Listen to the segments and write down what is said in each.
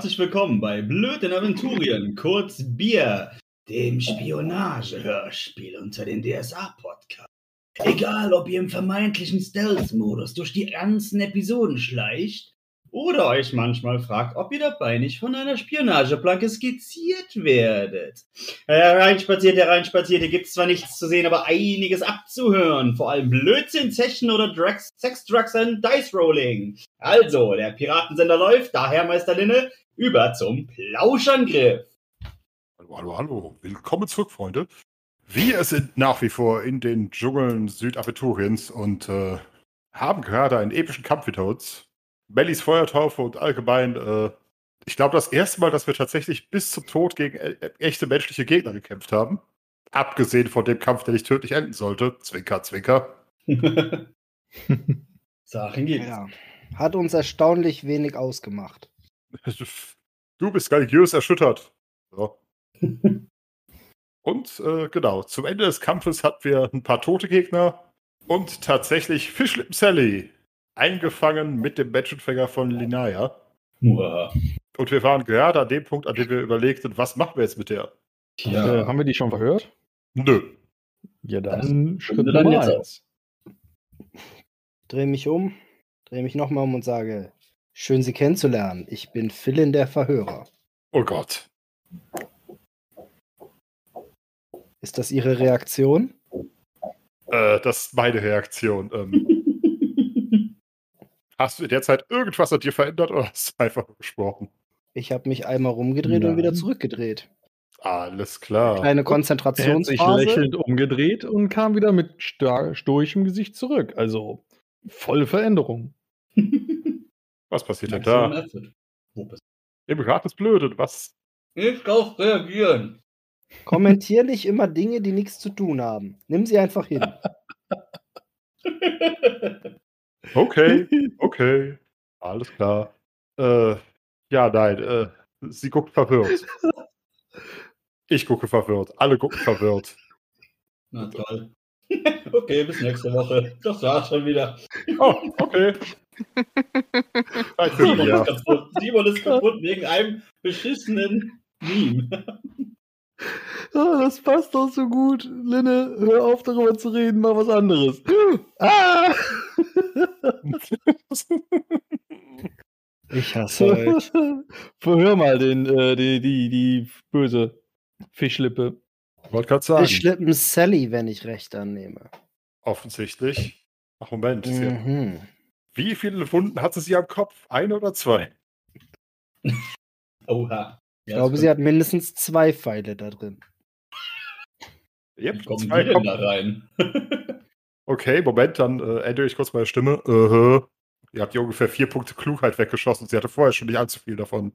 herzlich willkommen bei Blöden Aventurien, kurz Bier, dem Spionage-Hörspiel unter den DSA-Podcast. Egal, ob ihr im vermeintlichen Stealth-Modus durch die ganzen Episoden schleicht oder euch manchmal fragt, ob ihr dabei nicht von einer Spionageplanke skizziert werdet. Hereinspaziert, hereinspaziert, hier gibt's zwar nichts zu sehen, aber einiges abzuhören. Vor allem Blödsinn, Zechen oder Drugs, Sex, Drugs and Dice Rolling. Also, der Piratensender läuft, daher Meister Linne, über zum Plauschangriff. Hallo, hallo, hallo. Willkommen zurück, Freunde. Wir sind nach wie vor in den Dschungeln Südaventuriens und äh, haben gerade einen epischen Kampf hinter uns. Mellies Feuertaufe und allgemein, äh, ich glaube, das erste Mal, dass wir tatsächlich bis zum Tod gegen e echte menschliche Gegner gekämpft haben. Abgesehen von dem Kampf, der nicht tödlich enden sollte. Zwinker, zwinker. Sachen gibt's. Ja. Hat uns erstaunlich wenig ausgemacht. Du bist religiös erschüttert. So. Und äh, genau, zum Ende des Kampfes hatten wir ein paar tote Gegner und tatsächlich Fischlippen Sally eingefangen mit dem Menschenfänger von Linaya. Uah. Und wir waren gerade an dem Punkt, an dem wir überlegten, was machen wir jetzt mit der? Äh, haben wir die schon verhört? Nö. Ja, dann Das Schritt Nummer jetzt eins. Dreh mich um, dreh mich nochmal um und sage: Schön, Sie kennenzulernen. Ich bin Philin der Verhörer. Oh Gott. Ist das Ihre Reaktion? Äh, das ist meine Reaktion. Ähm, hast du in der Zeit irgendwas an dir verändert oder hast du einfach gesprochen? Ich habe mich einmal rumgedreht und wieder Nein. zurückgedreht. Alles klar. Kleine Er hat sich Konzentrationsphase. lächelnd umgedreht und kam wieder mit star- stoischem Gesicht zurück. Also volle Veränderung. Was passiert denn da? Im Rat ist blöd. Was? du? Ich drauf reagieren. Kommentier nicht immer Dinge, die nichts zu tun haben. Nimm sie einfach hin. Okay, okay. Alles klar. Äh, ja, nein. Äh, sie guckt verwirrt. Ich gucke verwirrt. Alle gucken verwirrt. Na toll. okay, bis nächste Woche. Das war's schon wieder. Oh, okay. Ein Simon Vierteljahr. ist kaputt. Simon ist kaputt wegen einem beschissenen Meme. Ah, das passt doch so gut. Linne, hör auf darüber zu reden, mach was anderes. Ah! Ich hasse euch. Verhör mal den, äh, die, die, die böse Fischlippe. Wollte gerade sagen. Ich schlippen Sally, wenn ich recht annehme. Offensichtlich. Ach, Moment. Mhm. Wie viele Wunden hatte sie am Kopf? Eine oder zwei? Oha. Ich glaube, sie hat mindestens zwei Pfeile da drin. Yep, Wie kommen zwei die denn da rein? Okay, Moment, dann äh, ändere ich kurz meine Stimme. Uh Ihr habt ihr ungefähr vier Punkte Klugheit weggeschossen. Sie hatte vorher schon nicht allzu viel davon.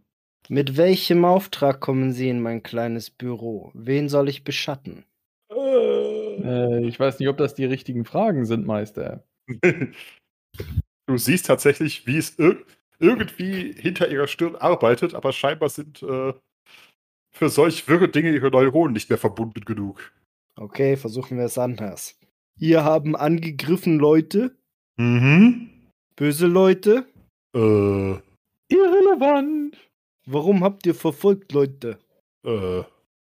Mit welchem Auftrag kommen Sie in mein kleines Büro? Wen soll ich beschatten? Äh. Äh, ich weiß nicht, ob das die richtigen Fragen sind, Meister. du siehst tatsächlich, wie es ir irgendwie hinter ihrer Stirn arbeitet, aber scheinbar sind äh, für solch wirre Dinge ihre Neuronen nicht mehr verbunden genug. Okay, versuchen wir es anders. Ihr haben angegriffen Leute, Mhm. böse Leute. Äh, Irrelevant. Warum habt ihr verfolgt Leute? äh,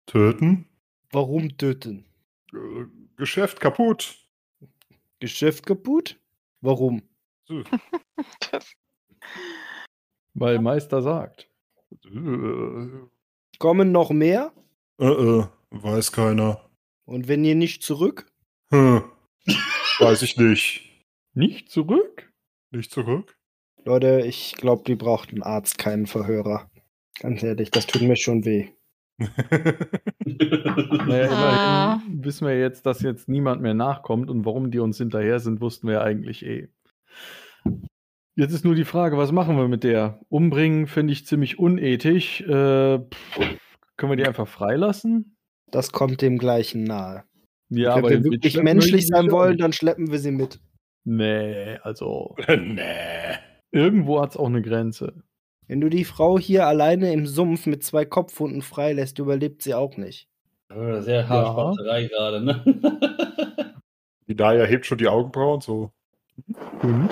töten? Warum töten? Äh, Geschäft kaputt. Geschäft kaputt? Warum? Weil Meister sagt. Äh, Kommen noch mehr? äh, äh, weiß keiner. Und wenn ihr nicht zurück? Hm. Weiß ich nicht. Nicht zurück? Nicht zurück? Leute, ich glaube, die braucht einen Arzt, keinen Verhörer. Ganz ehrlich, das tut mir schon weh. Naja, Ah. immerhin wissen wir jetzt, dass jetzt niemand mehr nachkommt und warum die uns hinterher sind, wussten wir ja eigentlich eh. Jetzt ist nur die Frage, was machen wir mit der? Umbringen finde ich ziemlich unethisch. Äh, pff, können wir die einfach freilassen? Das kommt dem gleichen nahe. Ja, Wenn wir wirklich menschlich sein wollen, dann schleppen wir sie mit. Nee, also nee. irgendwo hat es auch eine Grenze. Wenn du die Frau hier alleine im Sumpf mit zwei Kopfhunden freilässt, überlebt sie auch nicht. Sehr Haarspatzerei gerade, ne? Die Daya hebt schon die Augenbrauen so. Und?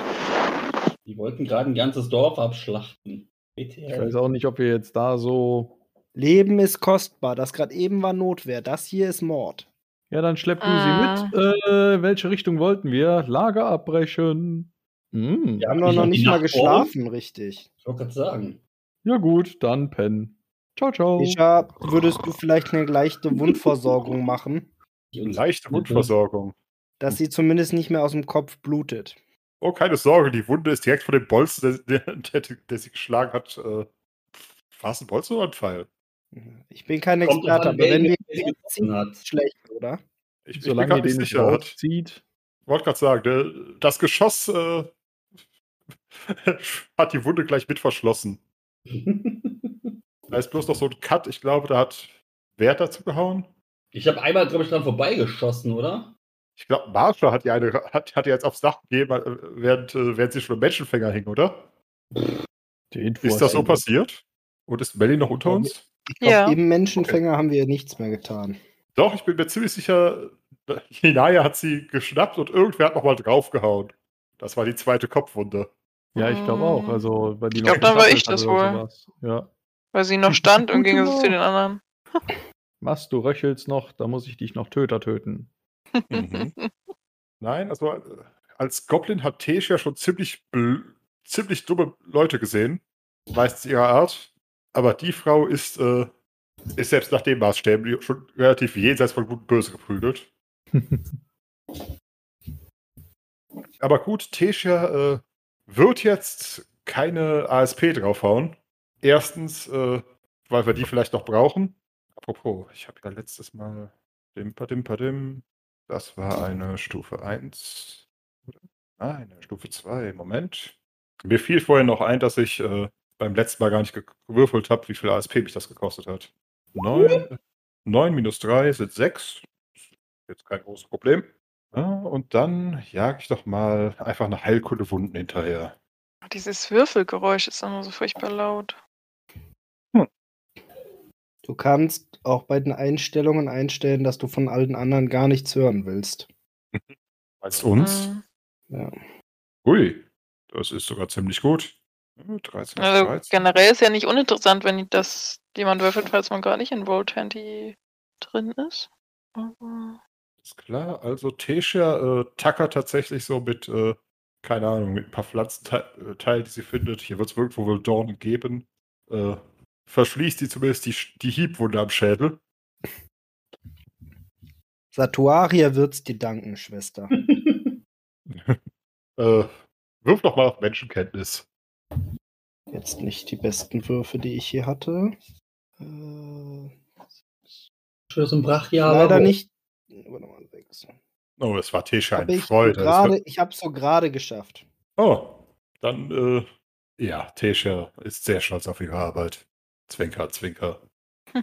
Die wollten gerade ein ganzes Dorf abschlachten. Ich weiß auch nicht, ob wir jetzt da so. Leben ist kostbar. Das gerade eben war Notwehr. Das hier ist Mord. Ja, dann schlepp du Ah. sie mit. Äh, welche Richtung wollten wir? Lager abbrechen. Hm. Wir Ja, haben doch noch nicht mal geschlafen, richtig. Ich wollte gerade sagen. Ja, gut, dann pennen. Ciao, ciao. Isha, würdest du vielleicht eine leichte Wundversorgung machen, Leichte Wundversorgung. Dass sie zumindest nicht mehr aus dem Kopf blutet? Oh, keine Sorge, die Wunde ist direkt von dem Bolzen, der, der, der, der sie geschlagen hat. Äh, war es ein Bolzen oder ein Pfeil? Ich bin kein Kommt Experte, aber wenn wir sie getroffen hat. schlecht, oder? Ich, ich bin ihr nicht den nicht sicher. Rauszieht. wollte gerade sagen, der, das Geschoss äh, hat die Wunde gleich mit verschlossen. Da ist bloß noch so ein Cut. Ich glaube, da hat Wert dazu gehauen. Ich habe einmal, glaube ich, dran vorbeigeschossen, oder? Ich glaube, Marshall hat ja eine, hat, hat ja jetzt aufs Dach gegeben, äh, während, äh, während sie schon im Menschenfänger hing, oder? Die Info Ist das so passiert? Und ist Melly noch unter uns? Ich glaub, Ja. Im Menschenfänger haben wir nichts mehr getan. Doch, ich bin mir ziemlich sicher, Hinaya hat sie geschnappt und irgendwer hat nochmal draufgehauen. Das war die zweite Kopfwunde. Ja, ich glaube auch. Also, weil die Ich noch glaub, dann war ich das wohl. Ja. Weil sie noch stand im Gute Gegensatz zu den anderen. Was, du röchelst noch, da muss ich dich noch Töter töten. Mhm. Nein, also äh, als Goblin hat Tesh ja schon ziemlich, ziemlich dumme Leute gesehen. Meistens ihrer Art. Aber die Frau ist, äh, ist selbst nach dem Maßstäben schon relativ jenseits von Gut und Böse geprügelt. Aber gut, Tesha äh, wird jetzt keine ASP draufhauen. Erstens, äh, weil wir die vielleicht noch brauchen. Apropos, ich habe ja letztes Mal Dimper, Dimper, Dim. Das war eine Stufe 1. Ah, eine Stufe 2. Moment. Mir fiel vorher noch ein, dass ich äh, beim letzten Mal gar nicht ge- gewürfelt habe, wie viel ASP mich das gekostet hat. 9, 9 minus 3 sind 6. Jetzt kein großes Problem. Ja, und dann jage ich doch mal einfach eine Heilkunde Wunden hinterher. Dieses Würfelgeräusch ist immer so furchtbar laut. Du kannst auch bei den Einstellungen einstellen, dass du von allen anderen gar nichts hören willst. Du uns? Mhm. Ja. Ui, das ist sogar ziemlich gut. Ja, 13 ist Also 13. generell ist ja nicht uninteressant, wenn das jemand würfelt, falls man gar nicht in Roll 20 drin ist. Aber Ist klar, also Tesha äh, tackert tatsächlich so mit, äh, keine Ahnung, mit ein paar Pflanzenteilen, die sie findet. Hier wird es irgendwo wohl Dornen geben. Äh, verschließt sie zumindest die, die Hiebwunde am Schädel. Satuaria wird's dir danken, Schwester. Äh, wirf doch mal auf Menschenkenntnis. Jetzt nicht die besten Würfe, die ich hier hatte. Äh, Schönes und Brachial. leider nicht. Warte mal, sechs. Oh, es war ich so Freude. Es ich habe so gerade geschafft. Oh, dann, äh, ja, Tesha ist sehr stolz auf ihre Arbeit. Zwinker, Zwinker.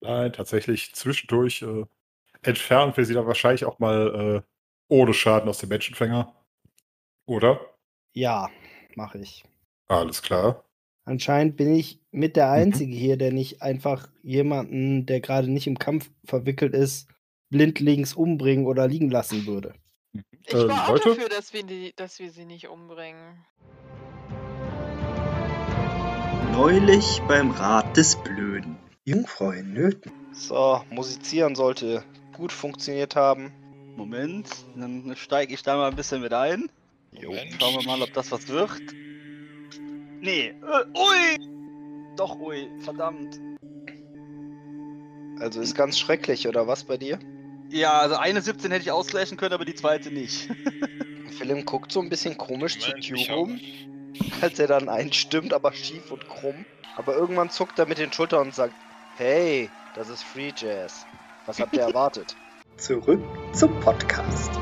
Nein, tatsächlich zwischendurch äh, entfernen wir sie dann wahrscheinlich auch mal äh, ohne Schaden aus dem Menschenfänger. Oder? Ja, mache ich. Alles klar. Anscheinend bin ich mit der Einzige hier, der nicht einfach jemanden, der gerade nicht im Kampf verwickelt ist, blindlings umbringen oder liegen lassen würde. ich Ähm, war auch Leute? dafür, dass wir, die, dass wir sie nicht umbringen. Neulich beim Rat des Blöden. Jungfrau in Nöten. So, musizieren sollte gut funktioniert haben. Moment, dann steige ich da mal ein bisschen mit ein. Jo, schauen wir mal, ob das was wird. Nee, äh, ui! Doch, ui, verdammt. Also ist ganz schrecklich, oder was bei dir? Ja, also eine 17 hätte ich ausgleichen können, aber die zweite nicht. Philipp guckt so ein bisschen komisch zu Moment, ich Tube rum, als er dann einstimmt, aber schief und krumm. Aber irgendwann zuckt er mit den Schultern und sagt, hey, das ist Free Jazz. Was habt ihr erwartet? Zurück zum Podcast.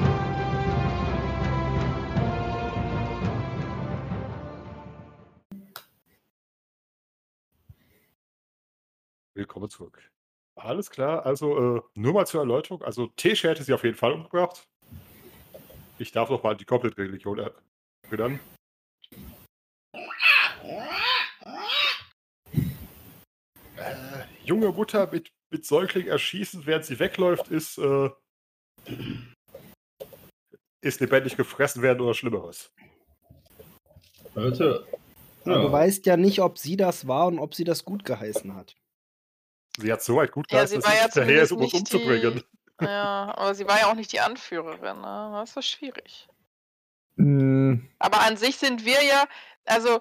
Willkommen zurück. Alles klar, also äh, nur mal zur Erläuterung. Also Tesha hätte sie auf jeden Fall umgebracht. Ich darf noch mal die Komplett-Religion erinnern. Junge Mutter mit, mit Säugling erschießen, während sie wegläuft, ist, äh, ist lebendig gefressen werden oder Schlimmeres. Leute, Aber Du weißt ja nicht, ob sie das war und ob sie das gut geheißen hat. Sie hat so weit gut Ja, geheißen, sie dass war ja sie hinterher ist, zumindest um uns nicht umzubringen. die. Ja, aber sie war ja auch nicht die Anführerin, ne? Das ist schwierig. Hm, Aber an sich sind wir ja, also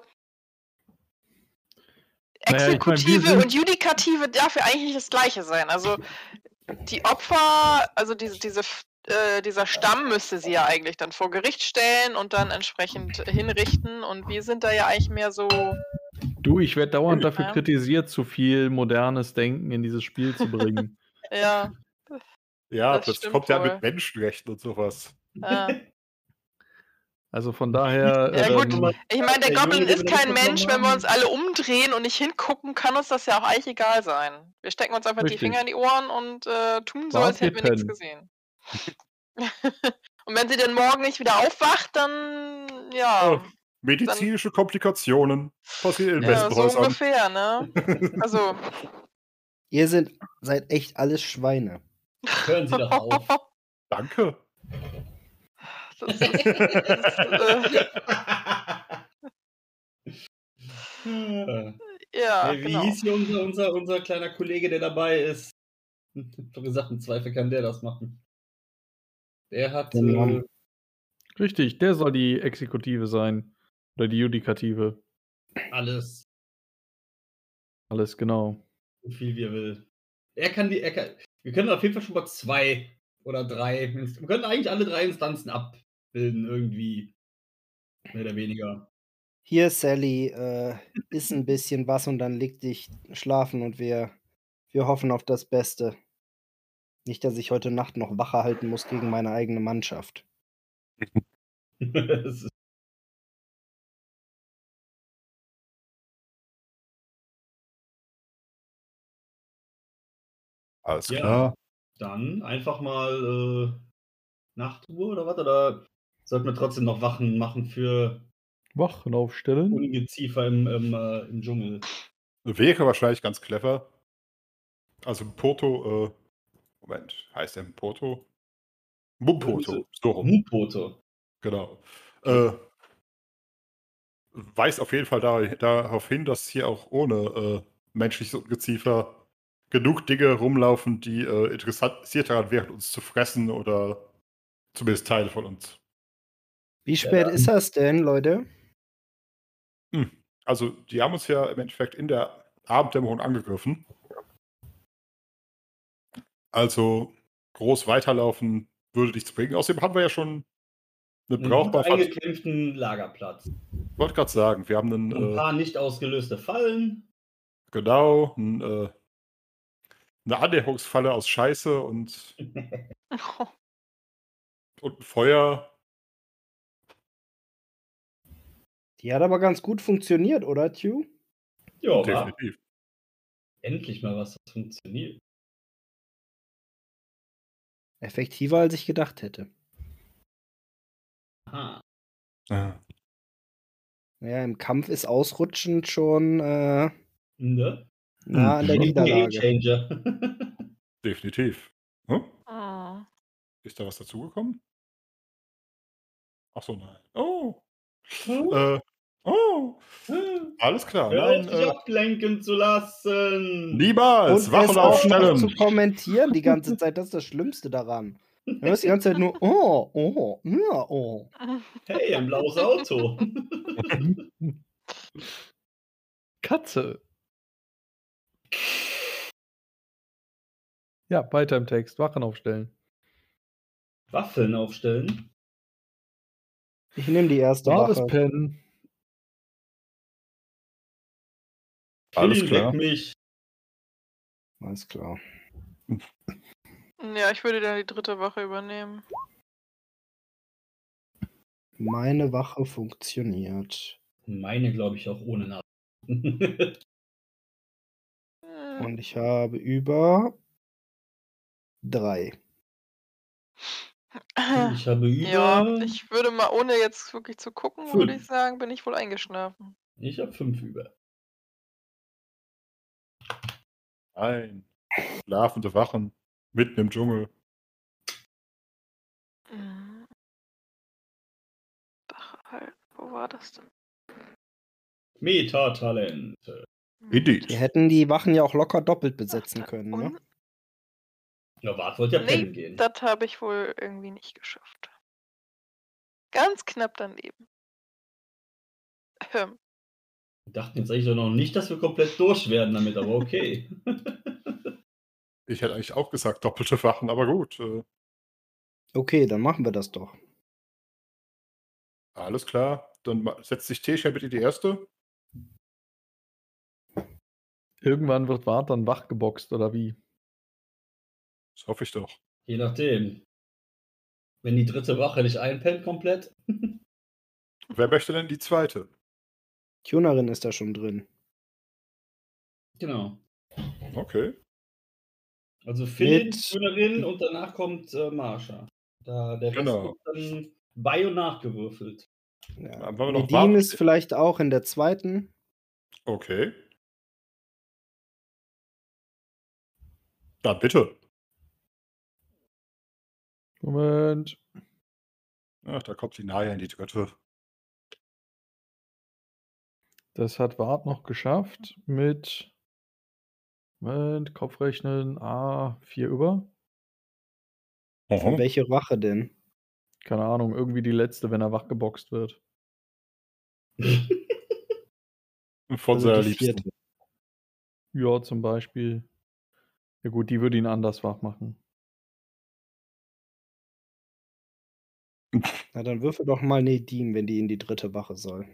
Naja, ich mein, Exekutive und Judikative darf ja eigentlich nicht das gleiche sein. Also die Opfer, also diese, diese, äh, dieser Stamm müsste sie ja eigentlich dann vor Gericht stellen und dann entsprechend hinrichten. Und wir sind da ja eigentlich mehr so. du, ich werde dauernd dafür Ja. kritisiert, zu viel modernes Denken in dieses Spiel zu bringen. Ja, Ja, Das das, kommt ja wohl. mit Menschenrechten und sowas. ja. Also von daher. Ja, gut. ähm, Ich meine, der Der Goblin ist kein Mensch. Wenn wir uns alle umdrehen und nicht hingucken, kann uns das ja auch eigentlich egal sein. Wir stecken uns einfach die Richtig. Finger in die Ohren und äh, tun so, als hätten wir nichts gesehen. und wenn sie denn morgen nicht wieder aufwacht, dann ja. Oh, Medizinische Komplikationen passieren in Ja, so ungefähr, ne? Also. Ihr sind, seid echt alles Schweine. Hören Sie doch auf. Danke. Das äh, ja, Hey, wie genau. hieß hier unser, unser, unser kleiner Kollege, der dabei ist? Ich hab doch gesagt, im Zweifel kann der das machen. Der hat. Äh, richtig, der soll die Exekutive sein. Oder die Judikative. alles, Alles genau. so viel wie er will. Er kann die. Er kann, wir können auf jeden Fall schon mal zwei oder drei. Wir können eigentlich alle drei Instanzen abbilden, irgendwie. Mehr oder weniger. Hier, Sally, äh, iss ein bisschen was und dann leg dich schlafen und wir, wir hoffen auf das Beste. Nicht, dass ich heute Nacht noch Wache halten muss gegen meine eigene Mannschaft. Ist- Alles Ja. klar. Dann einfach mal äh, Nachtruhe oder was? Oder sollten wir trotzdem noch Wachen machen für Wachen aufstellen. Ungeziefer im, im, äh, im Dschungel? Wäre wahrscheinlich ganz clever. Also Porto, äh, Moment, heißt der Porto? Mumpoto, so rum. Mupoto. Genau. Äh, weist auf jeden Fall da, darauf hin, dass hier auch ohne äh, menschliches Ungeziefer genug Dinge rumlaufen, die äh, interessiert daran wären, uns zu fressen oder zumindest Teile von uns. Wie spät ist das denn, Leute? Also, die haben uns ja im Endeffekt in der Abenddämmerung angegriffen. Also, groß weiterlaufen würde nichts bringen. Außerdem haben wir ja schon eine Einen brauchbar. Ich eingeklemmten Lagerplatz. wollte gerade sagen, wir haben einen, Ein äh, paar nicht ausgelöste Fallen. genau, ein, äh, eine Annäherungsfalle aus Scheiße und, und ein Feuer. Die hat aber ganz gut funktioniert, oder, Q? Ja, Definitiv. endlich mal was, das funktioniert. Effektiver, als ich gedacht hätte. Aha. Ja. Naja, im Kampf ist Ausrutschen schon äh, Ne? nah an der. Game Niederlage. Definitiv. Hm? Ah. Ist da was dazugekommen? Ach so, nein. Oh. Hm? Äh, oh. Alles klar. Hör Nein, äh, ablenken zu lassen. niemals. Und auch noch aufstellen. zu kommentieren die ganze Zeit, das ist das Schlimmste daran. Du hörst die ganze Zeit nur, oh, oh, ja, oh. Hey, ein blaues Auto. Katze. Ja, weiter im Text. Wachen aufstellen. Waffeln aufstellen. Ich nehme die erste Wache. Pen. Alles klar. Mich. Alles klar. Ja, ich würde dann die dritte Wache übernehmen. Meine Wache funktioniert. Meine, glaube ich, auch ohne Nase. Hm. Und ich habe über drei. ich habe über. Ja, ich würde mal, ohne jetzt wirklich zu gucken, würde ich Fünf. sagen, bin ich wohl eingeschlafen. Ich habe fünf über. Nein. Schlafende Wachen. Mitten im Dschungel. Halt. Wo war das denn? Metatalente. Indeed. Wir hätten die Wachen ja auch locker doppelt besetzen können, ne? Ja, Bart wollte ja pennen nee, gehen. das habe ich wohl irgendwie nicht geschafft. Ganz knapp daneben. Ähm, dachten jetzt eigentlich noch nicht, dass wir komplett durch werden damit, aber okay. Ich hätte eigentlich auch gesagt doppelte Wachen, aber gut. Äh, Okay, dann machen wir das doch. alles klar. Dann setzt sich Tesha bitte die erste. Irgendwann wird Wart dann wach geboxt oder wie? Das hoffe ich doch. Je nachdem. Wenn die dritte Wache nicht einpennt komplett. Wer möchte denn die zweite? Tunerin ist da schon drin. Genau. Okay. Also Philipp, Mit- Schülerin und danach kommt äh, Marsha. Da, der Rest Genau. wird dann bei und nachgewürfelt. Ja. Nedim warten. ist vielleicht auch in der zweiten. Okay. Dann bitte. Moment. Ach, da kommt die Naya in die dritte. Das hat Wart noch geschafft mit. Moment, Kopfrechnen. A, 4 über. Mhm. welche Wache denn? Keine Ahnung, irgendwie die letzte, wenn er wach geboxt wird. Von Also seiner die Liebsten. vierte. Ja, zum Beispiel. Ja gut, die würde ihn anders wach machen. Na, dann würfel doch mal Nedim, wenn die in die dritte Wache soll.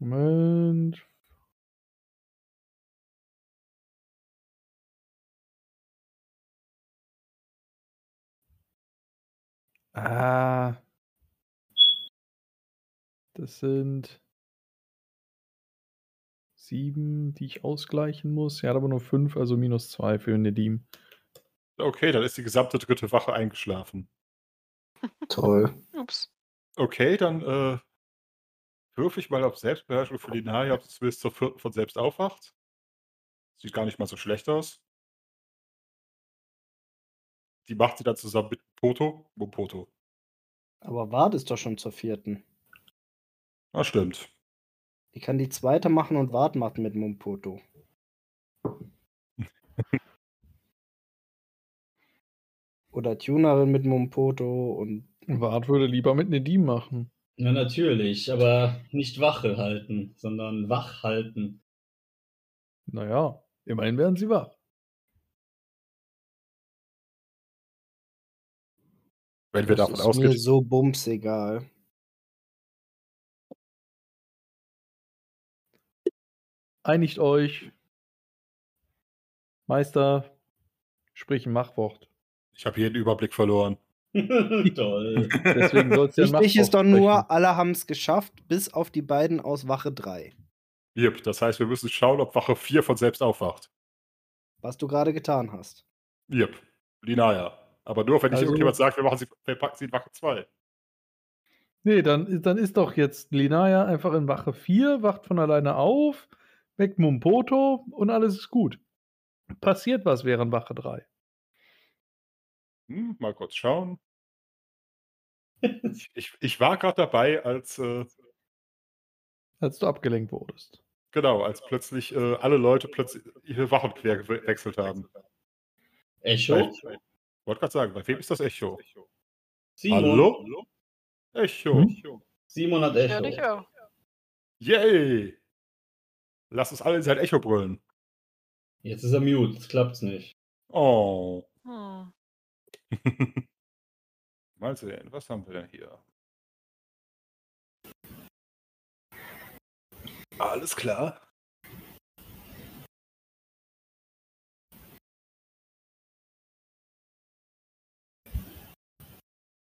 Moment. Ah. Das sind sieben, die ich ausgleichen muss. Er hat aber nur fünf, also minus zwei für Nedim. Okay, dann ist die gesamte dritte Wache eingeschlafen. Toll. ups. Okay, dann äh, würfe ich mal auf Selbstbeherrschung für die Naya, ob sie zumindest zur vierten von selbst aufwacht. Sieht gar nicht mal so schlecht aus. Die macht sie dann zusammen mit Poto. Poto. Aber Ward ist doch schon zur vierten. Ah, stimmt. Die kann die zweite machen und Ward macht mit Mumpoto. Oder Tunerin mit Mumpoto und Wart würde lieber mit Nedim machen. Ja, natürlich, aber nicht Wache halten, sondern wach halten. Naja, immerhin werden sie wach. Wenn wir das davon ist mir ausgehen. so bums egal. Einigt euch. Meister, sprich ein Machwort. Ich habe hier den Überblick verloren. Toll. Deswegen soll es ja Wichtig ist doch nur, alle haben es geschafft, bis auf die beiden aus Wache 3. Yep, das heißt, wir müssen schauen, ob Wache 4 von selbst aufwacht. Was du gerade getan hast. Yep, die Naya. Aber nur, wenn nicht Also- irgendjemand sagt, wir, machen sie, wir packen sie in Wache 2. Nee, dann, dann ist doch jetzt Linaya einfach in Wache 4, wacht von alleine auf, weckt Mumpoto und alles ist gut. Passiert was während Wache 3. Hm, mal kurz schauen. Ich, ich, ich war gerade dabei, als äh, Als du abgelenkt wurdest. genau, als plötzlich äh, alle Leute plötzlich ihre Wachen quer gewe- gewechselt haben. Echo? Ich wollte gerade sagen, bei wem ist das Echo? Simon. Hallo? Echo. Hm? Simon hat Ich höre dich Echo. auch. Yay! Lass uns alle in sein Echo brüllen. Jetzt ist er mute, jetzt klappt's nicht. Oh. Hm. Mal sehen, was haben wir denn hier? Alles klar.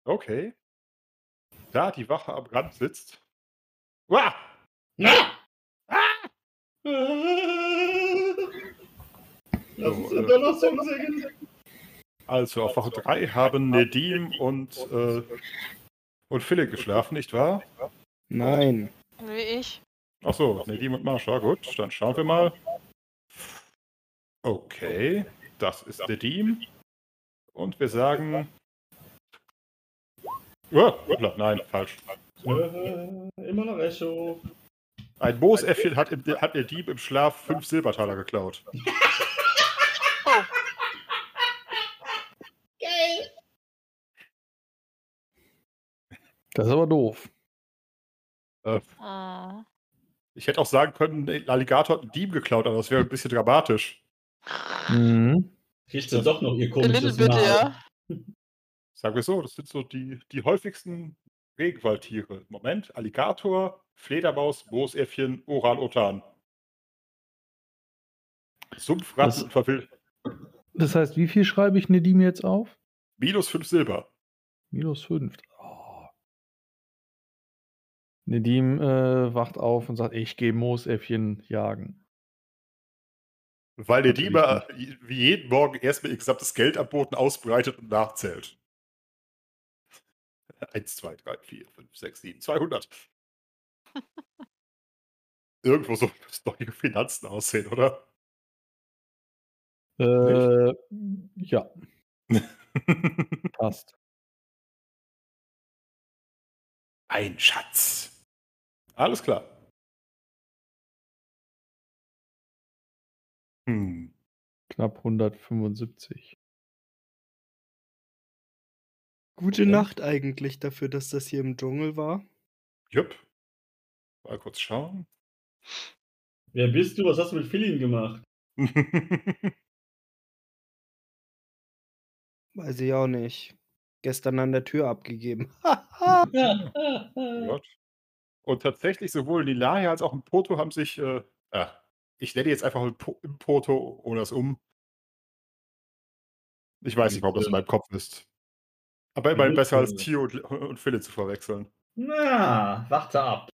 Okay. Da die Wache am Rand sitzt. Uah! Ah! Lass uns Donnersong singen. Also auf Wache 3 haben Nedim und, äh, und Philipp geschlafen, nicht wahr? Nein. Wie ich. Achso, Nedim und Marsha, gut, dann schauen wir mal. Okay, das ist Nedim. Und wir sagen. Oh, nein, falsch. Äh, immer noch Echo. Ein Moosäffchen hat, im, hat der Dieb im Schlaf fünf Silbertaler geklaut. Oh, Das ist aber doof. Äh, ah. ich hätte auch sagen können, der Alligator hat einen Dieb geklaut, aber das wäre ein bisschen dramatisch. Mhm. Kriegt sie doch noch ihr komisches bit, Mal. ja. Sagen wir so, das sind so die, die häufigsten Regenwaldtiere. Moment, Alligator, Fledermaus, Moosäffchen, Orang-Utan. Sumpfratten Das- und Verwild. Das heißt, wie viel schreibe ich Nedim jetzt auf? Minus fünf Silber. Minus 5. Nedim äh, wacht auf und sagt, ich gehe Moosäffchen jagen. Weil der Natürlich Dieber wie jeden Morgen erstmal ihr gesamtes Geld am Boden ausbreitet und nachzählt. 1, 2, 3, 4, 5, 6, 7, 200. Irgendwo so müssen neue Finanzen aussehen, oder? Äh, ja, passt. Ein Schatz. Alles klar. Hm. Knapp 175. Gute Okay. Nacht eigentlich dafür, dass das hier im Dschungel war. Jupp. Mal kurz schauen. Wer bist du? Was hast du mit Philin gemacht? Weiß ich auch nicht. Gestern an der Tür abgegeben. Gott. Und tatsächlich sowohl Lilaria als auch ein Poto haben sich, äh, ah, ich nenne jetzt einfach ein Po- ein Poto ohne das um. Ich weiß nicht, warum das in meinem Kopf ist. Aber immerhin besser als Tio und, und Philipp zu verwechseln. Na, warte ab.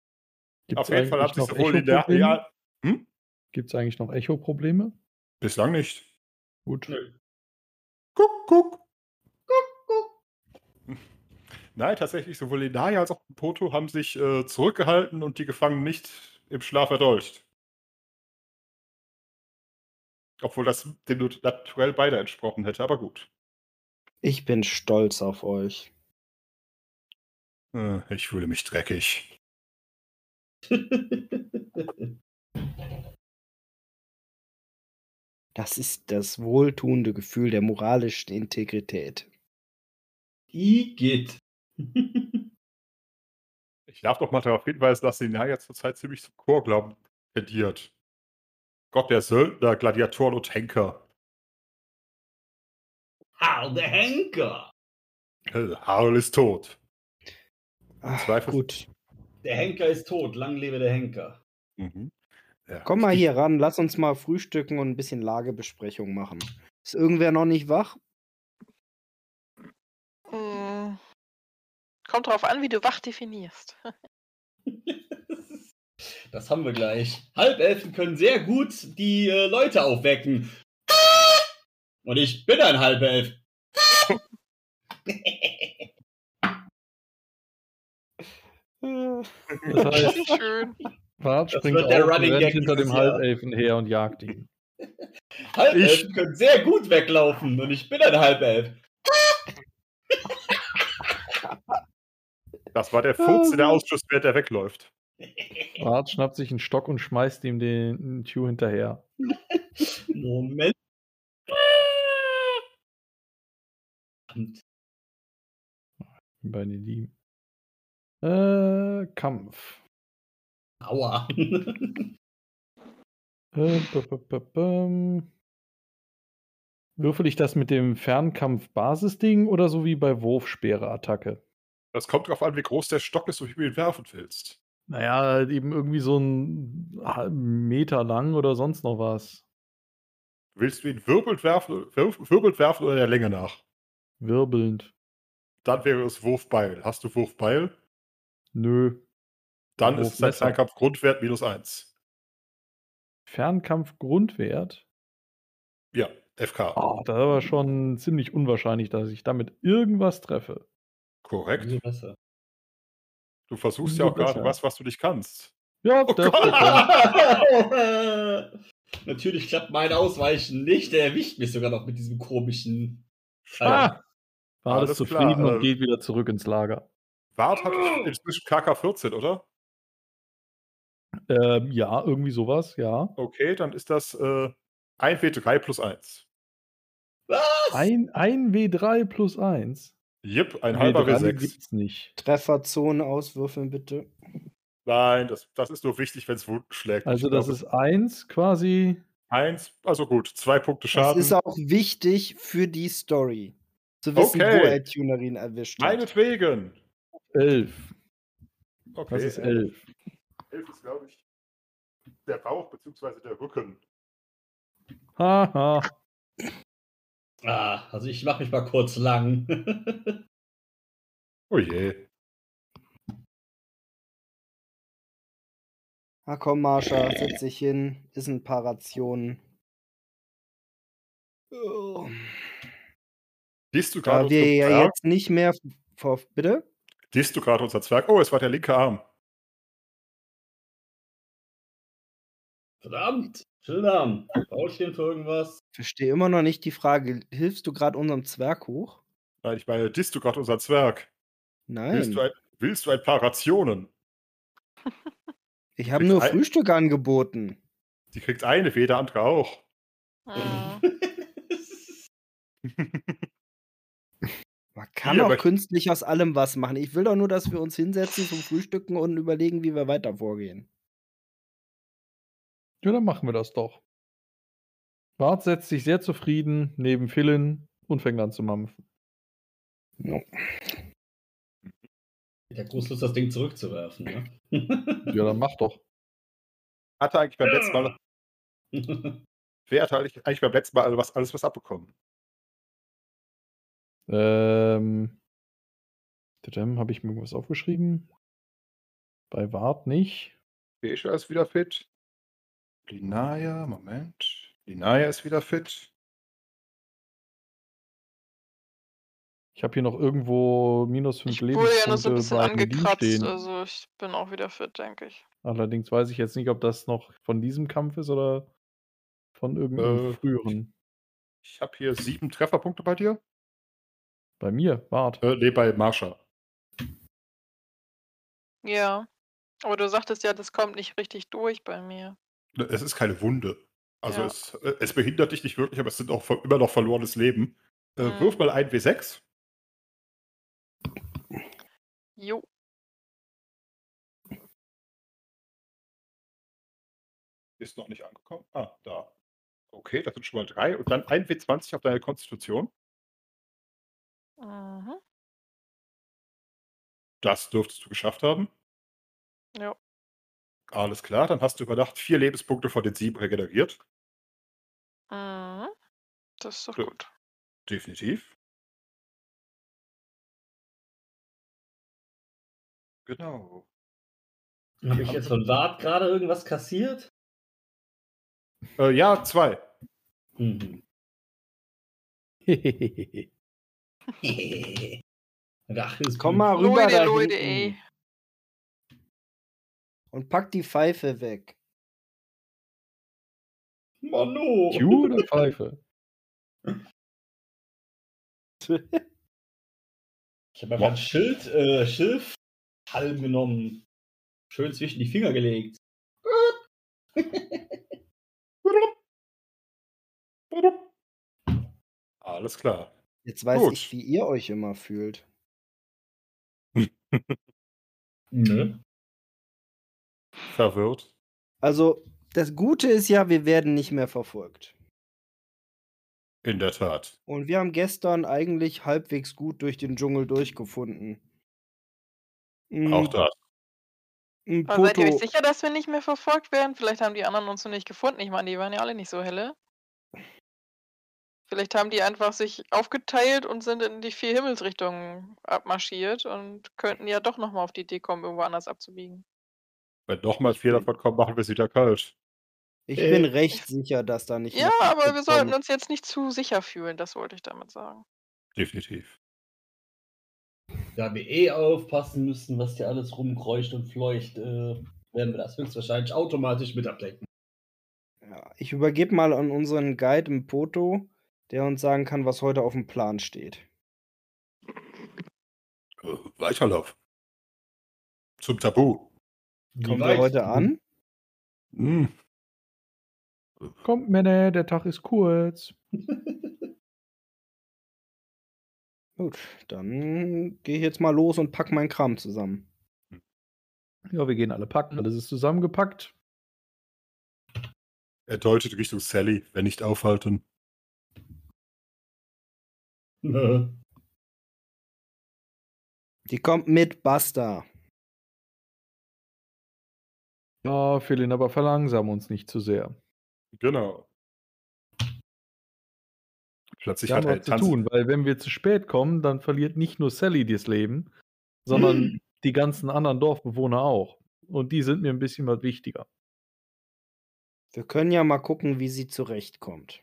Auf jeden Fall haben sich noch sowohl Echo-Probleme? Lilaria. Hm? Gibt es eigentlich noch Echo-Probleme? Bislang nicht. Gut. Guck, guck. Nein, tatsächlich, sowohl Lilaria als auch Poto haben sich äh, zurückgehalten und die Gefangenen nicht im Schlaf erdolcht. Obwohl das dem naturell beide entsprochen hätte, aber gut. Ich bin stolz auf euch. Äh, Ich fühle mich dreckig. Das ist das wohltuende Gefühl der moralischen Integrität. Igitt. Ich darf doch mal darauf hinweisen, dass Lilaria zurzeit ziemlich zum Chorglauben tendiert. Gott der Söldner, Gladiatoren und Henker. Harl der Henker. Äh, Harl ist tot. Ach, Zweifel- gut. Der Henker ist tot. Lang lebe der Henker. Mhm. Ja, Komm mal hier ran, lass uns mal frühstücken und ein bisschen Lagebesprechung machen. Ist irgendwer noch nicht wach? Kommt drauf an, wie du wach definierst. Das haben wir gleich. Halbelfen können sehr gut die äh, Leute aufwecken. Und ich bin ein Halbelf. Das heißt, Schön. Bart Das springt wird der auf und Running rennt Gag hinter dem. Halbelfen her und jagt ihn. Halbelfen können sehr gut weglaufen. Und ich bin ein Halbelf. Das war der Furz, der Ausschuss, während er wegläuft. Bart schnappt sich einen Stock und schmeißt ihm den Tue hinterher. Moment. Bei den Lieben. Äh, Kampf. Aua. Äh, b -b -b -bum. Würfel ich das mit dem Fernkampf-Basisding oder so wie bei Wurfspeere-Attacke? Das kommt darauf an, wie groß der Stock ist und wie du ihn werfen willst. Naja, eben irgendwie so ein halben Meter lang oder sonst noch was. Willst du ihn wirbelnd werfen, wirbelnd werfen oder der Länge nach? Wirbelnd. Dann wäre es Wurfbeil. Hast du Wurfbeil? Nö. Dann ist sein Wurfmesser. Fernkampf-Grundwert minus 1. Fernkampf-Grundwert. Ja, FK. Oh, das ist aber schon ziemlich unwahrscheinlich, dass ich damit irgendwas treffe. Korrekt. Umso besser. Du versuchst Umso ja auch gerade besser. was, was du nicht kannst. Ja, Oh das Gott! Natürlich klappt mein Ausweichen nicht. Der erwischt mich sogar noch mit diesem komischen. Ah, war alles Alles zufrieden klar, und äh, geht wieder zurück ins Lager. Wart hat inzwischen KK 14, oder? Ähm, ja, irgendwie sowas, ja. Okay, dann ist das äh, 1W3 plus 1. Was? Ein, ein W3 plus 1. Jip, ein halber W3 W6. gibt's nicht. Trefferzone auswürfeln, bitte. Nein, das, das ist nur wichtig, wenn es Wunden schlägt. Also das glaube, ist 1 quasi. eins, also gut, zwei Punkte Das Schaden. ist auch wichtig für die Story. Zu wissen, Okay. wo er Tunerin erwischt hat. Meinetwegen. 11. Okay, Das ist 11. elf ist, glaube ich, der Bauch bzw. der Rücken. Haha. Ah, also ich mache mich mal kurz lang. Oh je. Ah komm, Marsha, setz dich hin. Ist ein paar Rationen. Oh. Siehst du gerade Da wir ja Zwerg? jetzt nicht mehr vor. Bitte? Siehst du gerade unser Zwerg? Oh, es war der linke Arm. Verdammt! Schildern! Brauche ich den für irgendwas? Verstehe immer noch nicht die Frage. Hilfst du gerade unserem Zwerg hoch? Nein, ich meine, disst du gerade unseren Zwerg? Willst Nein. du, ein, willst du ein paar Rationen? Ich habe nur ein- Frühstück angeboten. Die kriegt eine, wie jeder andere auch. Mhm. Man kann Hier, auch künstlich aus allem was machen. Ich will doch nur, dass wir uns hinsetzen zum Frühstücken und überlegen, wie wir weiter vorgehen. Ja, dann machen wir das doch. Bart setzt sich sehr zufrieden neben Philin und fängt an zu mampfen. No. Der Grußlust, das Ding zurückzuwerfen, ne? Ja, dann mach doch. Hatte eigentlich beim letzten Mal, wer hat eigentlich beim letzten Mal alles was, alles was abbekommen? Ähm, tadam, habe ich mir irgendwas aufgeschrieben? Bei Wart nicht. Gesha ist wieder fit. Linaya, Moment. Linaya ist wieder fit. Ich habe hier noch irgendwo minus 5 Ich wurde ja nur so ein bisschen angekratzt, also ich bin auch wieder fit, denke ich. Allerdings weiß ich jetzt nicht, ob das noch von diesem Kampf ist oder von irgendeinem Äh, früheren. Ich habe hier sieben Trefferpunkte bei dir. Bei mir, Wart. Äh, nee, bei Marsha. Ja. Aber du sagtest ja, das kommt nicht richtig durch bei mir. Es ist keine Wunde. Also Ja. es, äh, es behindert dich nicht wirklich, aber es sind auch immer noch verlorenes Leben. Äh, Mhm. Wirf mal ein W6. Jo. Ist noch nicht angekommen. Ah, da. Okay, das sind schon mal drei. Und dann ein W20 auf deine Konstitution. Mhm. Das dürftest du geschafft haben. Ja. Alles klar, dann hast du über Nacht vier Lebenspunkte von den sieben regeneriert. Mhm. Das ist doch Ja. gut. Definitiv. Genau. Habe ich jetzt von Wart gerade irgendwas kassiert? Äh, ja, zwei. Mhm. Ist Komm mal rüber Leute, Leute, ey. Und pack die Pfeife weg. Mano! Q oder Pfeife? Ich habe einfach ein Schild, äh, Schilfhalm genommen. Schön zwischen die Finger gelegt. Alles klar. Jetzt weiß Gut. ich, wie ihr euch immer fühlt. Nö. Verwirrt. Also, das Gute ist ja, wir werden nicht mehr verfolgt. In der Tat. Und wir haben gestern eigentlich halbwegs gut durch den Dschungel durchgefunden. Mm, Auch das. mm, Aber seid ihr euch sicher, dass wir nicht mehr verfolgt werden? Vielleicht haben die anderen uns noch nicht gefunden. Ich meine, die waren ja alle nicht so helle. Vielleicht haben die einfach sich aufgeteilt und sind in die vier Himmelsrichtungen abmarschiert und könnten ja doch nochmal auf die Idee kommen, irgendwo anders abzubiegen. Wenn nochmal vier davon kommen, machen wir es wieder kalt. ich Äh, bin recht sicher, dass da nicht. Ja, aber wir kommt. sollten uns jetzt nicht zu sicher fühlen, das wollte ich damit sagen. Definitiv. Da wir eh aufpassen müssen, was hier alles rumkreucht und fleucht, äh, werden wir das höchstwahrscheinlich automatisch mit abdecken. Ja, ich übergebe mal an unseren Guide im Poto, der uns sagen kann, was heute auf dem Plan steht. Äh, Weiterlauf. Zum Tabu. Kommen wir heute an? Hm. Kommt, Männer, der Tag ist kurz. Gut, dann gehe ich jetzt mal los und pack meinen Kram zusammen. Ja, wir gehen alle packen. Alles ist zusammengepackt. Er deutet Richtung Sally, wenn nicht aufhalten. Die kommt mit, Basta. Ja, Philin, aber verlangsamen uns nicht zu sehr. Genau. Plötzlich Wir hat haben er was zu tun, weil wenn wir zu spät kommen, dann verliert nicht nur Sally das Leben, sondern die ganzen anderen Dorfbewohner auch. Und die sind mir ein bisschen was wichtiger. Wir können ja mal gucken, wie sie zurechtkommt.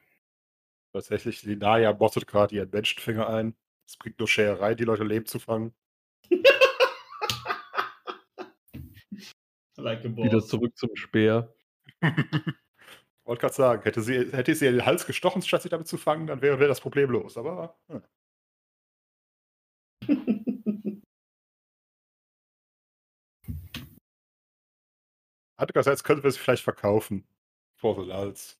Tatsächlich, die Naya bottet gerade ihren Menschenfinger ein. Es bringt nur Schererei, die Leute leben zu fangen. like Wieder zurück zum Speer. Wollte gerade sagen, hätte sie, hätte sie ihr den Hals gestochen, statt sie damit zu fangen, dann wäre, wäre das Problem los. Aber hm. andererseits könnten wir sie vielleicht verkaufen. For the Lals.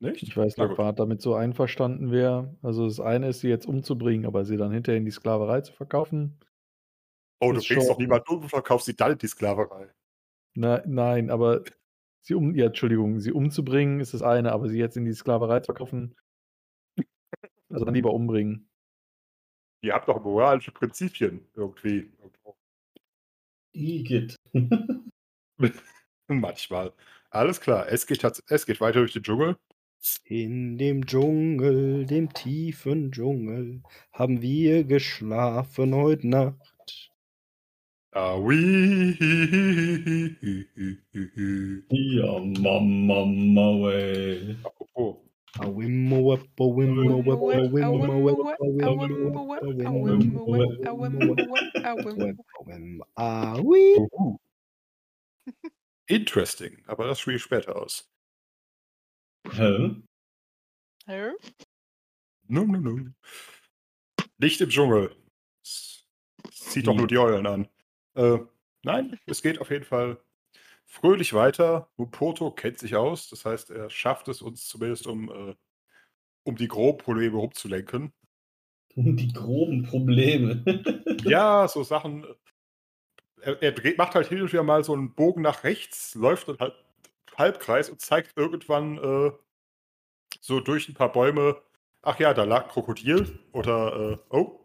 Nicht? Ich weiß nicht, ob Bart damit so einverstanden wäre. Also das eine ist, sie jetzt umzubringen, aber sie dann hinterher in die Sklaverei zu verkaufen. Oh, du ist bringst doch niemanden um und verkaufst sie dann in die Sklaverei. Na, nein, aber sie um, ja, Entschuldigung, sie umzubringen ist das eine, aber sie jetzt in die Sklaverei zu verkaufen, also dann lieber umbringen. Ihr habt doch moralische Prinzipien irgendwie. Igitt. Manchmal. Alles klar, es geht, es geht weiter durch den Dschungel. In dem Dschungel, dem tiefen Dschungel, haben wir geschlafen heute Nacht. Ah, oui. Ja, Mama, Maue. Apropos. Interesting, aber das spiele ich später aus. Hä? Hä? Num, num, num. Nicht im Dschungel. Zieht doch nur die Eulen an. Äh, nein, es geht auf jeden Fall fröhlich weiter. Mupoto kennt sich aus, das heißt, er schafft es uns zumindest, um, äh, um die groben Probleme rumzulenken. Und die groben Probleme. Ja, so Sachen. Er, er dreht, macht halt hin und wieder mal so einen Bogen nach rechts, läuft dann halt Halbkreis und zeigt irgendwann äh, so durch ein paar Bäume, ach ja, da lag ein Krokodil oder äh, oh,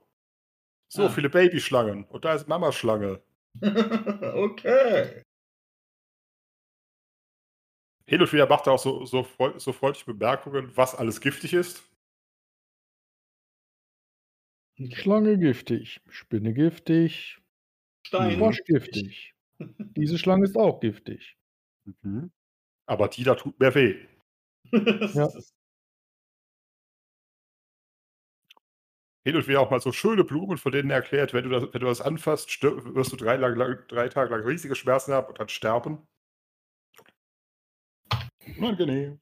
so Ah. viele Babyschlangen und da ist Mamaschlange. okay. Hin und wieder macht er auch so, so, so freundliche Bemerkungen, was alles giftig ist. Schlange giftig, Spinne giftig, Stein. Frosch giftig. Diese Schlange ist auch giftig. Mhm. Aber die da tut mehr weh. Ja. Hin und wieder auch mal so schöne Blumen, von denen er erklärt, wenn du das, wenn du das anfasst, stir- wirst du drei, lang, lang, drei Tage lang riesige Schmerzen haben und dann sterben. Unangenehm.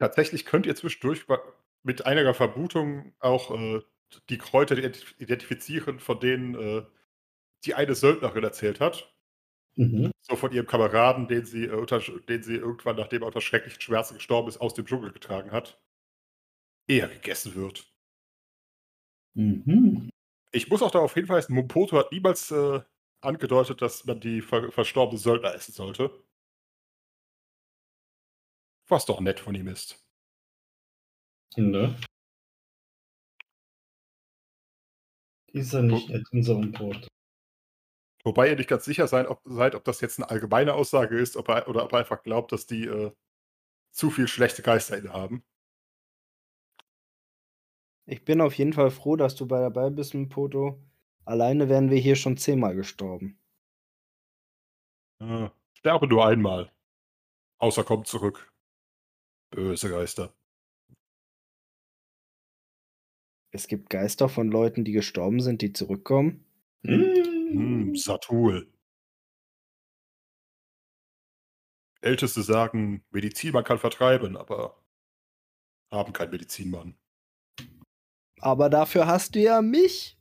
Tatsächlich könnt ihr zwischendurch mit einiger Vermutung auch äh, die Kräuter ident- identifizieren, von denen äh, die eine Söldnerin erzählt hat. Mhm. So von ihrem Kameraden, den sie, äh, unter, den sie irgendwann, nachdem er unter schrecklichen Schmerzen gestorben ist, aus dem Dschungel getragen hat. Eher gegessen wird. Mhm. Ich muss auch darauf hinweisen, Mumpoto hat niemals äh, angedeutet, dass man die ver verstorbene Söldner essen sollte. Was doch nett von ihm ist. Ne? Ist er nicht nett, unser Import. Wobei ihr nicht ganz sicher sein, ob, seid, ob das jetzt eine allgemeine Aussage ist ob er, oder ob er einfach glaubt, dass die äh, zu viel schlechte Geister inne haben. Ich bin auf jeden Fall froh, dass du bei dabei bist, Poto. Alleine wären wir hier schon zehnmal gestorben. Äh, sterbe nur einmal. Außer kommt zurück. Böse Geister. Es gibt Geister von Leuten, die gestorben sind, die zurückkommen. Hm, Satul. Älteste sagen, Medizinmann kann vertreiben, aber haben keinen Medizinmann. Aber dafür hast du ja mich.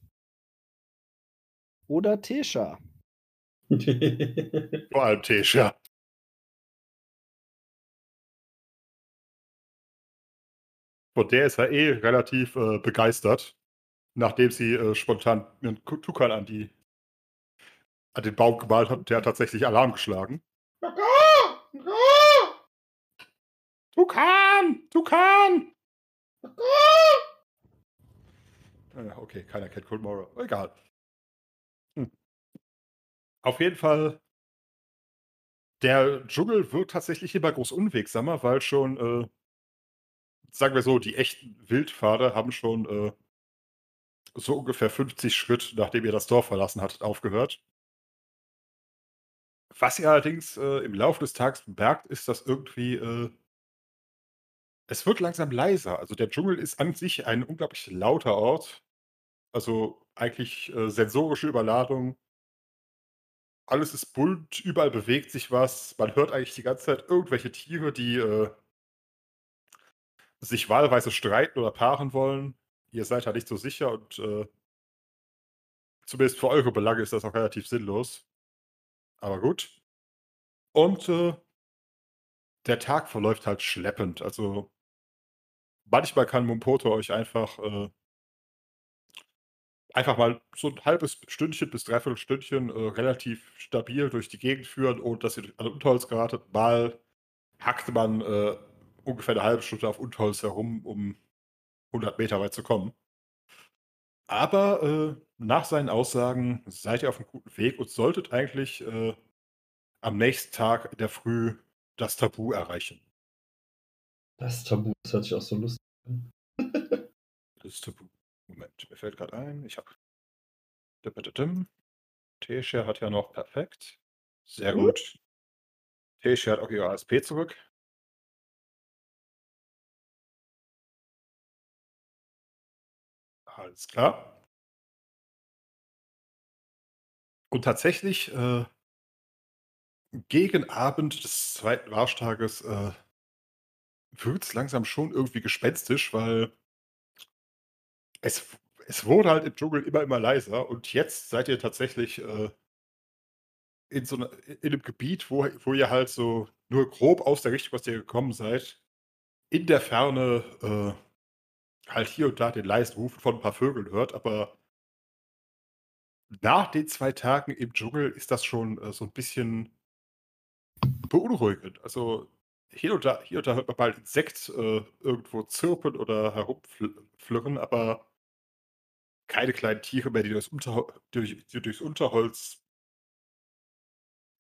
Oder Tesha. Vor allem Tesha. Von der ist er eh relativ äh, begeistert, nachdem sie äh, spontan einen Tukan an, die, an den Baum gemalt hat. Der hat tatsächlich Alarm geschlagen. Tukan! Tukan! Okay, keiner kennt Cold Mora. Egal. Hm. Auf jeden Fall, der Dschungel wird tatsächlich immer groß unwegsamer, weil schon, äh, sagen wir so, die echten Wildpfade haben schon äh, so ungefähr 50 Schritt, nachdem ihr das Dorf verlassen hattet, aufgehört. Was ihr allerdings äh, im Laufe des Tages bemerkt, ist, dass irgendwie äh, es wird langsam leiser. Also der Dschungel ist an sich ein unglaublich lauter Ort. Also eigentlich äh, sensorische Überladung. Alles ist bunt, überall bewegt sich was. Man hört eigentlich die ganze Zeit irgendwelche Tiere, die äh, sich wahlweise streiten oder paaren wollen. Ihr seid da nicht so sicher und äh, zumindest für eure Belange ist das auch relativ sinnlos. Aber gut. Und äh, der Tag verläuft halt schleppend. Also manchmal kann Mumpoto euch einfach äh, einfach mal so ein halbes Stündchen bis dreiviertel Stündchen äh, relativ stabil durch die Gegend führen, ohne dass ihr an Unterholz geratet. Mal hackt man äh, ungefähr eine halbe Stunde auf Unterholz herum, um 100 Meter weit zu kommen. Aber äh, nach seinen Aussagen seid ihr auf einem guten Weg und solltet eigentlich äh, am nächsten Tag in der Früh das Tabu erreichen. Das Tabu, das hört sich auch so lustig an. Das Tabu. Moment, mir fällt gerade ein, ich habe. T-Share hat ja noch perfekt. Sehr Mhm. gut. T-Share hat auch ihre ASP zurück. Alles klar. Und tatsächlich, äh, gegen Abend des zweiten Marschtages äh, wird es langsam schon irgendwie gespenstisch, weil es, es wurde halt im Dschungel immer, immer leiser und jetzt seid ihr tatsächlich äh, in so einer, in einem Gebiet, wo, wo ihr halt so nur grob aus der Richtung, aus der ihr gekommen seid, in der Ferne äh, halt hier und da den leisen Rufen von ein paar Vögeln hört, aber nach den zwei Tagen im Dschungel ist das schon äh, so ein bisschen beunruhigend. Also hier und da, hier und da hört man mal Insekt äh, irgendwo zirpen oder herumflirren, aber keine kleinen Tiere mehr, die durchs, Unterhol durch, die durchs Unterholz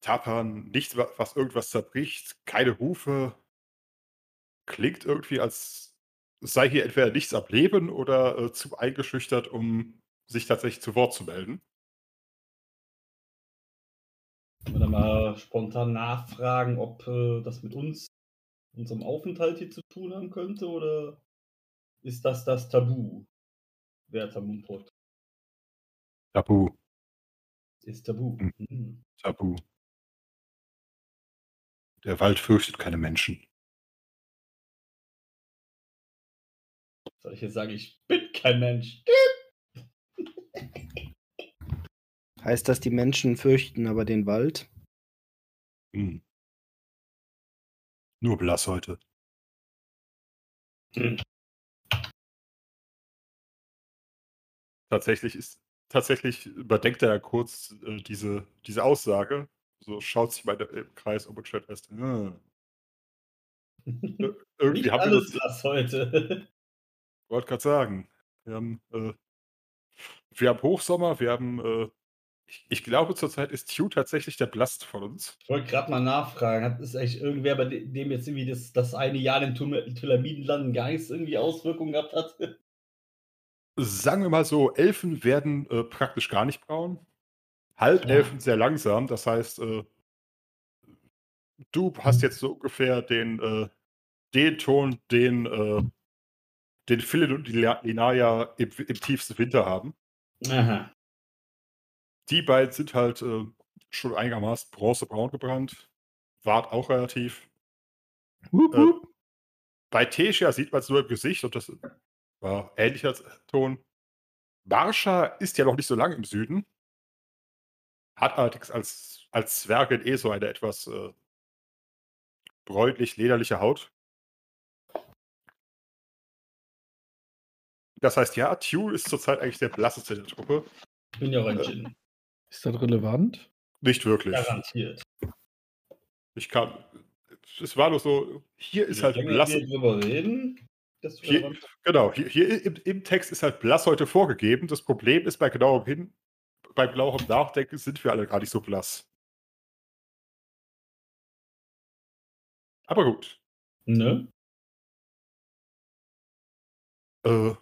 tappern, nichts, wa- was irgendwas zerbricht, keine Rufe. Klingt irgendwie, als sei hier entweder nichts am Leben oder äh, zu eingeschüchtert, um sich tatsächlich zu Wort zu melden. Oder mal spontan nachfragen, ob äh, das mit uns, unserem Aufenthalt hier zu tun haben könnte, oder ist das das Tabu? Werter Mumpot. Tabu, Ist Tabu. Mhm. Mhm. Tabu. Der Wald fürchtet keine Menschen. Soll ich jetzt sagen, ich bin kein Mensch? Heißt das, die Menschen fürchten aber den Wald? Hm. Nur blass heute. Tatsächlich ist, tatsächlich überdenkt er kurz äh, diese, diese Aussage. So schaut sich mal im Kreis um und stellt fest, hm. Ir- irgendwie Nicht haben wir alles das, blass heute. wollte gerade sagen, wir haben, äh, wir haben Hochsommer, wir haben, äh, ich, ich glaube zurzeit ist Hugh tatsächlich der Blast von uns. Ich wollte gerade mal nachfragen, hat es eigentlich irgendwer, bei de- dem jetzt irgendwie das, das eine Jahr in den Tylamidenlanden gar nichts irgendwie Auswirkungen gehabt hat? Sagen wir mal so, Elfen werden äh, praktisch gar nicht braun. Halbelfen sehr langsam, das heißt, äh, du hast jetzt so ungefähr den, äh, den Ton, den, äh, den Philin und die Lina- Linaya im, im tiefsten Winter haben. Aha. Die beiden sind halt äh, schon einigermaßen bronzebraun gebrannt. Wart auch relativ. Hup, Äh, hup. bei Tesha sieht man es nur im Gesicht und das war ähnlicher Ton. Marsha ist ja noch nicht so lange im Süden. Hat allerdings als, als Zwergin eh so eine etwas äh, bräunlich-lederliche Haut. Das heißt, ja, Tew ist zurzeit eigentlich der blasseste der Truppe. Ich bin ja auch ein Djinn. Ist das relevant? Nicht wirklich. Garantiert. Ich kann. Es war nur so, hier ist halt Länger blass. wir drüber reden, Hier, genau, hier, hier im, im Text ist halt blass heute vorgegeben. Das Problem ist bei genauem Hin, bei genauem Nachdenken sind wir alle gar nicht so blass. Aber gut. Ne? Äh,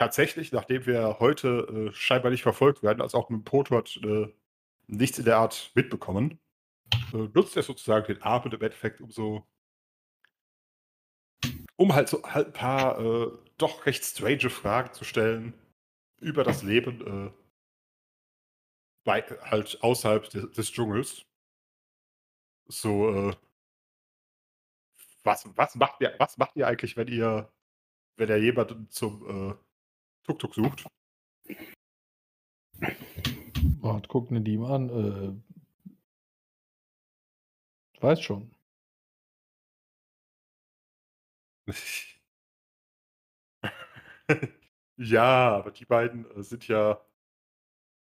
tatsächlich, nachdem wir heute äh, scheinbar nicht verfolgt werden, als auch mit dem Potort äh, nichts in der Art mitbekommen, äh, nutzt er sozusagen den Abend im Endeffekt, um so um halt so halt ein paar äh, doch recht strange Fragen zu stellen über das Leben äh, bei, halt außerhalb des, des Dschungels. So, äh, was, was, macht ihr, was macht ihr eigentlich, wenn ihr, wenn ihr jemanden zum äh, Tuk-Tuk sucht? Wart, guck ne die mal an. Äh, weiß schon. ja, aber die beiden äh, sind ja.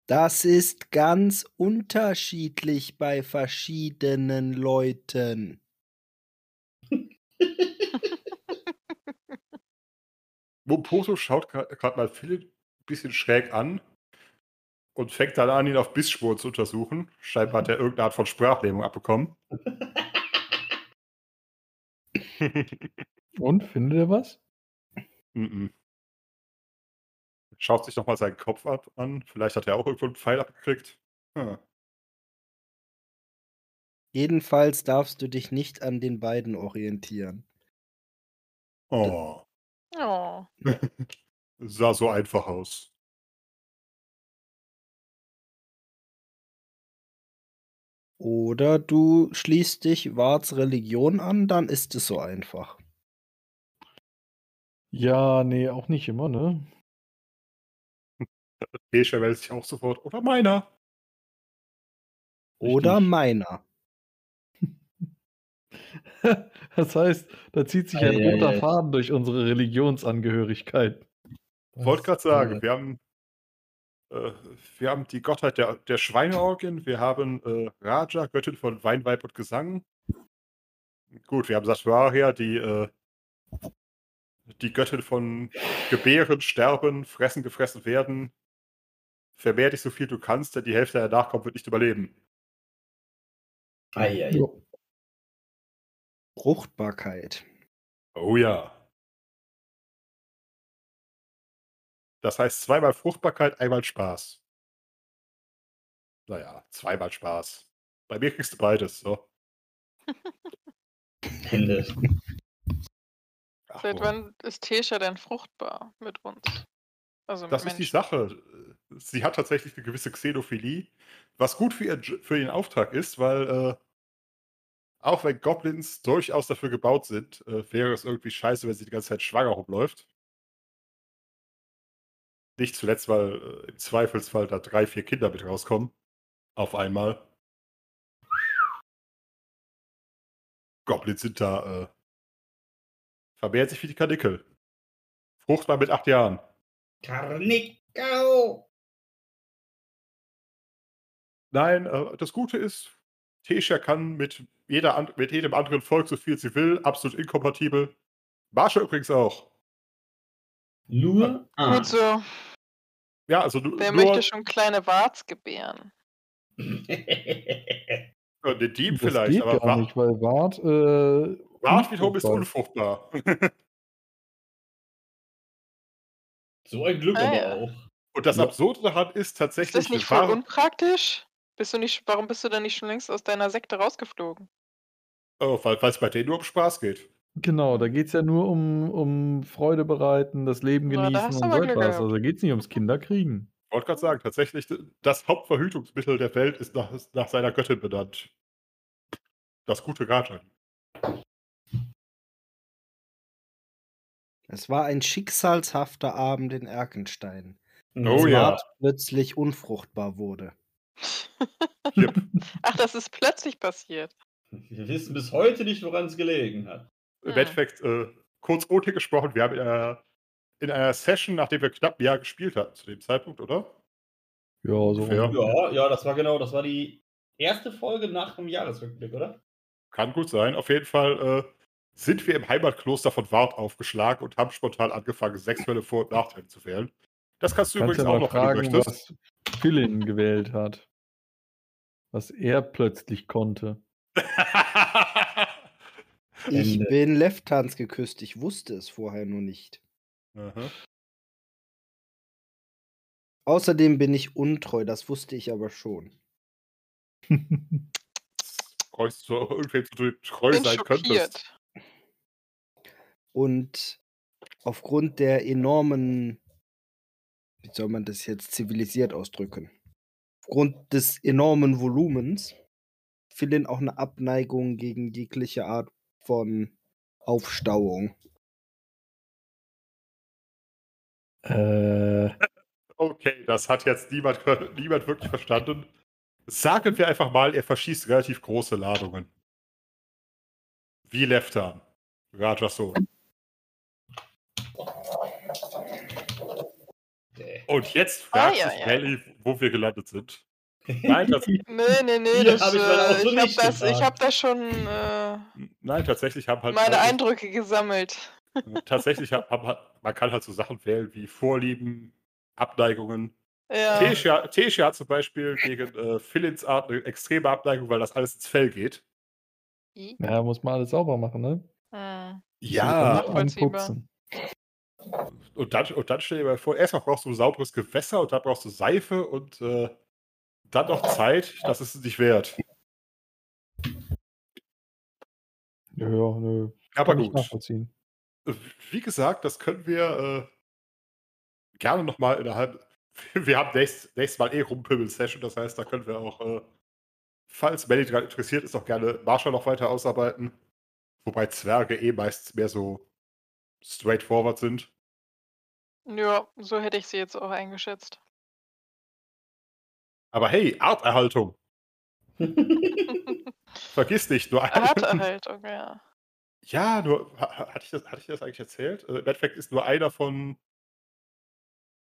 Das ist ganz unterschiedlich bei verschiedenen Leuten. Mopoto schaut gerade mal Philipp ein bisschen schräg an und fängt dann an, ihn auf Bissspuren zu untersuchen. Scheinbar hat er irgendeine Art von Sprachlähmung abbekommen. Und, findet ihr was? Mhm. Schaut sich nochmal seinen Kopf ab an. Vielleicht hat er auch irgendwo einen Pfeil abgekriegt. Hm. Jedenfalls darfst du dich nicht an den beiden orientieren. Oh. Oh. Sah so einfach aus. Oder du schließt dich Warts Religion an, dann ist es so einfach. Ja, nee, auch nicht immer, ne? Gescher meldet sich auch sofort. Oder meiner. Oder Richtig. meiner. Das heißt, da zieht sich ein Ei, ei, roter. Faden durch unsere Religionsangehörigkeit. Wollte gerade sagen, wir haben, äh, wir haben die Gottheit der, der Schweineorgien, wir haben äh, Raja, Göttin von Weinweib und Gesang. Gut, wir haben Satwaria, die, äh, die Göttin von Gebären, Sterben, Fressen, gefressen werden. Vermehr dich so viel du kannst, denn die Hälfte der Nachkommen wird nicht überleben. Ei, ei. Jo. Fruchtbarkeit. Oh ja. Das heißt zweimal Fruchtbarkeit, einmal Spaß. Naja, zweimal Spaß. Bei mir kriegst du beides. So. Ende. Ach, Seit wann ist Tesha denn fruchtbar mit uns? Also mit Das ist die Menschen. Sache. Sie hat tatsächlich eine gewisse Xenophilie, was gut für, ihr, für ihren Auftrag ist, weil äh, auch wenn Goblins durchaus dafür gebaut sind, äh, wäre es irgendwie scheiße, wenn sie die ganze Zeit schwanger rumläuft. Nicht zuletzt, weil äh, im Zweifelsfall da drei, vier Kinder mit rauskommen. Auf einmal. Goblins sind da, äh, vermehren sich wie die Kanickel. Fruchtbar mit acht Jahren. Karnickel! Nein, äh, das Gute ist, Tesha kann mit, jeder, an- mit jedem anderen Volk so viel sie will, absolut inkompatibel. Marsha übrigens auch. Nur ah. Gut so. Ja, also Wer nur möchte schon kleine Warts gebären? den Dieb Das vielleicht, geht aber gar Wa- nicht, weil Wart, äh, Wart wiederum ist unfruchtbar so ein Glück Ah, aber ja. auch. Und das. Absurde daran ist Ist tatsächlich, das nicht voll unpraktisch? Bist du nicht, warum bist du denn nicht schon längst aus deiner Sekte rausgeflogen? oh, weil es bei denen nur um Spaß geht. Genau, da geht es ja nur um, um Freude bereiten, das Leben Na, genießen du und so etwas. Also da geht es nicht ums Kinderkriegen. Ich wollte gerade sagen, tatsächlich, das Hauptverhütungsmittel der Welt ist nach, ist nach seiner Göttin benannt. Das gute Rajan. Es war ein schicksalshafter Abend in Erkenstein. Oh als ja. Plötzlich unfruchtbar wurde. Yep. Ach, das ist plötzlich passiert. Wir wissen bis heute nicht, woran es gelegen hat. Im Hm. Endeffekt, äh, kurz OT gesprochen, wir haben in einer, in einer Session, nachdem wir knapp ein Jahr gespielt hatten, zu dem Zeitpunkt, oder? Ja, so. Ungefähr. Ja, ja, das war genau, das war die erste Folge nach dem Jahresrückblick, oder? Kann gut sein. Auf jeden Fall äh, sind wir im Heimatkloster von Wart aufgeschlagen und haben spontan angefangen, sexuelle Vor- und Nachteile zu wählen. Das kannst du Kannst übrigens auch noch, fragen, wenn du möchtest. Was Philin gewählt hat. Was er plötzlich konnte. Ich bin Left-Tanz geküsst. Ich wusste es vorher nur nicht. Aha. Außerdem bin ich untreu, das wusste ich aber schon. Brauchst du irgendwem zu treu Bin sein könntest. schockiert. Und aufgrund der enormen, wie soll man das jetzt zivilisiert ausdrücken? Aufgrund des enormen Volumens Philin auch eine Abneigung gegen jegliche Art von Aufstauung. äh, Okay, das hat jetzt niemand, niemand wirklich verstanden. Sagen wir einfach mal, er verschießt relativ große Ladungen. Wie Leftan. Rajas Sohn. Und jetzt Ah, fragt ja, sich ja. Melly, wo wir gelandet sind. Nein, das, Nee, nee, nee, das, hab ich äh, so ich habe das, ich hab da schon äh, nein, tatsächlich haben halt. meine also, Eindrücke gesammelt. Tatsächlich haben, halt- man kann halt so Sachen wählen wie Vorlieben, Abneigungen. Ja. Tessia hat zum Beispiel gegen äh, Philins Art eine extreme Abneigung, weil das alles ins Fell geht. ja, muss man alles sauber machen, ne? Hm. Ja, Nachvollziehbar. anputzen. Und dann, und dann stell dir mal vor, erstmal brauchst du ein sauberes Gewässer und dann brauchst du Seife und äh, dann noch Zeit, das ist es nicht wert. Ja, nö. Aber gut. nachvollziehen. Wie gesagt, das können wir äh, gerne nochmal innerhalb. Wir haben nächst, nächstes Mal eh Rumpümmel-Session, das heißt, da können wir auch, äh, falls Melly daran interessiert ist, auch gerne Marshall noch weiter ausarbeiten. Wobei Zwerge eh meistens mehr so straightforward sind. Ja, so hätte ich sie jetzt auch eingeschätzt. Aber hey, Arterhaltung. Vergiss nicht, nur eine. Arterhaltung, ja. Ja, nur, ha- ha- hatte ich das, hatte ich das eigentlich erzählt? Äh, Im Endeffekt ist nur einer von,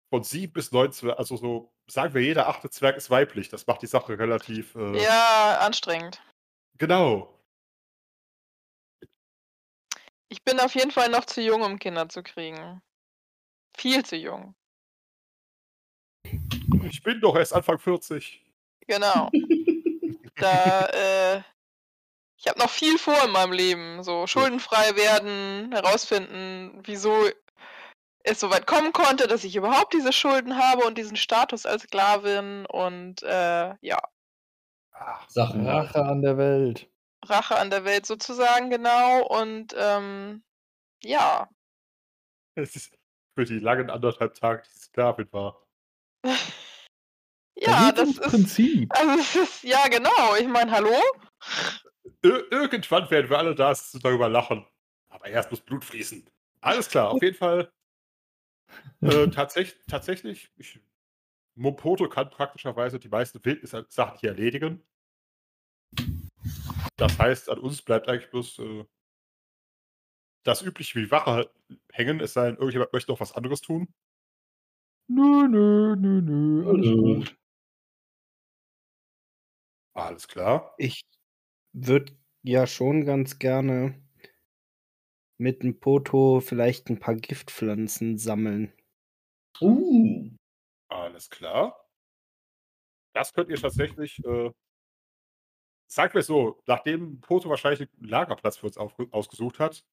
von sieben bis neun Zwergen, also so, sagen wir, jeder achte Zwerg ist weiblich. Das macht die Sache relativ. Äh, Ja, anstrengend. Genau. Ich bin auf jeden Fall noch zu jung, um Kinder zu kriegen. Viel zu jung. Ich bin doch erst Anfang 40. Genau. Da, äh, ich habe noch viel vor in meinem Leben. So schuldenfrei werden, herausfinden, wieso es so weit kommen konnte, dass ich überhaupt diese Schulden habe und diesen Status als Sklavin und äh, ja, Sachen. Rache an der Welt. Rache an der Welt sozusagen, genau. Und ähm, ja. Es ist für die langen anderthalb Tage, die Sklavin war. ja, das ist. Prinzip. Also es ist, ja genau. Ich meine, hallo? Ir irgendwann werden wir alle da sitzen und darüber lachen. Aber erst muss Blut fließen. Alles klar, auf jeden Fall. Äh, tatsächlich, tatsächlich ich, Mopoto kann praktischerweise die meisten Wildnis-Sachen hier erledigen. Das heißt, an uns bleibt eigentlich bloß äh, das übliche wie Wache hängen, es sei denn, irgendjemand möchte noch was anderes tun. Nö, nö, nö, nö. Alles Nö. gut. Alles klar. Ich würde ja schon ganz gerne mit dem Poto vielleicht ein paar Giftpflanzen sammeln. Uh. Alles klar. Das könnt ihr tatsächlich, äh, sagen wir es so, nachdem Poto wahrscheinlich einen Lagerplatz für uns auf, ausgesucht hat,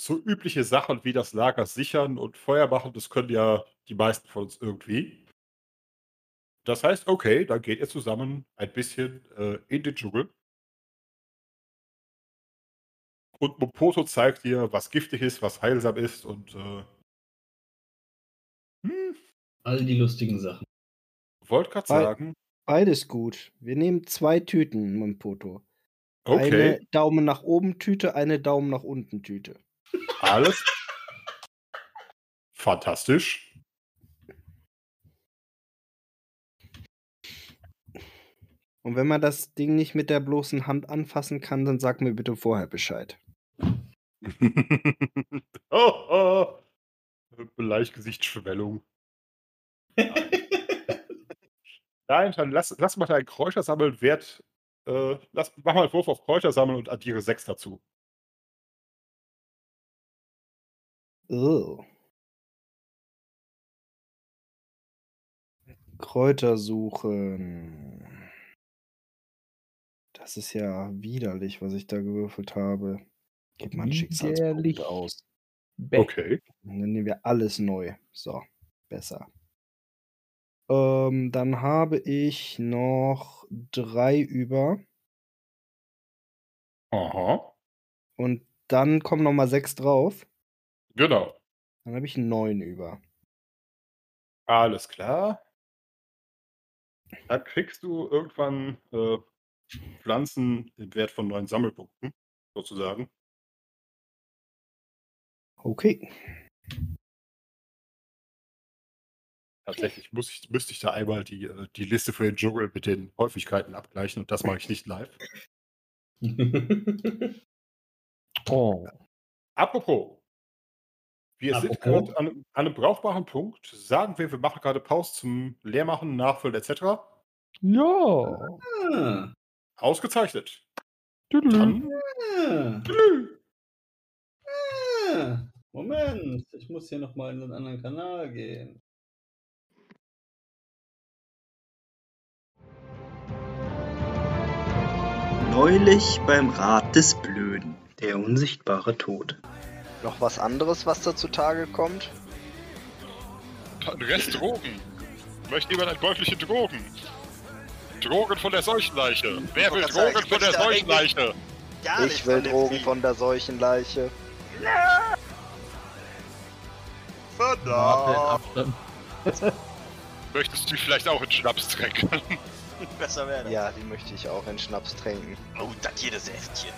so übliche Sachen wie das Lager sichern und Feuer machen, das können ja die meisten von uns irgendwie. Das heißt, okay, dann geht ihr zusammen ein bisschen äh, in den Dschungel. Und Mopoto zeigt dir, was giftig ist, was heilsam ist und äh, hm, All die lustigen Sachen. wollte gerade sagen, Beides gut. Wir nehmen zwei Tüten mit dem Poto. okay, Eine Daumen nach oben Tüte, eine Daumen nach unten Tüte. Alles fantastisch. Und wenn man das Ding nicht mit der bloßen Hand anfassen kann, dann sag mir bitte vorher Bescheid. oh, oh. Bleichgesichtsschwellung. Nein, dann lass, lass mal deinen Kräuter sammeln. Wert, äh, lass, mach mal einen Wurf auf Kräuter sammeln und addiere 6 dazu. Oh. Kräuter suchen. Das ist ja widerlich, was ich da gewürfelt habe. Gib mal einen Schicksalspunkt aus. Bäh. Okay. Und dann nehmen wir alles neu. So, besser. Ähm, dann habe ich noch drei über. Aha. Und dann kommen noch mal sechs drauf. Genau. Dann habe ich neun über. Alles klar. Dann kriegst du irgendwann äh, Pflanzen im Wert von neun Sammelpunkten, sozusagen. Okay. Tatsächlich muss ich, müsste ich da einmal die, äh, die Liste für den Dschungel mit den Häufigkeiten abgleichen und das mache ich nicht live. Oh. Apropos, wir sind gerade an, einem- an einem brauchbaren Punkt. Sagen wir, wir machen gerade Pause zum Leermachen, Nachfüllen etc. Ja. Ah, Ausgezeichnet. Tüdelü. Dann, ah, ah. Moment, ich muss hier nochmal in einen anderen Kanal gehen. Neulich beim Rat des Blöden. Der unsichtbare Tod. Noch was anderes, was da zutage kommt? Rest Drogen. Möchte jemand ein Beutelchen Drogen? Drogen von der Seuchenleiche. Wer will sagen, Drogen ich von der Seuchenleiche? Ich will Drogen von der Seuchenleiche. Verdammt. Möchtest du vielleicht auch in Schnaps trinken? Besser wäre das. Ja, die möchte ich auch in Schnaps tränken. Oh, das hier das Äffchen.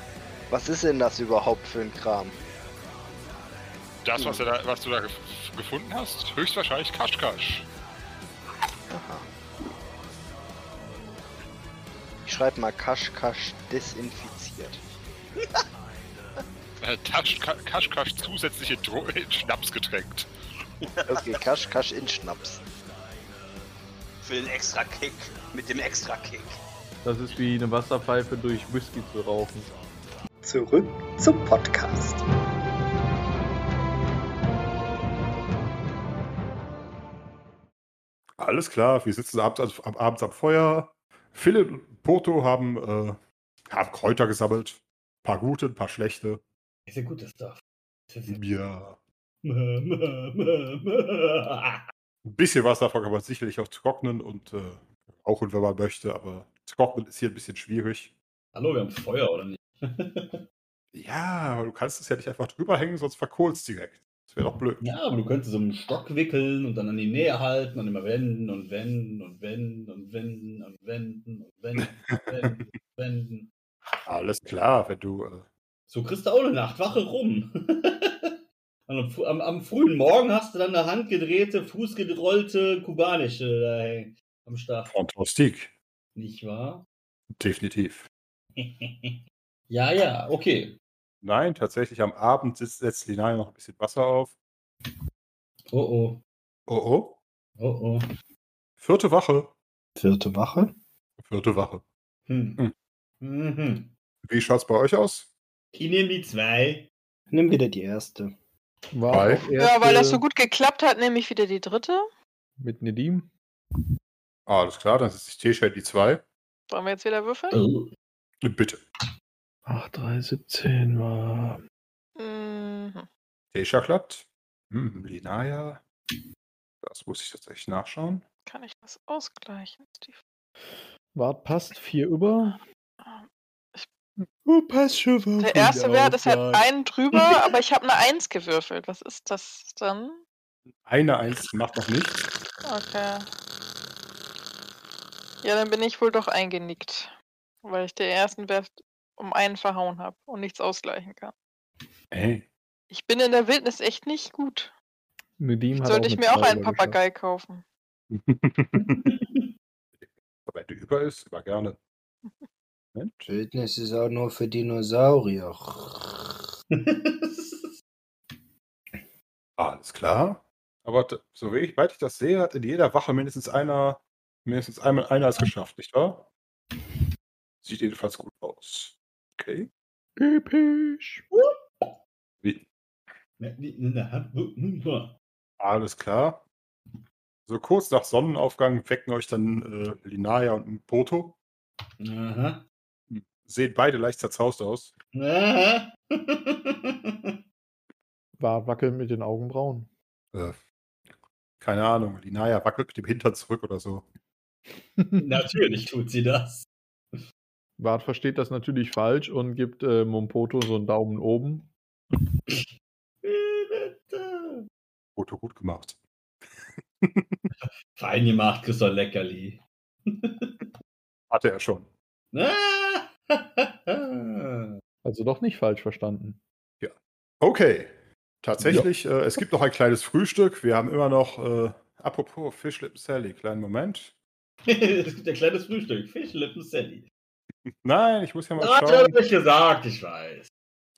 Was ist denn das überhaupt für ein Kram? Das, was, du da, was du da gef gefunden hast, höchstwahrscheinlich Kaschkasch. Aha. Ich schreibe mal Kaschkasch desinfiziert. Äh, Kaschkasch zusätzlich in, Dro in Schnaps getränkt. Okay, Kaschkasch in Schnaps. Für den extra Kick. Mit dem extra Kick. Das ist wie eine Wasserpfeife durch Whisky zu rauchen. Zurück zum Podcast. Alles klar, wir sitzen abends, also, ab- abends am Feuer. Philipp und Porto haben, äh, haben Kräuter gesammelt. Ein paar gute, ein paar schlechte. Ist ja gut, das Stuff. Ja. Ein bisschen was davon kann man sicherlich auch trocknen und äh, rauchen, wenn man möchte, aber trocknen ist hier ein bisschen schwierig. Hallo, wir haben Feuer, oder nicht? Ja, aber du kannst es ja nicht einfach drüber hängen, sonst verkohlst direkt. Wäre doch blöd. ja, aber du könntest so einen Stock wickeln und dann an die Nähe halten und immer wenden und wenden und wenden und wenden und wenden und wenden und wenden und wenden. Alles klar, wenn du. Äh, So kriegst du auch eine Nachtwache rum. Am, am, am frühen Morgen hast du dann eine handgedrehte, fußgerollte kubanische da hängen am Start. Fantastik. Nicht wahr? Definitiv. ja, ja, okay. Nein, tatsächlich am Abend setzt, Lina noch ein bisschen Wasser auf. Oh oh. Oh oh. Oh oh. Vierte Wache. Vierte Wache. Vierte Wache. Hm. Hm. Mhm. Wie schaut's bei euch aus? Ich nehme die zwei. Nimm wieder die erste. Auch Ja, weil das so gut geklappt hat, nehme ich wieder die dritte. Mit Nedim. Alles klar, dann ich Tesha in die zwei. Wollen wir jetzt wieder würfeln? Oh. Bitte. 8, 3, 17 war. Mhm. Tesha klappt. Hm, Linaya. Das muss ich tatsächlich nachschauen. Kann ich das ausgleichen? Steve? Wart passt 4 über. Oh, passt schon. Der erste Wert ist halt ein drüber, aber ich habe eine Eins gewürfelt. Was ist das dann? Eine Eins macht noch nichts. Okay. Ja, dann bin ich wohl doch eingenickt. Weil ich den ersten Wert um einen verhauen habe und nichts ausgleichen kann. Ey. Ich bin in der Wildnis echt nicht gut. Nedim Sollte ich mir auch einen. Papagei kaufen. Wenn du über ist, über gerne. Wildnis ist auch nur für Dinosaurier. Alles klar. Aber so wie ich, weit ich das sehe, hat in jeder Wache mindestens einer, mindestens einmal einer es geschafft, nicht wahr? Sieht jedenfalls gut aus. Okay. Episch. Wie? Aha. Alles klar. So kurz nach Sonnenaufgang wecken euch dann äh, Linaya und Poto. Sehen beide leicht zerzaust aus. Aha. War wackeln mit den Augenbrauen. Äh, keine Ahnung. Linaya wackelt mit dem Hintern zurück oder so. Natürlich tut sie das. Bart versteht das natürlich falsch und gibt äh, Mompoto so einen Daumen oben. Poto gut gemacht. Fein gemacht, Christoph Leckerli. Hatte er schon. Also doch nicht falsch verstanden. Okay. Tatsächlich, äh, es gibt noch ein kleines Frühstück. Wir haben immer noch, äh, apropos Fischlippen Sally, kleinen Moment. es gibt ein kleines Frühstück. Fischlippen Sally. Nein, ich muss ja mal das schauen. hab ich gesagt, ich weiß.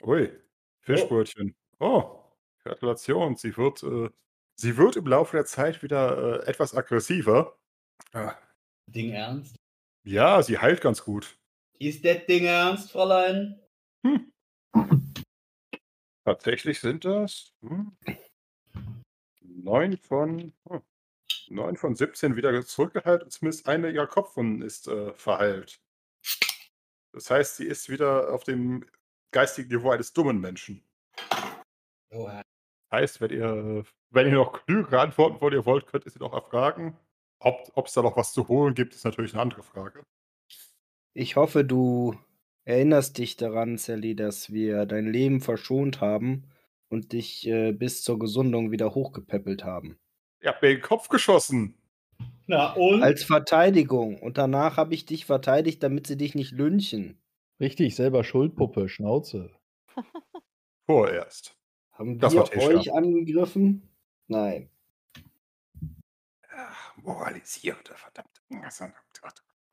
Ui, Fischbrötchen. Oh, Gratulation. Sie wird, äh, sie wird im Laufe der Zeit wieder äh, etwas aggressiver. Ah, Ding ernst? Ja, sie heilt ganz gut. Ist das Ding ernst, Fräulein? Tatsächlich sind das hm, neun von hm, neun von 17 wieder zurückgeheilt und zumindest eine ihrer Kopfwunden ist äh, verheilt. Das heißt, sie ist wieder auf dem geistigen Niveau eines dummen Menschen. Oha. Heißt, wenn ihr, wenn ihr noch klügere Antworten wollt, ihr wollt, könnt ihr sie noch erfragen. Ob es da noch was zu holen gibt, ist natürlich eine andere Frage. Ich hoffe, du erinnerst dich daran, Sally, dass wir dein Leben verschont haben und dich äh, bis zur Gesundung wieder hochgepäppelt haben. Ihr habt mir den Kopf geschossen. Na und? Als Verteidigung. Und danach habe ich dich verteidigt, damit sie dich nicht lynchen. Richtig, selber Schuldpuppe, Schnauze. Vorerst. Haben Das wir euch angegriffen? Nein. Ach, moralisierende, verdammt.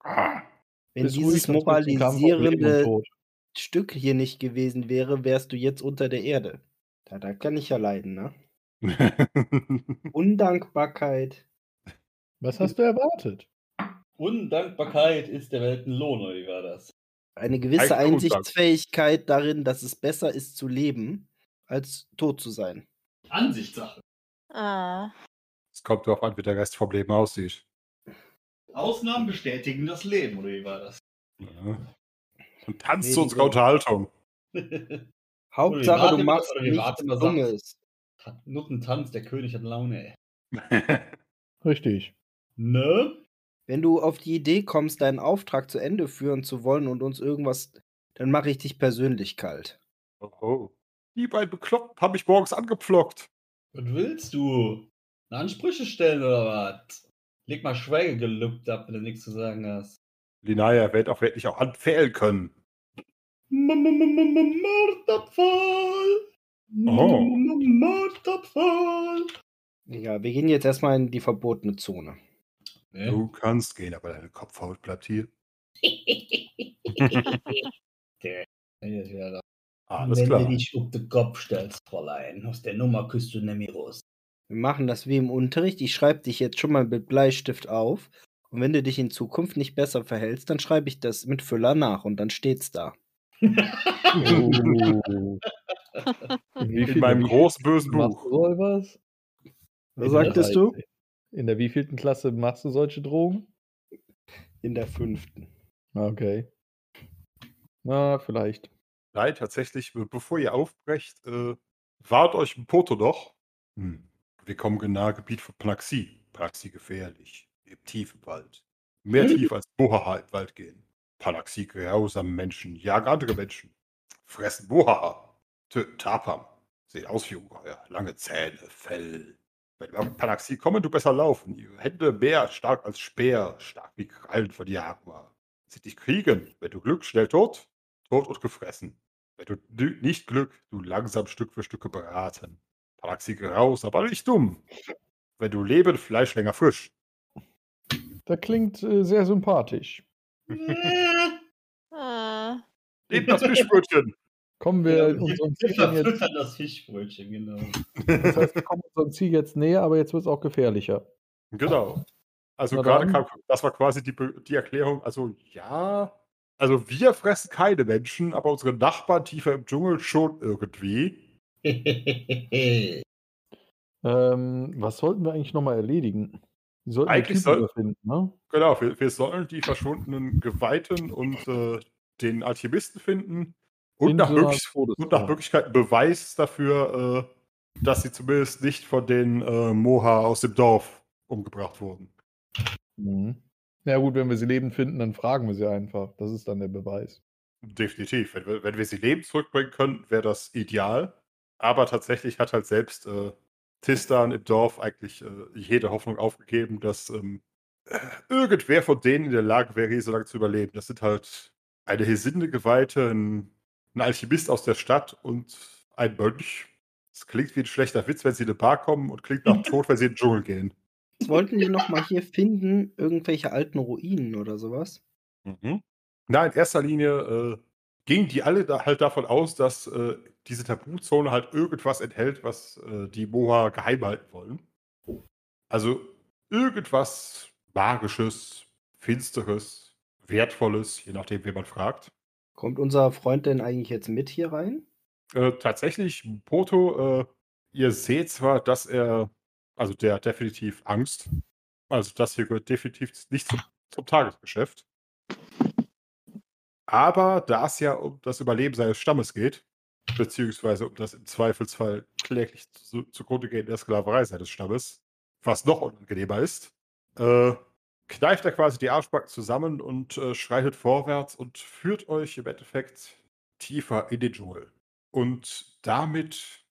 Ah. Wenn Bist dieses moralisierende. Stück hier nicht gewesen wäre, wärst du jetzt unter der Erde. Da, da kann ich ja leiden, ne? Undankbarkeit. Was hast du erwartet? Undankbarkeit ist der Welt ein Lohn, oder wie war das? Eine gewisse Ein. Einsichtsfähigkeit darin, dass es besser ist zu leben, als tot zu sein. Ansichtssache. Ah. Es kommt darauf an, wie der Rest vom Leben aussieht. Ausnahmen bestätigen das Leben, oder wie war das? Ja. Und tanzt zu unserer Unterhaltung. Hauptsache, du machst oder wir warten nichts mal Dummes. Nuttentanz, der König hat Laune. Richtig. Ne? Wenn du auf die Idee kommst, deinen Auftrag zu Ende führen zu wollen und uns irgendwas, dann mache ich dich persönlich kalt. oh, oh. Die beiden Bekloppten haben mich morgens angepflockt. Was willst du? Ansprüche stellen oder was? Leg mal Schweigegelübde ab, wenn du nichts zu sagen hast. Linaya wird auch wirklich auch anfehlen können. M- m- m- Mordabfall! Oh. Mordabfall! Ja, wir gehen jetzt erstmal in die verbotene Zone. Ne? Du kannst gehen, aber deine Kopfhaut bleibt hier. Alles Wenn klar. du dich auf den Kopf stellst, Fräulein, aus der Nummer küsst du nämlich raus. Wir machen das wie im Unterricht. Ich schreibe dich jetzt schon mal mit Bleistift auf. Und wenn du dich in Zukunft nicht besser verhältst, dann schreibe ich das mit Füller nach und dann steht's da. Oh. In, wie In viel- meinem großen bösen Buch. Was der sagtest du? 13. In der wievielten Klasse machst du solche Drogen? In der fünften. Okay. Na, vielleicht. Nein, tatsächlich, be- bevor ihr aufbrecht, äh, wart euch ein Poto noch. Hm. Wir kommen nahe Gebiet von Panaxi. Panaxi gefährlich. Im tiefen Wald. Mehr tief als Bohaha im Wald gehen. Panaxi grausame Menschen, jagen andere Menschen. Fressen Bohaha. Töten Tapam. Sehen aus wie Ungeheuer. Lange Zähne, Fell. Wenn wir auf Panaxi kommen, du besser laufen. Ihre Hände mehr stark als Speer, stark wie Krallen von Jaguar. Sie dich kriegen. Wenn du Glück, schnell tot. Tot und gefressen. Wenn du nicht Glück, du langsam Stück für Stück beraten. Panaxi graus, aber nicht dumm. Wenn du leben, Fleisch länger frisch. Das klingt äh, sehr sympathisch. Nehmt das Fischbrötchen. Kommen wir unserem Ziel jetzt, das Fischbrötchen, genau. das heißt, wir kommen unserem Ziel jetzt näher, aber jetzt wird es auch gefährlicher. Genau. Also Na gerade kam, das war quasi die, die Erklärung, also ja, also wir fressen keine Menschen, aber unsere Nachbarn tiefer im Dschungel schon irgendwie. Ähm, was sollten wir eigentlich nochmal erledigen? Wir sollten Eigentlich die Typen soll- überfinden, ne? Genau, wir, wir sollen die verschwundenen Geweihten und äh, den Alchemisten finden und, nach, so einer möglich und nach. Möglichkeit Beweis dafür, äh, dass sie zumindest nicht von den äh, Moha aus dem Dorf umgebracht wurden. Mhm. Ja gut, wenn wir sie lebend finden, dann fragen wir sie einfach. Das ist dann der Beweis. Definitiv. Wenn wir, wenn wir sie lebend zurückbringen können, wäre das ideal. Aber tatsächlich hat halt selbst äh, Tistan im Dorf eigentlich äh, jede Hoffnung aufgegeben, dass ähm, äh, irgendwer von denen in der Lage wäre, hier so lange zu überleben. Das sind halt eine Hesinde-Geweihte, ein, ein Alchemist aus der Stadt und ein Mönch. Es klingt wie ein schlechter Witz, wenn sie in eine Bar kommen und klingt nach Tod, wenn sie in den Dschungel gehen. Was wollten die nochmal hier finden? Irgendwelche alten Ruinen oder sowas? Mhm. Na, in erster Linie äh, gingen die alle da halt davon aus, dass äh, diese Tabuzone halt irgendwas enthält, was äh, die Moha geheim halten wollen. Also irgendwas Magisches, Finsteres, Wertvolles, je nachdem, wen man fragt. Kommt unser Freund denn eigentlich jetzt mit hier rein? Äh, tatsächlich, Poto, äh, ihr seht zwar, dass er, also der hat definitiv Angst. Also das hier gehört definitiv nicht zum, zum Tagesgeschäft. Aber da es ja um das Überleben seines Stammes geht, beziehungsweise um das im Zweifelsfall kläglich zu, zugrunde gehen der Sklaverei seines Stammes, was noch unangenehmer ist, äh, kneift er quasi die Arschbacken zusammen und äh, schreitet vorwärts und führt euch im Endeffekt tiefer in den Dschungel. Und damit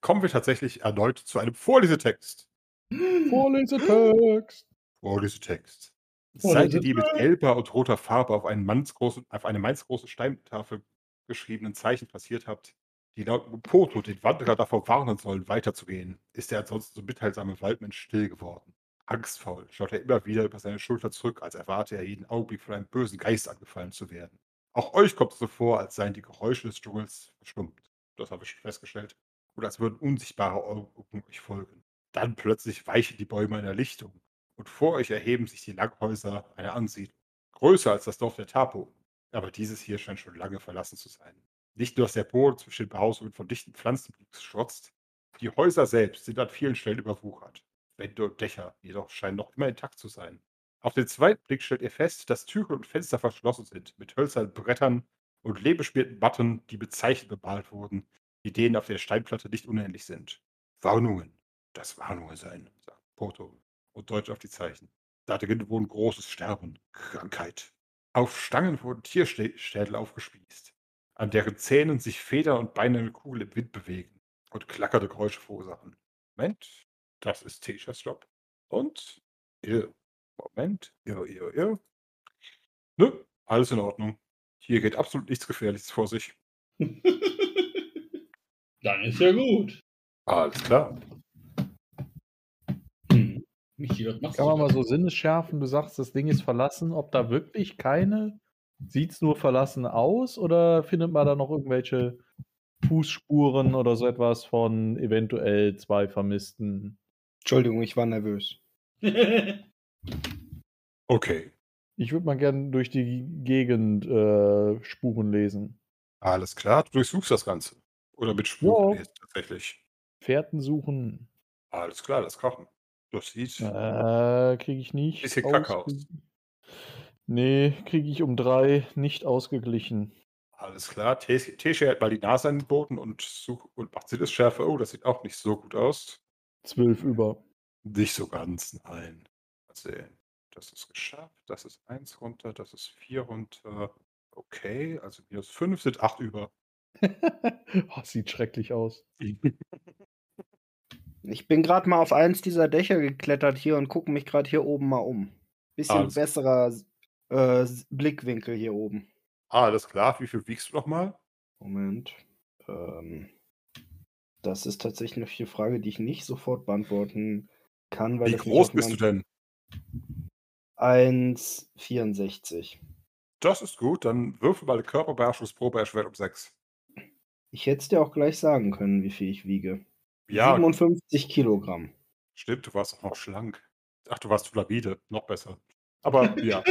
kommen wir tatsächlich erneut zu einem Vorlesetext. Vorlesetext. Vorlesetext. Seid ihr die mit gelber und roter Farbe auf, einen mannsgroßen, auf eine mannsgroße Steintafel geschriebenen Zeichen passiert habt, die laut Poto den Wanderer davor warnen sollen, weiterzugehen, ist der ansonsten so mitteilsame Waldmensch still geworden. Angstfaul schaut er immer wieder über seine Schulter zurück, als erwarte er jeden Augenblick von einem bösen Geist angefallen zu werden. Auch euch kommt es so vor, als seien die Geräusche des Dschungels verstummt. Das habe ich festgestellt. Oder als würden unsichtbare Augen euch folgen. Dann plötzlich weichen die Bäume einer Lichtung und vor euch erheben sich die Langhäuser einer Ansiedlung. Größer als das Dorf der Tapo. Aber dieses hier scheint schon lange verlassen zu sein. Nicht nur, dass der Boden zwischen den Behausungen von dichten Pflanzen schrotzt, die Häuser selbst sind an vielen Stellen überwuchert. Dächer jedoch scheinen noch immer intakt zu sein. Auf den zweiten Blick stellt ihr fest, dass Türen und Fenster verschlossen sind, mit hölzernen Brettern und lehmbeschmierten Matten, die mit Zeichen bemalt wurden, die denen auf der Steinplatte nicht unähnlich sind. Warnungen. Das Warnungen sein, sagt Porto und deutet auf die Zeichen. Da drin wohnt großes Sterben, Krankheit. Auf Stangen wurden Tierschädel aufgespießt, an deren Zähnen sich Federn und Beine eine Kugel im Wind bewegen und klackernde Geräusche verursachen. Moment, das ist Teshas Job. Und ihr, Moment, ihr, ihr, ihr. Nö, alles in Ordnung. Hier geht absolut nichts Gefährliches vor sich. Dann ist ja gut. Alles klar. Hm. Michi, was machst Kann du? man mal so Sinnesschärfen, du sagst, das Ding ist verlassen, ob da wirklich keine, sieht es nur verlassen aus oder findet man da noch irgendwelche Fußspuren oder so etwas von eventuell zwei Vermissten? Entschuldigung, ich war nervös. Okay, Ich würde mal gerne durch die Gegend äh, Spuren lesen. alles klar. Du durchsuchst das Ganze. Oder mit Spuren Ja. tatsächlich. Fährten suchen. Alles klar, das Kochen. Das sieht. Äh, kriege ich nicht. Bisschen kacke aus. Nee, kriege ich um drei nicht ausgeglichen. Alles klar. Tesche hält mal die Nase an den Boden und, such, und macht Sinnesschärfe. Oh, das sieht auch nicht so gut aus. Zwölf über. Nicht so ganz, nein. Mal sehen. Das ist geschafft. Das ist eins runter. Das ist vier runter. Okay, also minus fünf sind acht über. oh, sieht schrecklich aus. Ich bin gerade mal auf eins dieser Dächer geklettert hier und gucke mich gerade hier oben mal um. Bisschen Alles- besserer äh, Blickwinkel hier oben. Alles klar. Wie viel wiegst du nochmal? Moment. Ähm, das ist tatsächlich noch eine Frage, die ich nicht sofort beantworten kann. Weil Wie groß bist du denn? 1,64. Das ist gut, dann würfel mal eine Körperbeherrschungsprobe erschwert um 6. Ich hätte es dir auch gleich sagen können, wie viel ich wiege. Ja, 57 Kilogramm. stimmt, du warst auch noch schlank. Ach, du warst Tulabide, noch besser. Aber ja,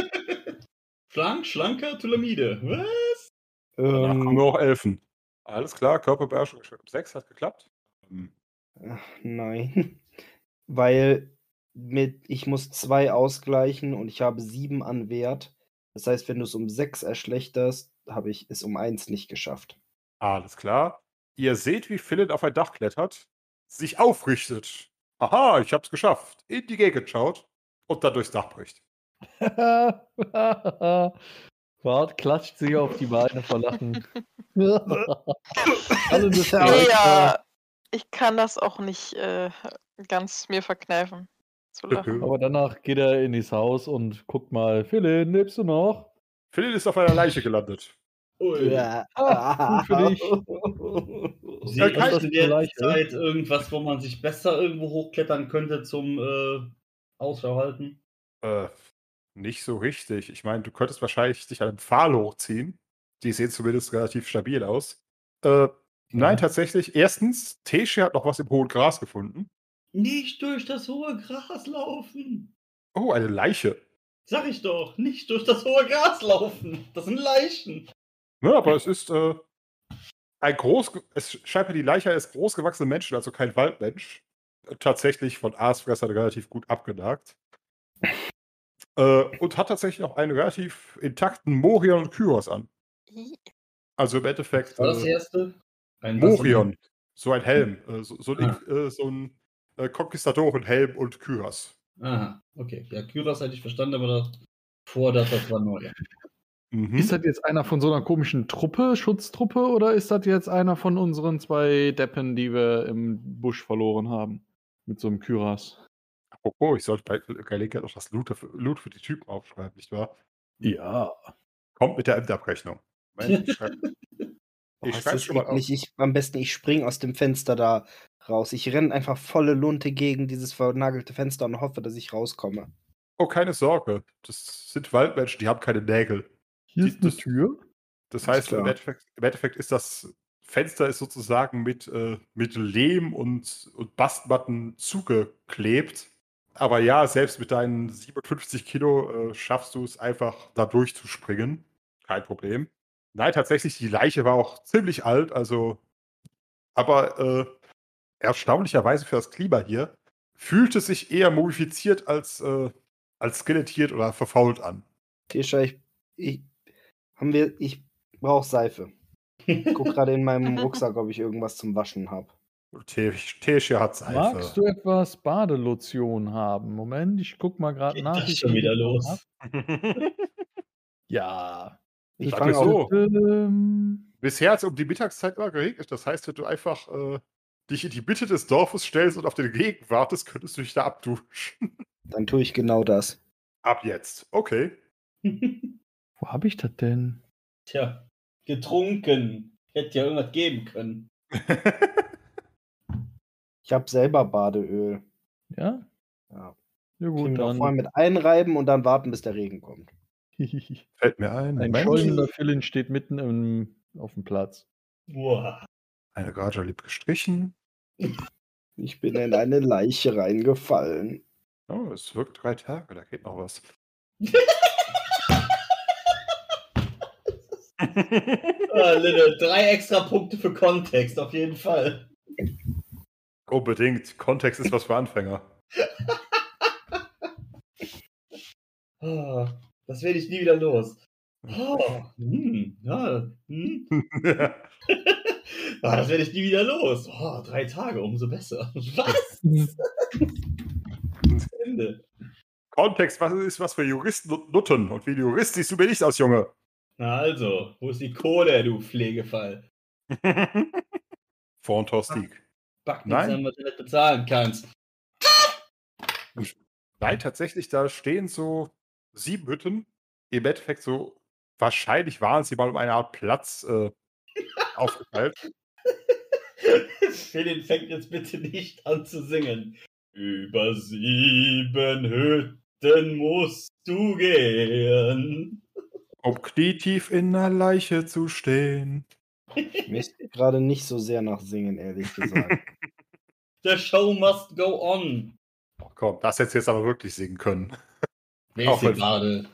Schlank, schlanker Tulamide. Was? danach haben Ähm, wir auch Elfen. Alles klar, Körperbeherrschung erschwert um 6 hat geklappt. Ähm, ach, nein. Weil mit, ich muss zwei ausgleichen und ich habe sieben an Wert. Das heißt, wenn du es um sechs erschlechterst, habe ich es um eins nicht geschafft. Alles klar. Ihr seht, wie Philip auf ein Dach klettert, sich aufrichtet. Aha, ich hab's geschafft. In die Gegend schaut und dann durchs Dach bricht. Bart klatscht sich auf die Beine vor Lachen. Alle das Ja. Ja, ich kann das auch nicht äh, ganz mir verkneifen zu lachen. Aber danach geht er in das Haus und guckt mal, Philipp, lebst du noch? Philip ist auf einer Leiche gelandet. Ui. Ja. Ah, gut für dich. Sehe ich kann in ich-? Zeit irgendwas, wo man sich besser irgendwo hochklettern könnte zum äh, Ausschau halten? Äh, nicht so richtig. Ich meine, du könntest wahrscheinlich dich an einem Pfahl hochziehen. Die sehen zumindest relativ stabil aus. Äh, nein, tatsächlich. Erstens, Tesche hat noch was im hohen Gras gefunden. Nicht durch das hohe Gras laufen. Oh, eine Leiche. Sag ich doch, nicht durch das hohe Gras laufen. Das sind Leichen. Ja, aber es ist äh, ein groß, es scheint mir die Leiche eines großgewachsenen Menschen, also kein Waldmensch, äh, tatsächlich von Aasfressern relativ gut abgenagt. Äh, und hat tatsächlich noch einen relativ intakten Morion und Kyros an. Ih, Also im Endeffekt War das äh, erste? Ein Morion, so ein Helm, äh, so, so ein, Ah. äh, so ein äh, Konquistadorenhelm und Kyros. Aha, okay. Ja, Kyros hätte ich verstanden, aber davor das, das war neu. Mhm. Ist das jetzt einer von so einer komischen Truppe, Schutztruppe, oder ist das jetzt einer von unseren zwei Deppen, die wir im Busch verloren haben? Mit so einem Kyras. Apropos, ich sollte bei Gelegenheit auch das Loot, dafür- Loot für die Typen aufschreiben, nicht wahr? Ja. Kommt mit der Endabrechnung. Moment, ich schreib- Oh, Ich ist schon mal auf. Ich, am besten, ich spring aus dem Fenster da raus. Ich renne einfach volle Lunte gegen dieses vernagelte Fenster und hoffe, dass ich rauskomme. Oh, keine Sorge. Das sind Waldmenschen, die haben keine Nägel. Hier Die- ist eine das- Tür. Das Alles heißt, im. Endeffekt, im Endeffekt ist das Fenster ist sozusagen mit, äh, mit Lehm und, und Bastmatten zugeklebt. Aber ja, selbst mit deinen 57 Kilo äh, schaffst du es einfach, da durchzuspringen. Kein Problem. Nein, tatsächlich, die Leiche war auch ziemlich alt, also. Aber äh, erstaunlicherweise für das Klima hier fühlte es sich eher mumifiziert als, äh, als skelettiert oder verfault an. Tisha, ich, ich, haben wir, ich brauche Seife. Guck gerade in meinem Rucksack, ob ich irgendwas zum Waschen habe. Tesche hat Seife. Magst du etwas Badelotion haben? Moment, ich guck mal gerade nach. das ich schon wieder los? Ja. Ich Sag fange so. Ähm, Bisher hat es um die Mittagszeit immer geregnet. Das heißt, wenn du einfach äh, dich in die Mitte des Dorfes stellst und auf den Regen wartest, könntest du dich da abduschen. Dann tue ich genau das. Ab jetzt. Okay. wo habe ich das denn? Tja, getrunken. Hätte ja irgendwas geben können. Ich habe selber Badeöl. Ja? Ja. Ja Ich gut, dann. vorher mit einreiben und dann warten, bis der Regen kommt. Fällt mir ein. Ein Moment. schäumender Philin steht mitten im, auf dem Platz. Boah. Eine Gaja lieb gestrichen. Ich bin in eine Leiche reingefallen. Oh, es wirkt drei Tage, da geht noch was. Ah, Linne, drei extra Punkte für Kontext, auf jeden Fall. Unbedingt. Kontext ist was für Anfänger. Ah, das werde ich nie wieder los. Oh, hm, ja, hm. ah, das werde ich nie wieder los. Oh, drei Tage, umso besser. Was? Ende. Kontext, was ist was für Juristen und Nutten? Und wie Jurist siehst du mir nicht aus, Junge. Na also, wo ist die Kohle, du Pflegefall? Fontastik. Back Nein. nichts an, was du nicht bezahlen kannst. Nein, tatsächlich, da stehen so sieben Hütten. Im Endeffekt so, wahrscheinlich waren sie mal um eine Art Platz äh, aufgeteilt. Philin fängt jetzt bitte nicht an zu singen. Über sieben Hütten musst du gehen. Um knietief in einer Leiche zu stehen. Ich möchte gerade nicht so sehr nach Singen, ehrlich gesagt. The show must go on. Oh, komm, das hättest du jetzt aber wirklich singen können. Wer Auch wenn- gerade?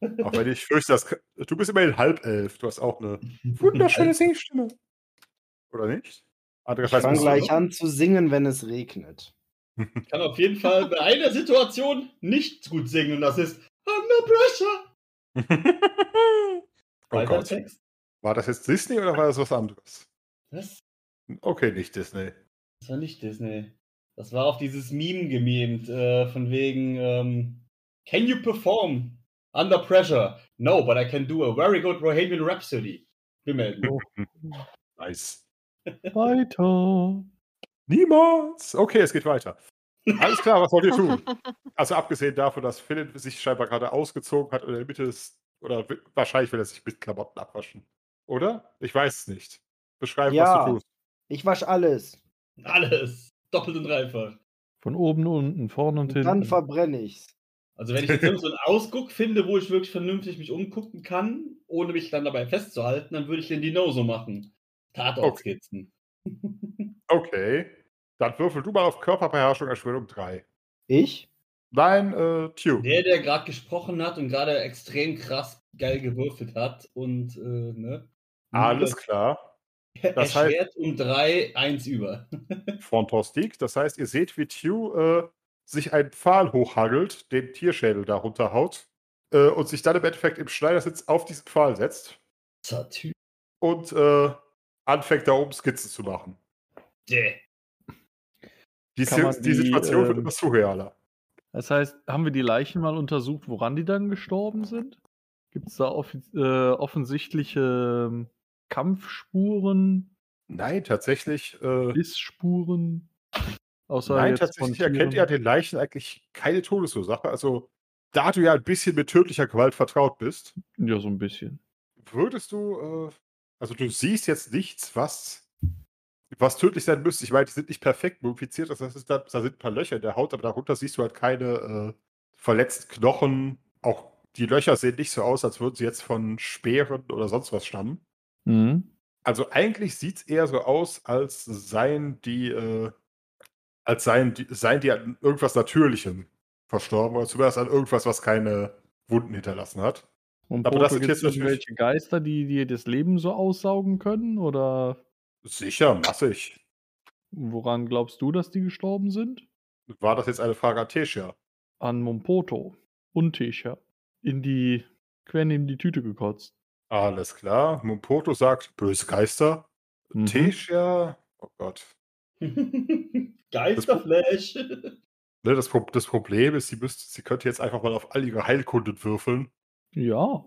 Auch wenn ich fürchte, dass, du bist immerhin halb elf. Du hast auch eine wunderschöne Singstimme. Oder nicht? Ich Andererseits fange musst du- gleich an zu singen, wenn es regnet. kann auf jeden Fall bei einer Situation nicht gut singen und das ist Under Pressure. oh Gott. Text. War das jetzt Disney oder war das was anderes? Das, Okay, nicht Disney. das war nicht Disney. Das war auf dieses Meme gememt, äh, von wegen ähm, Can you perform under pressure? No, but I can do a very good Bohemian Rhapsody. Nice. weiter. Niemals! Okay, es geht weiter. Alles klar, was wollt ihr tun? Also abgesehen davon, dass Philipp sich scheinbar gerade ausgezogen hat und in der Mitte ist, oder wahrscheinlich will er sich mit Klamotten abwaschen. Oder? Ich weiß es nicht. Beschreib, Ja. was du tust. Ich wasche alles. Alles. Doppelt und dreifach. Von oben, unten, vorne und Und hinten. dann verbrenne ich's. Also wenn ich jetzt so einen Ausguck finde, wo ich wirklich vernünftig mich umgucken kann, ohne mich dann dabei festzuhalten, dann würde ich den Dino so machen. Tatortskizzen. Okay. Dann würfel du mal auf Körperbeherrschung Erschwörung 3. Ich? Nein, äh, Tube. Der, der gerade gesprochen hat und gerade extrem krass geil gewürfelt hat und, äh, ne? Alles klar. Das heißt- Erschwert um drei, eins über. Fantastik. Das heißt, ihr seht, wie Tew äh, sich einen Pfahl hochhagelt, den Tierschädel da runterhaut äh, und sich dann im Endeffekt im Schneidersitz auf diesen Pfahl setzt Satyr. und äh, anfängt da oben Skizzen zu machen. Däh. Die, die die, Situation wird ähm, immer surrealer. Das heißt, haben wir die Leichen mal untersucht, woran die dann gestorben sind? Gibt es da offi äh, offensichtliche ähm, Kampfspuren, Nein, tatsächlich. Äh, Bissspuren? Außer nein, tatsächlich erkennt ihr an den Leichen eigentlich keine Todesursache. Also, da du ja ein bisschen mit tödlicher Gewalt vertraut bist, Ja, so ein bisschen. würdest du, äh, also du siehst jetzt nichts, was, was tödlich sein müsste. Ich meine, die sind nicht perfekt mumifiziert, das heißt, da, da sind ein paar Löcher in der Haut, aber darunter siehst du halt keine äh, verletzten Knochen. Auch die Löcher sehen nicht so aus, als würden sie jetzt von Speeren oder sonst was stammen. Mhm. Also eigentlich sieht es eher so aus, als seien die, äh, als seien die, seien die an irgendwas Natürlichem verstorben, oder zumindest an irgendwas, was keine Wunden hinterlassen hat. Und Aber das sind jetzt irgendwelche Geister, die dir das Leben so aussaugen können? Oder Sicher, massig. woran glaubst du, dass die gestorben sind? War das jetzt eine Frage an Tessia? An Mompoto und Tesha. In die, quer neben die Tüte gekotzt. Alles klar. Mumpoto sagt böse Geister. Mhm. Tessia, oh Gott. Geisterflash. Ne, das, Pro das Problem ist, sie, müsste, sie könnte jetzt einfach mal auf all ihre Heilkunden würfeln. Ja.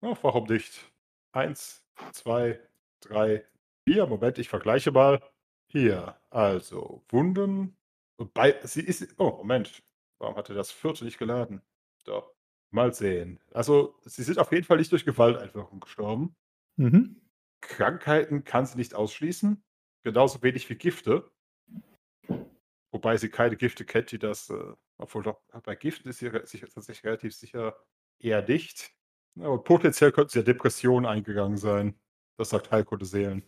Ach, warum nicht? Eins, zwei, drei, vier. Moment, ich vergleiche mal. Hier, also Wunden. Und Bei, sie ist. Oh, Moment. Warum hatte das vierte nicht geladen? Doch. Mal sehen. Also, sie sind auf jeden Fall nicht durch Gewalteinwirkung gestorben. Mhm. Krankheiten kann sie nicht ausschließen. Genauso wenig wie Gifte. Wobei sie keine Gifte kennt, die das. Äh, obwohl doch, bei Giften ist sie sicher, tatsächlich relativ sicher eher nicht. Ja, und potenziell könnten sie ja Depressionen eingegangen sein. Das sagt Heilkunde Seelen.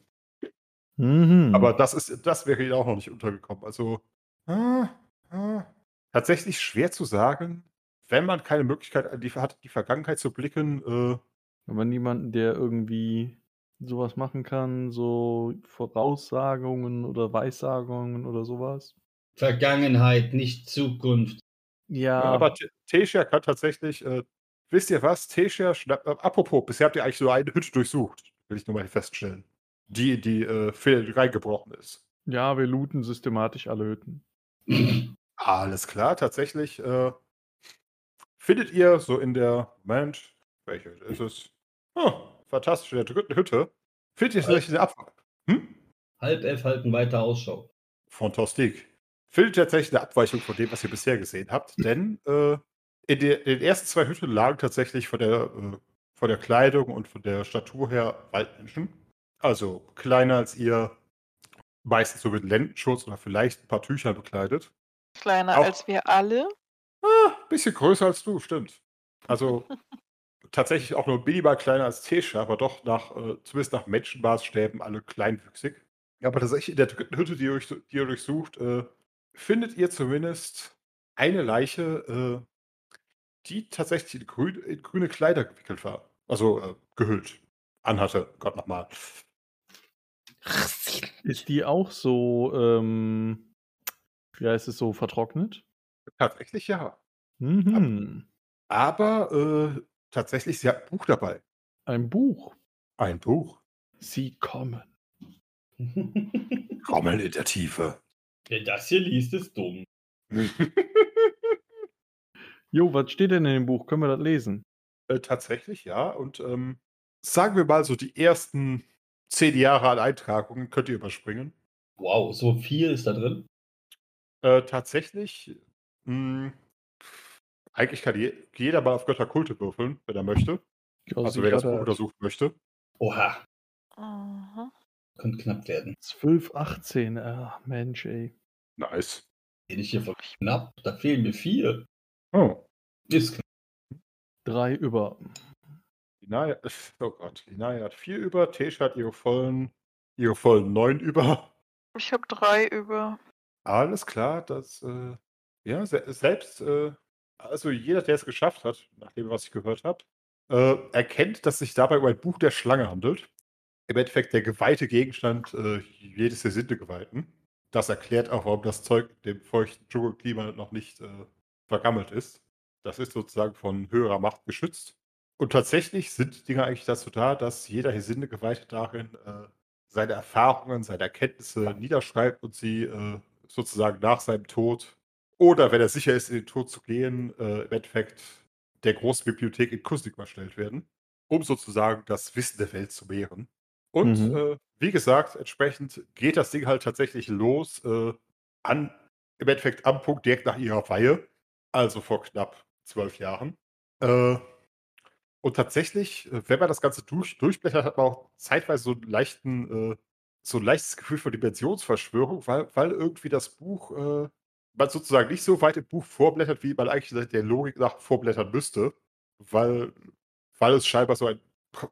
Mhm. Aber das ist, das wäre ihnen auch noch nicht untergekommen. Also ah, ah, tatsächlich schwer zu sagen, wenn man keine Möglichkeit die, hat, die Vergangenheit zu blicken. Äh, Wenn man niemanden, der irgendwie sowas machen kann, so Voraussagungen oder Weissagungen oder sowas. Vergangenheit, nicht Zukunft. Ja, Aber T- Tessia kann tatsächlich. Äh, wisst ihr was? Schnapp, äh, apropos, bisher habt ihr eigentlich nur eine Hütte durchsucht. Will ich nur mal feststellen. Die, in die äh, reingebrochen ist. ja, wir looten systematisch alle Hütten. Alles klar, tatsächlich. Äh, findet ihr so in der. Moment, welche Hütte ist es? Oh, fantastisch, in der dritten Hütte. Findet ihr tatsächlich eine Abweichung? Hm? Halb elf halten weiter Ausschau. Fantastik. Findet ihr tatsächlich eine Abweichung von dem, was ihr bisher gesehen habt, denn äh, in, der, in den ersten zwei Hütten lagen tatsächlich von der, äh, von der Kleidung und von der Statur her Waldmenschen. Also kleiner als ihr, meistens so mit Lendenschutz oder vielleicht ein paar Tüchern bekleidet. Kleiner Auch- als wir alle. Ah, bisschen größer als du, stimmt. Also tatsächlich auch nur minimal kleiner als Tesha, aber doch nach, äh, zumindest nach Menschenmaßstäben alle kleinwüchsig. Aber tatsächlich in der dritten Hütte, die ihr, durch, die ihr durchsucht, äh, findet ihr zumindest eine Leiche, äh, die tatsächlich in, grün, in, grüne Kleider gewickelt war. Also äh, gehüllt. Anhatte, Gott nochmal. Ist die auch so, ähm, wie heißt es so, vertrocknet? Tatsächlich ja. Mhm. Aber äh, tatsächlich, sie hat ein Buch dabei. Ein Buch. Ein Buch. Sie kommen. Kommen in der Tiefe. Wer das hier liest, ist dumm. Jo, was steht denn in dem Buch? Können wir das lesen? Äh, tatsächlich, ja. Und ähm, sagen wir mal so, die ersten zehn Jahre an Eintragungen könnt ihr überspringen. Wow, so viel ist da drin? Äh, tatsächlich, mh, eigentlich kann je, jeder mal auf Götterkulte würfeln, wenn er möchte. Ja, also wer das Buch untersuchen möchte. Oha, Aha. könnte knapp werden. 12, 18. Ah, Mensch, ey. Nice. Bin ich hier voll knapp? Da fehlen mir vier. Oh. Ist knapp. Drei über. Linaya, oh Gott, Linaya hat vier über, Tesha hat ihre vollen, ihre vollen neun über. Ich habe drei über. Alles klar, das, äh, ja, se selbst, äh, also jeder, der es geschafft hat, nach dem, was ich gehört habe, äh, erkennt, dass sich dabei um ein Buch der Schlange handelt. Im Endeffekt der geweihte Gegenstand äh, jedes der Sinnegeweihten. Das erklärt auch, warum das Zeug dem feuchten Dschungelklima noch nicht äh, vergammelt ist. Das ist sozusagen von höherer Macht geschützt. Und tatsächlich sind die Dinger eigentlich dazu da, dass jeder Geweihte darin äh, seine Erfahrungen, seine Erkenntnisse niederschreibt und sie äh, sozusagen nach seinem Tod oder wenn er sicher ist, in den Tod zu gehen, äh, im Endeffekt der großen Bibliothek in Kusnik erstellt werden, um sozusagen das Wissen der Welt zu mehren. Und Mhm. äh, wie gesagt, entsprechend geht das Ding halt tatsächlich los äh, an, im Endeffekt am Punkt direkt nach ihrer Weihe, also vor knapp zwölf Jahren. Äh, und tatsächlich, äh, wenn man das Ganze durch, durchblättert, hat man auch zeitweise so einen leichten, äh, so ein leichtes Gefühl von Dimensionsverschwörung, weil, weil irgendwie das Buch, äh, man sozusagen nicht so weit im Buch vorblättert, wie man eigentlich der Logik nach vorblättern müsste, weil, weil es scheinbar so ein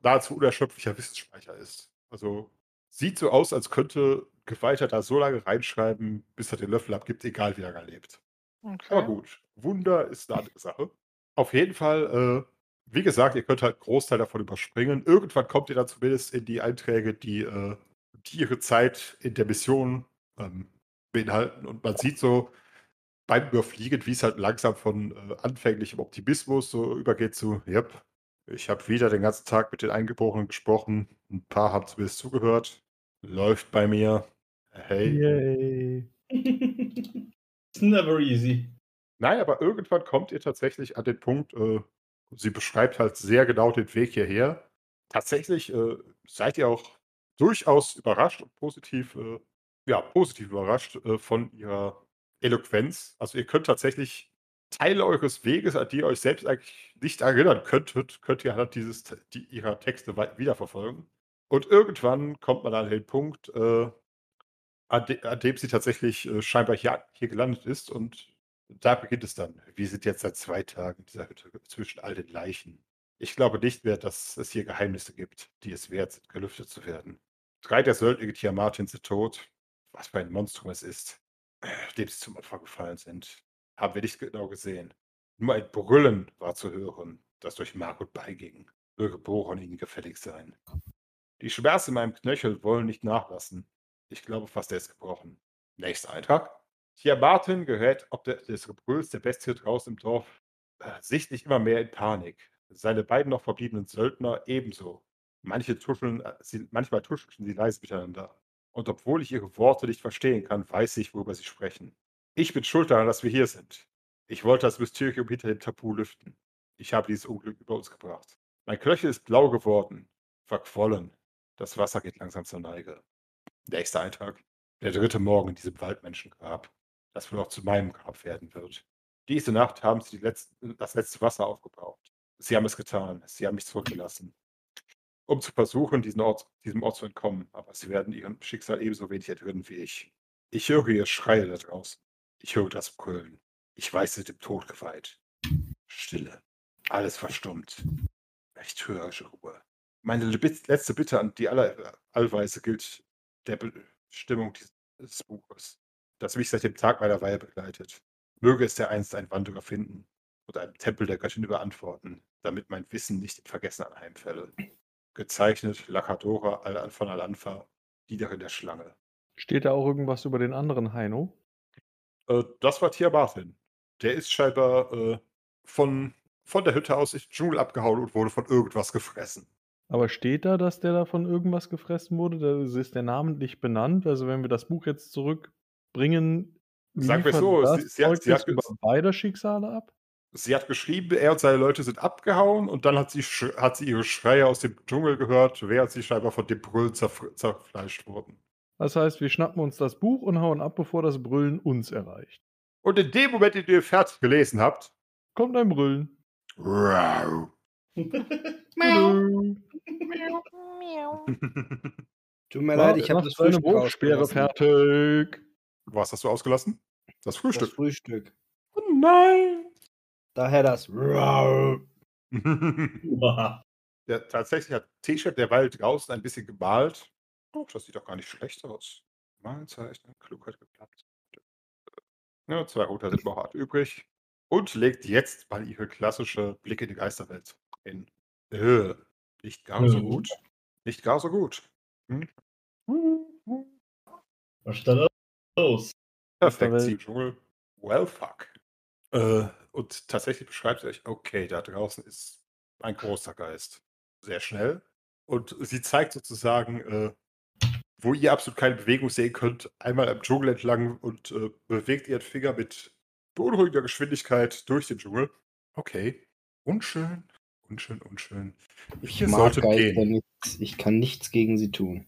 nahezu unerschöpflicher Wissensspeicher ist. Also sieht so aus, als könnte Geweihter da so lange reinschreiben, bis er den Löffel abgibt, egal wie lange er lebt. Aber Okay. gut, Wunder ist eine andere Sache. Auf jeden Fall, äh, wie gesagt, ihr könnt halt einen Großteil davon überspringen. Irgendwann kommt ihr dann zumindest in die Einträge, die, äh, die ihre Zeit in der Mission ähm, beinhalten. Und man sieht so beim Überfliegen, wie es halt langsam von äh, anfänglichem Optimismus so übergeht zu, yep, ich habe wieder den ganzen Tag mit den Eingeborenen gesprochen. Ein paar haben zumindest zugehört. Läuft bei mir. Hey. Yay. It's never easy. Nein, aber irgendwann kommt ihr tatsächlich an den Punkt, äh, sie beschreibt halt sehr genau den Weg hierher. Tatsächlich äh, seid ihr auch durchaus überrascht und positiv, äh, ja, positiv überrascht äh, von ihrer Eloquenz. Also ihr könnt tatsächlich Teile eures Weges, an die ihr euch selbst eigentlich nicht erinnern könntet, könnt ihr anhand dieses, die, ihrer Texte wiederverfolgen. Und irgendwann kommt man an den Punkt, äh, an, de an dem sie tatsächlich äh, scheinbar hier, hier gelandet ist. Und da beginnt es dann. Wir sind jetzt seit zwei Tagen in dieser Hütte zwischen all den Leichen. Ich glaube nicht mehr, dass es hier Geheimnisse gibt, die es wert sind, gelüftet zu werden. Drei der Söldlinge Tiamatins sind tot. Was für ein Monstrum es ist, dem sie zum Opfer gefallen sind, haben wir nicht genau gesehen. Nur ein Brüllen war zu hören, das durch Mark und Bein ging. Möge Boron ihnen gefällig sein. Die Schmerzen in meinem Knöchel wollen nicht nachlassen. Ich glaube fast, er ist gebrochen. Nächster Eintrag. Hier Martin gerät ob der, des Gebrülls der Bestie draußen im Dorf äh, sichtlich immer mehr in Panik. Seine beiden noch verbliebenen Söldner ebenso. Manche tuscheln, äh, sie, manchmal tuscheln sie leise miteinander. Und obwohl ich ihre Worte nicht verstehen kann, weiß ich, worüber sie sprechen. Ich bin schuld daran, dass wir hier sind. Ich wollte das Mysterium hinter dem Tabu lüften. Ich habe dieses Unglück über uns gebracht. Mein Knöchel ist blau geworden, verquollen. Das Wasser geht langsam zur Neige. Nächster Eintrag. Der dritte Morgen in diesem Waldmenschengrab, das wohl auch zu meinem Grab werden wird. Diese Nacht haben sie letzten, das letzte Wasser aufgebraucht. Sie haben es getan. Sie haben mich zurückgelassen. Um zu versuchen, diesen Ort, diesem Ort zu entkommen. Aber sie werden ihrem Schicksal ebenso wenig enthüllen wie ich. Ich höre ihr Schreie da draußen. Ich höre das Brüllen. Ich weiß, sie dem Tod geweiht. Stille. Alles verstummt. Höre Ruhe. Meine le- letzte Bitte an die aller Allweise gilt der Bestimmung dieses Buches, das mich seit dem Tag meiner Weihe begleitet. Möge es dereinst ein Wanderer finden und einem Tempel der Göttin überantworten, damit mein Wissen nicht in Vergessen anheimfälle. Gezeichnet Lakadora Al von Alanfa, Dienerin der Schlange. Steht da auch irgendwas über den anderen Heino? Äh, das war Tia Martin. Der ist scheinbar äh, von, von der Hütte aus in den Dschungel abgehauen und wurde von irgendwas gefressen. Aber steht da, dass der da von irgendwas gefressen wurde? Da ist der namentlich benannt. Also wenn wir das Buch jetzt zurückbringen, Sagen wir so, sie- sie hat- sie hat über beide Schicksale ab? Sie hat geschrieben, er und seine Leute sind abgehauen und dann hat sie, hat sie ihre Schreie aus dem Dschungel gehört, während sie scheinbar von dem Brüllen zerf- zerfleischt wurden. Das heißt, wir schnappen uns das Buch und hauen ab, bevor das Brüllen uns erreicht. Und in dem Moment, in dem ihr fertig gelesen habt, Kommt ein Brüllen. Miau. Tut mir leid, ich habe das Frühstück Wurfsperre ausgelassen. Was fertig. hast du ausgelassen? Das Das Frühstück. Frühstück. Oh nein! Daher das. Ja, tatsächlich hat T-Shirt derweil draußen ein bisschen gemalt. Oh, das sieht doch gar nicht schlecht aus. Malzeichen, Klugheit geklappt. Ja, zwei Roter sind noch hart übrig. Und legt jetzt mal ihre klassische Blick in die Geisterwelt hin. Äh, nicht gar so gut. Nicht gar so gut. Hm? Was ist da los? Perfekt, Dschungel. Well, fuck. Äh, und tatsächlich beschreibt sie euch, okay, da draußen ist ein großer Geist. Sehr schnell. Und sie zeigt sozusagen, äh, wo ihr absolut keine Bewegung sehen könnt, einmal am Dschungel entlang und äh, bewegt ihren Finger mit beunruhigender Geschwindigkeit durch den Dschungel. Okay. Unschön, unschön, unschön. Ich Wir mag Geister gehen. nichts. Ich kann nichts gegen sie tun.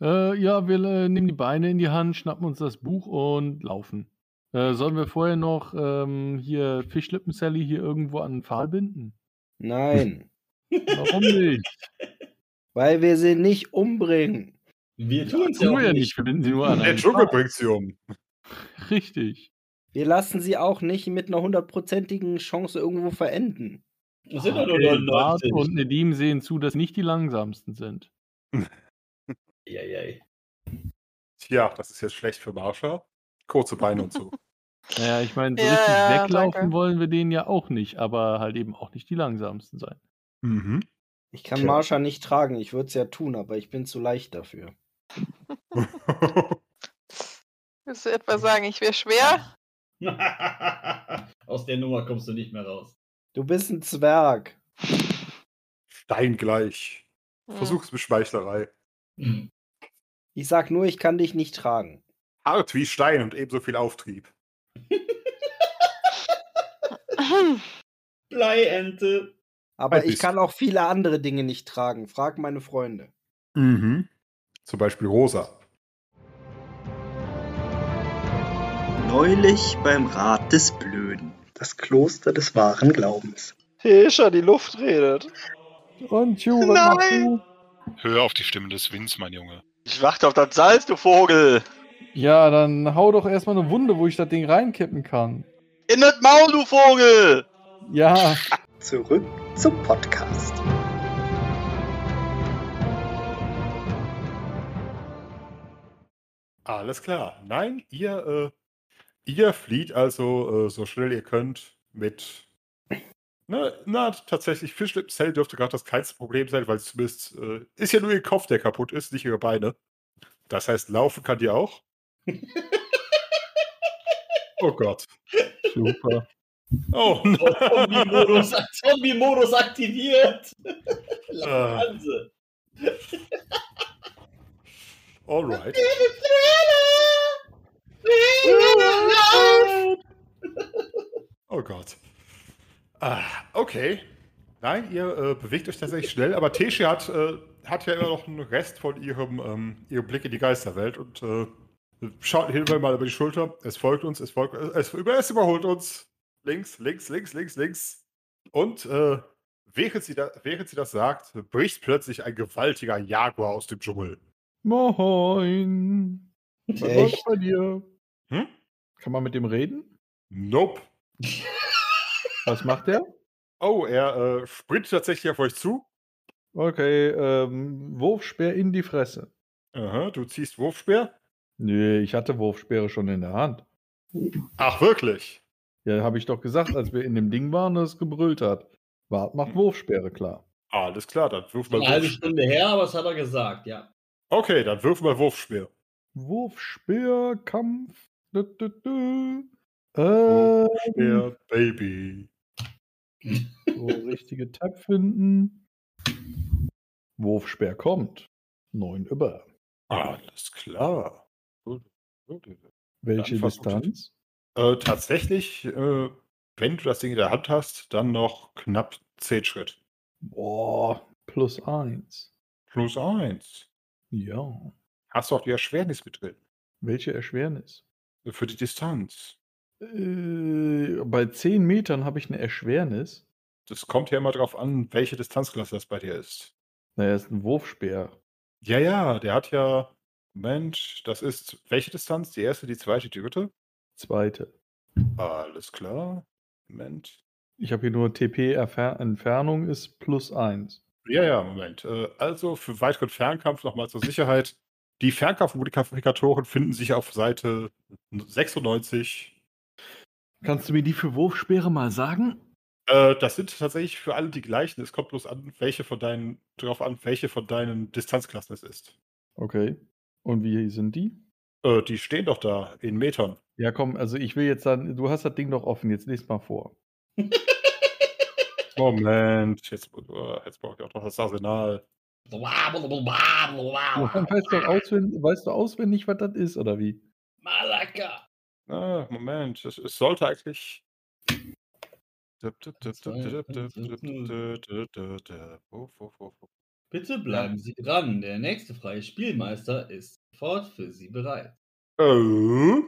Äh, ja, wir äh, nehmen die Beine in die Hand, schnappen uns das Buch und laufen. Äh, sollen wir vorher noch ähm, hier Fischlippen Sally hier irgendwo an den Pfahl binden? Nein, Warum nicht? weil wir sie nicht umbringen. Wir tun es ja ja nicht. wir binden sie nur an Der Dschungel bringt sie um. Richtig. Wir lassen sie auch nicht mit einer hundertprozentigen Chance irgendwo verenden. Das sind doch nur Okay, Bart 99. und Nedim sehen zu, dass nicht die langsamsten sind. Eieiei. Tja, das ist jetzt schlecht für Marsha. Kurze Beine und so. Naja, ich meine, so Ja, richtig ja, weglaufen danke. wollen wir denen ja auch nicht, aber halt eben auch nicht die langsamsten sein. mhm. Ich kann Tja. Marsha nicht tragen. Ich würde es ja tun, aber ich bin zu leicht dafür. Willst du etwa sagen, ich wäre schwer? Aus der Nummer kommst du nicht mehr raus. Du bist ein Zwerg. Steingleich. Hm. Versuchsbeschmeichlerei. Ich sag nur, ich kann dich nicht tragen. Hart wie Stein und ebenso viel Auftrieb. Bleiente. Aber ich kann auch viele andere Dinge nicht tragen. Frag meine Freunde. Mhm. Zum Beispiel Rosa. Neulich beim Rat des Blöden. Das Kloster des wahren Glaubens. Hischer, die Luft redet. Und Ju, was machst Nein! du? Hör auf die Stimme des Winds, mein Junge. Ich warte auf das Salz, du Vogel. Ja, dann hau doch erstmal eine Wunde, wo ich das Ding reinkippen kann. In das Maul, du Vogel. Ja, Zurück zum Podcast. Alles klar. Nein, ihr, äh, ihr flieht also äh, so schnell ihr könnt mit. Na, na tatsächlich, Fischlippenzell dürfte gerade das kleinste Problem sein, weil es zumindest äh, ist ja nur ihr Kopf, der kaputt ist, nicht ihre Beine. Das heißt, laufen kann die auch. Oh Gott. super. Oh, Zombie-Modus Zombie aktiviert. Ah. Hanse. alright. Oh Gott. Ah, okay. Nein, ihr äh, bewegt euch tatsächlich schnell, aber Tesche hat, äh, hat ja immer noch einen Rest von ihrem, ähm, ihrem Blick in die Geisterwelt und äh, schaut hinüber mal über die Schulter. Es folgt uns, es folgt, es, über, es überholt uns. Links, links, links, links, links. Und äh, während, sie da, während sie das sagt, bricht plötzlich ein gewaltiger Jaguar aus dem Dschungel. Moin. Was Echt? bei dir? Hm? Kann man mit dem reden? Nope. Was macht der? Oh, er äh, sprintet tatsächlich auf euch zu. Okay, ähm, Wurfspeer in die Fresse. Aha, du ziehst Wurfspeer. Nee, ich hatte Wurfspeere schon in der Hand. Ach, wirklich? Ja, habe ich doch gesagt, als wir in dem Ding waren, dass es gebrüllt hat. Wart macht Wurfspeere klar. Alles klar, dann wirf mal Eine halbe. Stunde her, aber das hat er gesagt, ja. Okay, dann wirf mal Wurfspeer. Wurfspeer, Kampf. Dü, dü, dü. Äh, Wurfspeer, Baby. so richtige Tab finden. Wurfspeer kommt. Neun über. Alles klar. Welche Distanz? Äh, tatsächlich, äh, wenn du das Ding in der Hand hast, dann noch knapp 10 Schritt. Boah, plus eins. Plus 1. Ja. Hast du auch die Erschwernis mit drin? Welche Erschwernis? Für die Distanz. Äh, bei 10 Metern habe ich eine Erschwernis. Das kommt ja immer drauf an, welche Distanzklasse das bei dir ist. Naja, ist ein Wurfspeer. Ja, ja, der hat ja. Moment, das ist welche Distanz? Die erste, die zweite, die dritte? Zweite. Alles klar. Moment. Ich habe hier nur TP-Entfernung ist plus eins. Ja, ja, Moment. Äh, Also für weiteren Fernkampf nochmal zur Sicherheit. Die Fernkampfmodifikatoren finden sich auf Seite 96. Kannst du mir die für Wurfspeere mal sagen? Äh, das sind tatsächlich für alle die gleichen. Es kommt bloß an, welche von deinen, darauf an, welche von deinen Distanzklassen es ist. Okay. Und wie sind die? Äh, die stehen doch da in Metern. Ja, komm, also ich will jetzt dann, du hast das Ding doch offen, jetzt lest mal vor. Moment, jetzt, äh, jetzt brauche ich auch noch das Arsenal. Du weißt, doch auswendig, weißt du auswendig, was das ist, oder wie? Malaka. Ah, Moment, es, es sollte eigentlich. Bitte bleiben Sie dran. Der nächste freie Spielmeister ist sofort für Sie bereit. Oh,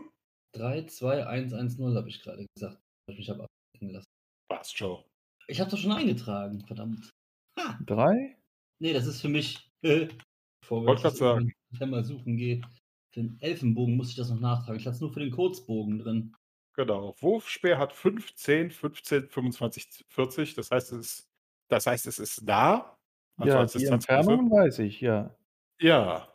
3, 2, 1, 1, 0 habe ich gerade gesagt. Ich mich habe abdecken lassen. passt schon. Ich habe doch schon eingetragen, verdammt. Ha. Drei? Nee, das ist für mich. Äh, bevor Wollte grad sagen. Wenn mal suchen gehe. Für den Elfenbogen muss ich das noch nachtragen. Ich hatte es nur für den Kurzbogen drin. Genau. Wurfspeer hat 15, 15, 25, 40. Das heißt, es ist, das heißt, es ist nah. Also ja, die Distanzklasse. Entfernung weiß ich, ja. Ja.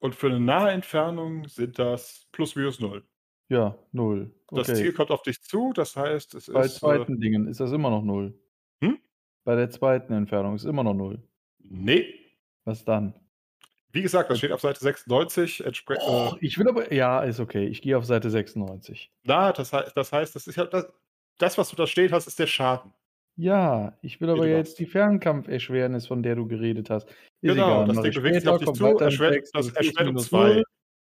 Und für eine nahe Entfernung sind das plus minus null. Ja, null. Das Okay. Ziel kommt auf dich zu, das heißt, es Bei ist. Äh, zweiten Dingen ist das immer noch null. Hm? Bei der zweiten Entfernung ist immer noch null. nee. Was dann? Wie gesagt, das steht auf Seite 96. Entspre Oh, äh, ich will aber, ja, ist okay. Ich gehe auf Seite 96. na, das, das heißt, das ist ja das, das, was du da stehen hast, ist der Schaden. Ja, ich will aber jetzt die Fernkampferschwernis, von der du geredet hast. Ist Genau, egal, das Ding bewegt sich auf dich zu, erschwert, das ist erschwert um zwei.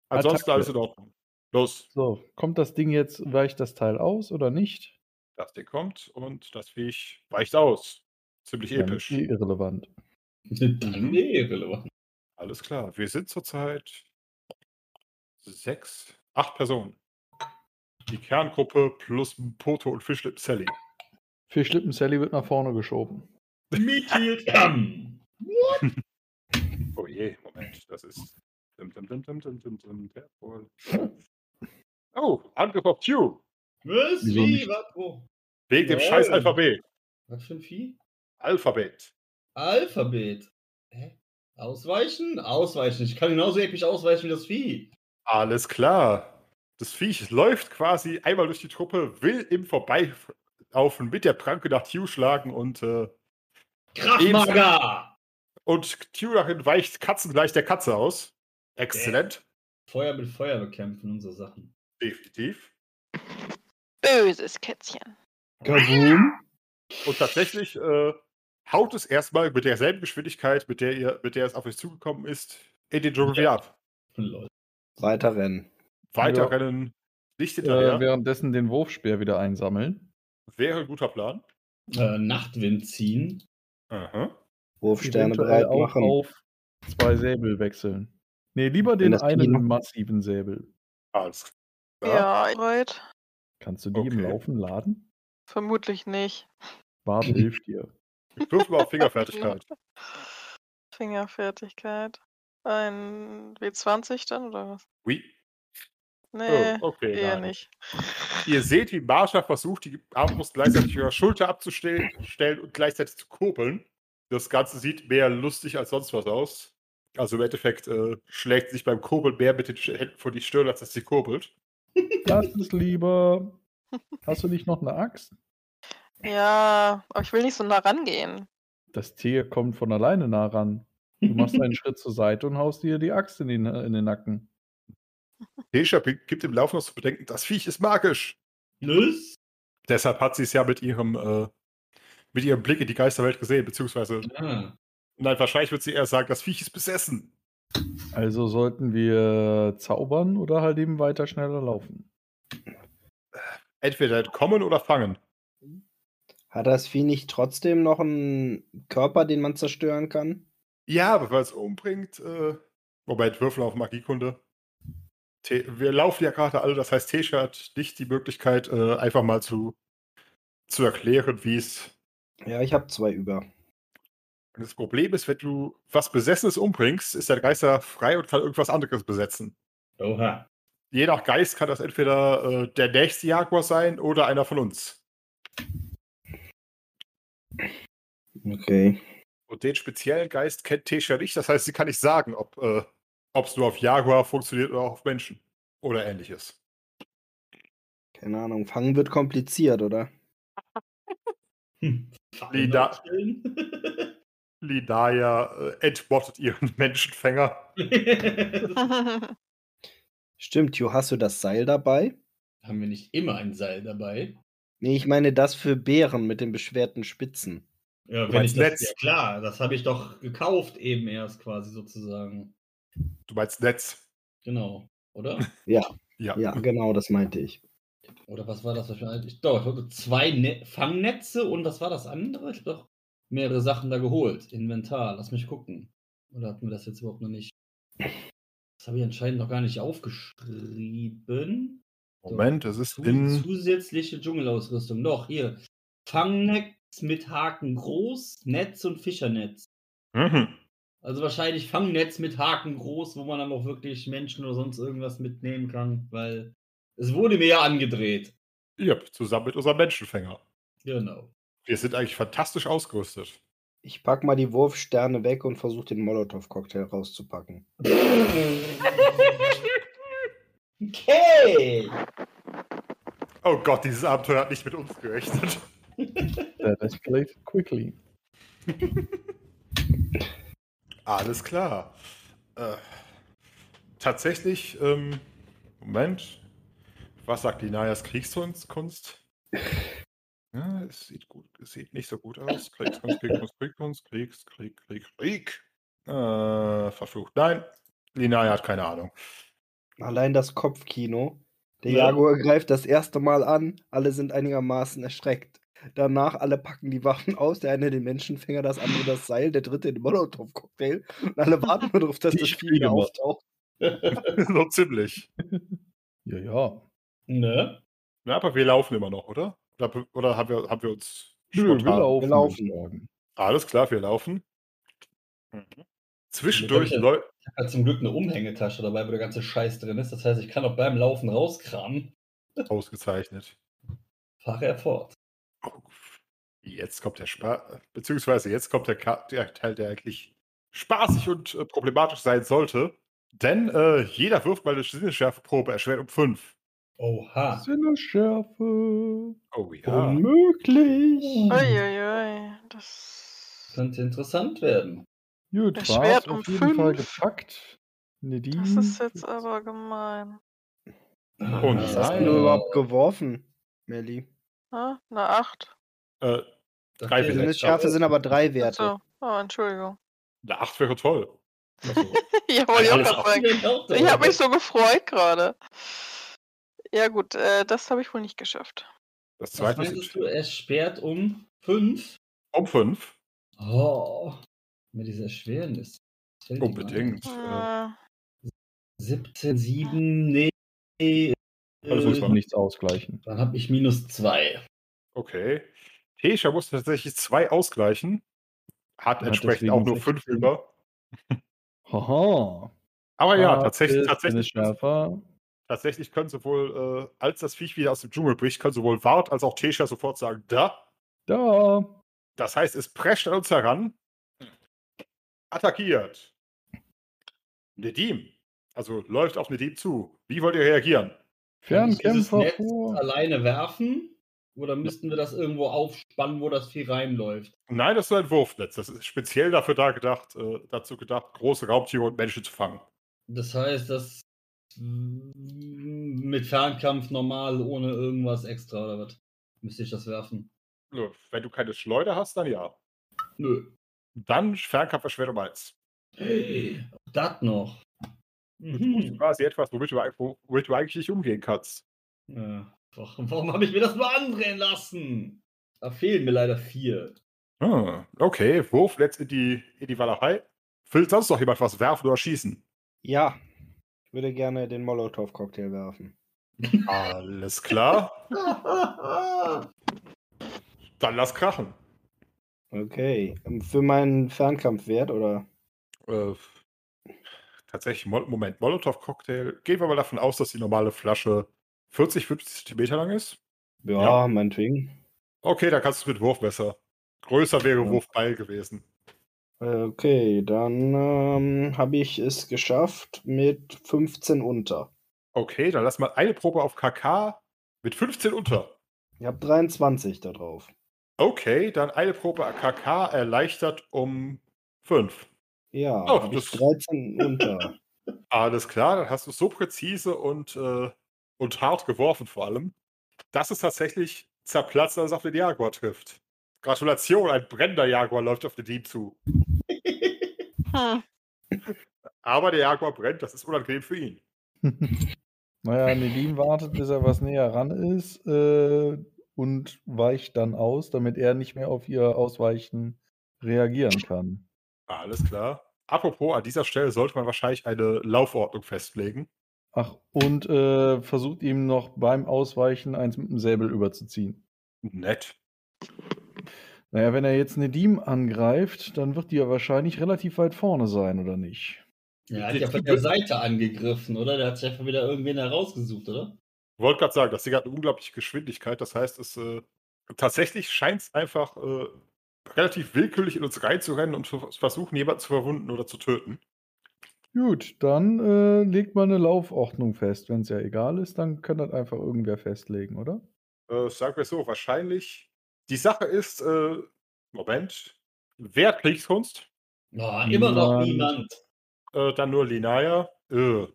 Ansonsten Attacke. alles in Ordnung. Los, So, kommt das Ding jetzt, weicht das Teil aus oder nicht? das Ding kommt und das Viech weicht aus. Ziemlich Dann episch. irrelevant. Dann nee, irrelevant. Alles klar. Wir sind zurzeit sechs, acht Personen. Die Kerngruppe plus Poto und Fischlip Sally. Für Schlippen Sally wird nach vorne geschoben. Meteor Come. Oh je, Moment, das ist. Dim, dim, dim, dim, dim, dim, dim, der wohl. Oh, Angriff auf Q. Was? Wie? Was? Wo? Wegen dem scheiß Alphabet. Was für ein Vieh? Alphabet. Alphabet. Hä? Ausweichen? Ausweichen. Ich kann genauso episch ausweichen wie das Vieh. Alles klar. Das Viech läuft quasi einmal durch die Truppe, will im Vorbeilaufen mit der Pranke nach Q schlagen und, äh, Krachmager! und Q darin weicht katzengleich der Katze aus. Exzellent. Feuer mit Feuer bekämpfen und so Sachen. Definitiv. Böses Kätzchen. Kaboom! Und tatsächlich äh, haut es erstmal mit derselben Geschwindigkeit, mit der, ihr, mit der es auf euch zugekommen ist, in den Dschungel wieder ab. Lol. Weiter rennen. Weiter Ja. rennen, nicht hinterher. Äh, währenddessen den Wurfspeer wieder einsammeln. Wäre ein guter Plan. Äh, Nachtwind ziehen. Aha. Wurfsterne bereit auch machen. auf zwei Säbel wechseln. Nee, lieber den einen Kino- massiven Säbel. Alles klar. Ja, bereit. Kannst du die im Okay. Laufen laden? Vermutlich nicht. Wart hilft dir. Ich würfel mal auf Fingerfertigkeit. Fingerfertigkeit. Ein W20 dann oder was? Oui. Nee, Oh, okay, eher nein. nicht. Ihr seht, wie Marsha versucht, die Armbrust gleichzeitig ihrer Schulter abzustellen stellen und gleichzeitig zu kurbeln. Das Ganze sieht mehr lustig als sonst was aus. Also im Endeffekt äh, schlägt sich beim Kurbeln mehr mit den Händen vor die Stirn, als dass sie kurbelt. Lass es lieber. Hast du nicht noch eine Axt? Ja, aber ich will nicht so nah rangehen. Das Tier kommt von alleine nah ran. Du machst einen Schritt zur Seite und haust dir die Axt in den, in den Nacken. Tesha gibt im Laufe noch zu bedenken, das Viech ist magisch. Los? Deshalb hat sie es ja mit ihrem, äh, mit ihrem Blick in die Geisterwelt gesehen, beziehungsweise, Ah. nein, wahrscheinlich wird sie eher sagen, das Viech ist besessen. Also sollten wir zaubern oder halt eben weiter schneller laufen. Entweder entkommen oder fangen. Hat das Vieh nicht trotzdem noch einen Körper, den man zerstören kann? Ja, aber weil es umbringt, äh, Moment, Würfel auf Magiekunde. Te wir laufen ja gerade alle, das heißt, Tesha hat nicht die Möglichkeit, äh, einfach mal zu, zu erklären, wie es. Ja, ich habe zwei über. Das Problem ist, wenn du was Besessenes umbringst, ist der Geister frei und kann irgendwas anderes besetzen. Oha. Je nach Geist kann das entweder äh, der nächste Jaguar sein oder einer von uns. Okay. Und den speziellen Geist kennt Tesha nicht, das heißt, sie kann nicht sagen, ob äh, es nur auf Jaguar funktioniert oder auch auf Menschen. Oder ähnliches. Keine Ahnung. Fangen wird kompliziert, oder? Hm. Lida- Lidaya äh, entbottet ihren Menschenfänger. Stimmt, Jo, hast du das Seil dabei? Haben wir nicht immer ein Seil dabei? Nee, ich meine das für Bären mit den beschwerten Spitzen. Ja, wenn ich das, ja klar, das habe ich doch gekauft eben erst quasi sozusagen. Du meinst Netz. Genau, oder? Ja, Ja. ja, genau, das meinte ich. Oder was war das? Ich doch, ich hatte zwei ne Fangnetze und was war das andere? Ich habe doch mehrere Sachen da geholt. Inventar, lass mich gucken. Oder hatten wir das jetzt überhaupt noch nicht? Das habe ich anscheinend noch gar nicht aufgeschrieben. Moment, es ist in. zusätzliche Dschungelausrüstung. Doch, hier. Fangnetz mit Haken groß, Netz und Fischernetz. Mhm. Also wahrscheinlich Fangnetz mit Haken groß, wo man dann auch wirklich Menschen oder sonst irgendwas mitnehmen kann, weil es wurde mir ja angedreht. Ja, zusammen mit unserem Menschenfänger. Genau. Wir sind eigentlich fantastisch ausgerüstet. Ich pack mal die Wurfsterne weg und versuche den Molotow-Cocktail rauszupacken. Okay. Oh Gott, dieses Abenteuer hat nicht mit uns gerechnet. That escalated quickly. Alles klar. Äh, tatsächlich, ähm, Moment. Was sagt die Nayas Kriegskunst? Ja, es sieht gut, es sieht nicht so gut aus. Kriegskunst, Kriegskunst, Kriegskunst, Kriegs, Krieg, Krieg, Krieg. Äh, verflucht. Nein, Linaya hat keine Ahnung. Allein das Kopfkino. Der Ja. Jaguar greift das erste Mal an, alle sind einigermaßen erschreckt. Danach alle packen die Waffen aus, der eine den Menschenfänger, das andere das Seil, der dritte den Molotow-Cocktail und alle warten nur darauf, dass Die das Vieh Spiele wieder auftaucht. so ziemlich. Ja, ja. Ne? Na, aber wir laufen immer noch, oder? Oder, oder haben, wir, haben wir uns Nö, wir spontan- laufen. Wir laufen. Alles klar, wir laufen. Zwischendurch Ja, läu- Ich habe zum Glück eine Umhängetasche dabei, wo der ganze Scheiß drin ist. Das heißt, ich kann auch beim Laufen rauskramen. ausgezeichnet. Fahre er fort. Oh, Jetzt kommt der Spaß, beziehungsweise jetzt kommt der, Ka- der Teil, der eigentlich spaßig und äh, problematisch sein sollte. Denn äh, jeder wirft mal eine Sinnesschärfeprobe erschwert um 5. Oha. Sinnesschärfe. Oh ja. Unmöglich. Uiuiui, das, Könnte interessant werden. Gut, Erschwert um auf jeden Fall fünf. gepackt. Nadine. das ist jetzt aber gemein. Und Was hast du überhaupt geworfen, Melli? Ah, Eine 8. Äh, Drei Werte. Sinnesschärfe Schärfe sind aber drei Werte. Achso, oh, Entschuldigung. eine 8 wäre toll. Achso. Ja, wollte ich auch gerade sagen. Ich habe mich so gefreut gerade. Ja gut, äh, das habe ich wohl nicht geschafft. Das Was zweite meintest ist du? Er sperrt um 5. um 5. Oh. Mit dieser. Was ihm Unbedingt. Äh, Äh, 17, 7, nee. Äh, Also muss man nichts ausgleichen. Dann habe ich minus 2. okay. Tesha muss tatsächlich 2 ausgleichen. Hat Hat entsprechend auch nur 5 16. über. Haha. Aber ja, Ah, tatsächlich, tatsächlich, tatsächlich können sowohl, äh, als das Viech wieder aus dem Dschungel bricht, können sowohl Wart als auch Tesha sofort sagen, da. Da. Das heißt, es prescht an uns heran, attackiert. Nedim, also läuft auf Nedim zu. Wie wollt ihr reagieren? Fernkämpfer Netz vor. alleine werfen? Oder müssten wir das irgendwo aufspannen, wo das Vieh reinläuft? Nein, das ist ein Wurfnetz. Das ist speziell dafür da gedacht, äh, dazu gedacht, große Raubtiere und Menschen zu fangen. Das heißt, das mit Fernkampf normal, ohne irgendwas extra oder was? Müsste ich das werfen? Nö, Wenn du keine Schleuder hast, dann ja. Nö. Dann Fernkampf erschwert um eins. Hey, das noch. Das ist Mhm. quasi etwas, womit du, wo- womit du eigentlich nicht umgehen kannst. Ja, warum warum habe ich mir das nur andrehen lassen? Da fehlen mir leider vier. Ah, okay, Wurfnetz in die, in die Walachei. Will sonst noch jemand was werfen oder schießen? Ja, ich würde gerne den Molotow-Cocktail werfen. Alles klar. Dann lass krachen. Okay. ähm, Für meinen Fernkampfwert oder? Äh, tatsächlich, Moment, Molotow-Cocktail. Gehen wir mal davon aus, dass die normale Flasche 40, 50 Zentimeter lang ist. Ja, Ja. meinetwegen. Okay, dann kannst du es mit Wurfmesser. Größer wäre Ja. Wurfbeil gewesen. Okay, dann ähm, habe ich es geschafft mit 15 unter. Okay, dann lass mal eine Probe auf KK mit 15 unter. Ich habe 23 da drauf. Okay, dann eine Probe KK erleichtert um 5. Ja, Oh, ich das- 13 unter. Alles klar, dann hast du es so präzise und, äh, und hart geworfen vor allem, dass es tatsächlich zerplatzt, als es auf den Jaguar trifft. Gratulation, ein brennender Jaguar läuft auf den Dieb zu. Hm. Aber der Jaguar brennt, das ist unangenehm für ihn. Naja, Nedim wartet, bis er was näher ran ist äh, und weicht dann aus, damit er nicht mehr auf ihr Ausweichen reagieren kann. Alles klar. Apropos, an dieser Stelle sollte man wahrscheinlich eine Laufordnung festlegen. Ach, und äh, versucht ihm noch beim Ausweichen eins mit dem Säbel überzuziehen. Nett. Naja, wenn er jetzt Nedim angreift, dann wird die ja wahrscheinlich relativ weit vorne sein, oder nicht? Er hat ja von der Seite angegriffen, oder? Der hat sich einfach wieder irgendwen herausgesucht, oder? Ich wollte gerade sagen, das Ding hat eine unglaubliche Geschwindigkeit. Das heißt, es äh, tatsächlich scheint es einfach äh, relativ willkürlich in uns reinzurennen und zu versuchen, jemanden zu verwunden oder zu töten. Gut, dann äh, legt man eine Laufordnung fest. Wenn es ja egal ist, dann kann das einfach irgendwer festlegen, oder? Äh, sagen wir so, wahrscheinlich. Die Sache ist, äh, Moment, wer hat Kriegskunst? Oh, immer noch niemand. Äh, dann nur Linaya. Äh,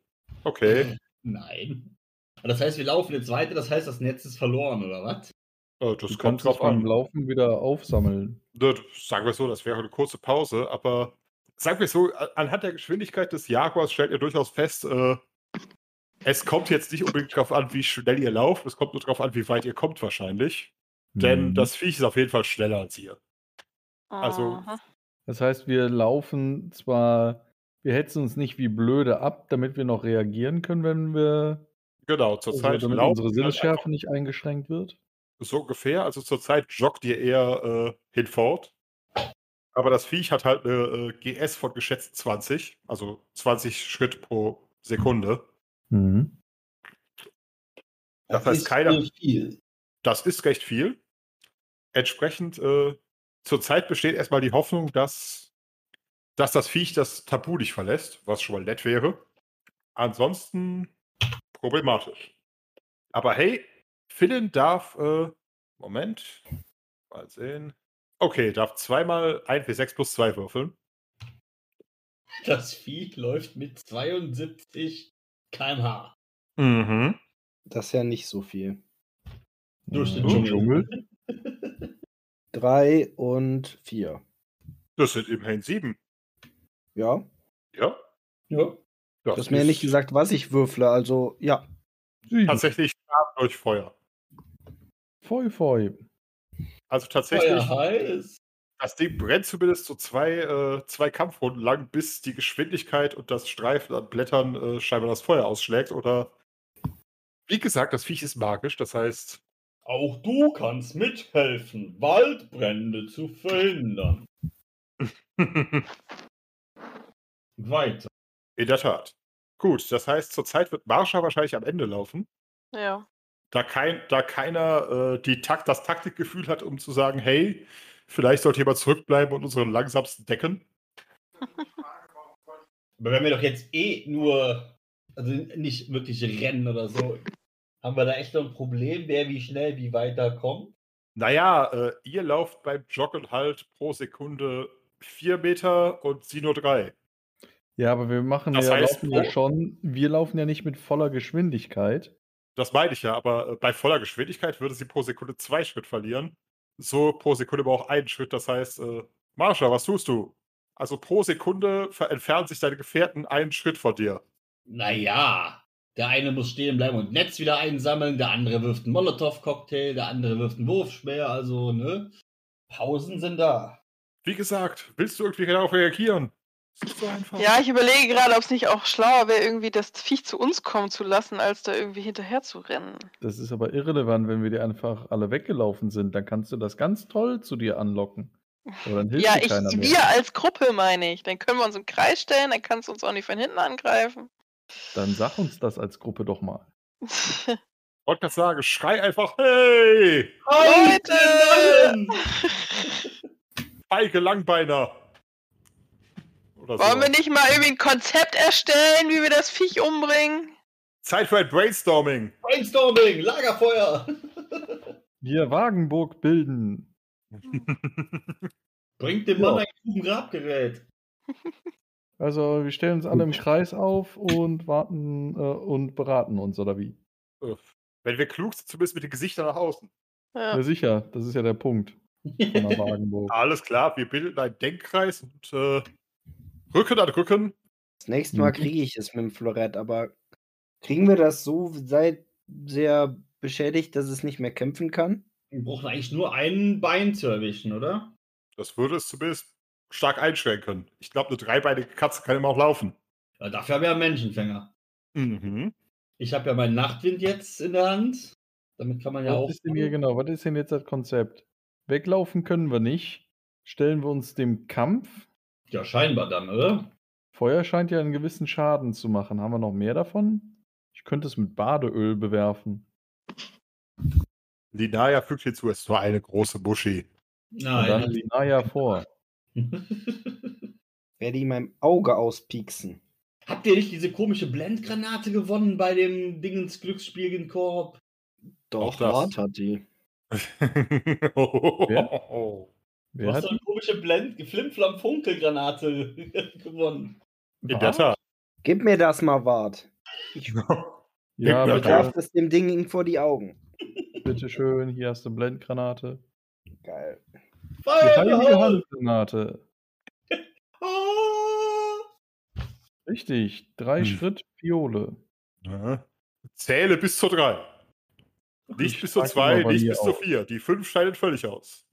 okay. Nein. Das heißt, wir laufen jetzt weiter, das heißt, das Netz ist verloren, oder was? Äh, das Du kommt drauf beim an. Laufen wieder aufsammeln. Ne, Sagen wir so, das wäre eine kurze Pause, aber sagen wir so, anhand der Geschwindigkeit des Jaguars stellt ihr durchaus fest, äh, es kommt jetzt nicht unbedingt darauf an, wie schnell ihr lauft, es kommt nur darauf an, wie weit ihr kommt wahrscheinlich. Denn Mhm. das Viech ist auf jeden Fall schneller als ihr. Also- Aha. Das heißt, wir laufen zwar, wir hetzen uns nicht wie blöde ab, damit wir noch reagieren können, wenn wir, Genau, also zurzeit damit laufen unsere Sinnesschärfe nicht eingeschränkt wird. So ungefähr. Also zurzeit joggt ihr eher äh, hinfort. Aber das Viech hat halt eine äh, GS von geschätzt 20, also 20 Schritt pro Sekunde. Mhm. Das heißt, ist keiner- viel. Das ist recht viel. Entsprechend, äh, zurzeit besteht erstmal die Hoffnung, dass, dass das Viech das Tabu nicht verlässt, was schon mal nett wäre. Ansonsten problematisch. Aber hey, Finn darf, äh, Moment, mal sehen. Okay, darf zweimal 1W6 plus 2 würfeln. Das Vieh läuft mit 72 km/h. Mhm. Das ist ja nicht so viel. Durch den Mhm. Dschungel. Drei und vier. Das sind immerhin sieben. Ja. Ja. Ja. Du hast mir ja nicht gesagt, was ich würfle, also ja. Sieben. Tatsächlich Schaden durch Feuer. Foi, foi. Also tatsächlich. Feuer heiß. Das Ding brennt zumindest so zwei, äh, zwei Kampfrunden lang, bis die Geschwindigkeit und das Streifen an Blättern äh, scheinbar das Feuer ausschlägt. Oder wie gesagt, das Viech ist magisch, das heißt, Auch du kannst mithelfen, Waldbrände zu verhindern. Weiter. in der Tat. Gut, das heißt, zurzeit wird Marsha wahrscheinlich am Ende laufen. Ja. Da, kein, da keiner äh, die Takt, das Taktikgefühl hat, um zu sagen, hey, vielleicht sollte jemand zurückbleiben und unseren langsamsten decken. Aber wenn wir doch jetzt eh nur, also nicht wirklich rennen oder so, haben wir da echt noch ein Problem, wer wie schnell wie weit da kommt? Naja, äh, ihr lauft beim Joggen halt pro Sekunde vier Meter und sie nur drei. Ja, aber wir machen Das ja, heißt, laufen ja schon, wir laufen ja nicht mit voller Geschwindigkeit. Das meine ich ja, aber äh, bei voller Geschwindigkeit würde sie pro Sekunde zwei Schritt verlieren. So pro Sekunde aber auch einen Schritt. Das heißt, äh, Marsha, was tust du? Also pro Sekunde entfernen sich deine Gefährten einen Schritt vor dir. Naja, der eine muss stehen bleiben und Netz wieder einsammeln, der andere wirft einen Molotow-Cocktail, der andere wirft einen Wurfspeer, also, ne? Pausen sind da. Wie gesagt, willst du irgendwie darauf reagieren? Das so einfach. Ja, ich überlege gerade, ob es nicht auch schlauer wäre, irgendwie das Viech zu uns kommen zu lassen, als da irgendwie hinterher zu rennen. Das ist aber irrelevant, wenn wir dir einfach alle weggelaufen sind. Dann kannst du das ganz toll zu dir anlocken. Aber dann hilft Ja, dir ich, keiner mehr. wir als Gruppe meine ich. Dann können wir uns im Kreis stellen, dann kannst du uns auch nicht von hinten angreifen. Dann sag uns das als Gruppe doch mal. wollte gerade sagen, schrei einfach, hey! Leute! Feige Langbeiner! Oder Wollen wir sowas. nicht mal irgendwie ein Konzept erstellen, wie wir das Viech umbringen? Zeit für ein Brainstorming! Brainstorming, Lagerfeuer! Wir Wagenburg bilden. Bringt dem Ja. Mann ein Grubengrabgerät. Also wir stellen uns alle im Kreis auf und warten äh, und beraten uns, oder wie? Wenn wir klug sind, zumindest mit den Gesichtern nach außen. Ja, Ja. sicher, das ist ja der Punkt von der Wagenburg. Alles klar, wir bilden einen Denkkreis und äh, Rücken an Rücken. Das nächste Mal Mhm. kriege ich es mit dem Florett, aber kriegen wir das so seit sehr beschädigt, dass es nicht mehr kämpfen kann? Wir brauchen eigentlich nur ein Bein zu erwischen, oder? Das würde es zumindest stark einschränken. Ich glaube, eine dreibeinige Katze kann immer auch laufen. Ja, dafür haben wir einen Menschenfänger. Mhm. Ich habe ja meinen Nachtwind jetzt in der Hand. Damit kann man ja auch. Was ist denn hier genau? Was ist denn jetzt das Konzept? Weglaufen können wir nicht. Stellen wir uns dem Kampf. Ja, scheinbar dann, oder? Feuer scheint ja einen gewissen Schaden zu machen. Haben wir noch mehr davon? Ich könnte es mit Badeöl bewerfen. Linaya fügt hinzu, es ist nur eine große Buschi. Und dann Nein. Linaya vor. Werde ihm meinem Auge auspieksen. Habt ihr nicht diese komische Blendgranate gewonnen bei dem Dingens Glücksspiel gegen Korb? Doch, das. Wart hat die. Du hast hat doch eine komische Blend Flimflam Funkelgranate gewonnen. In der? Tat. Gib mir das mal, Wart. Ich Ja, ich werf das dem Ding vor die Augen. bitte schön. Hier hast du Blendgranate. Geil. Die heilige Feuer! Handgranate. Ah! Richtig. Drei Hm. Schritt Fiole. Ja. Zähle bis zu drei. Nicht Ich bis zu zwei, nicht bis zu auch. vier. Die fünf scheiden völlig aus.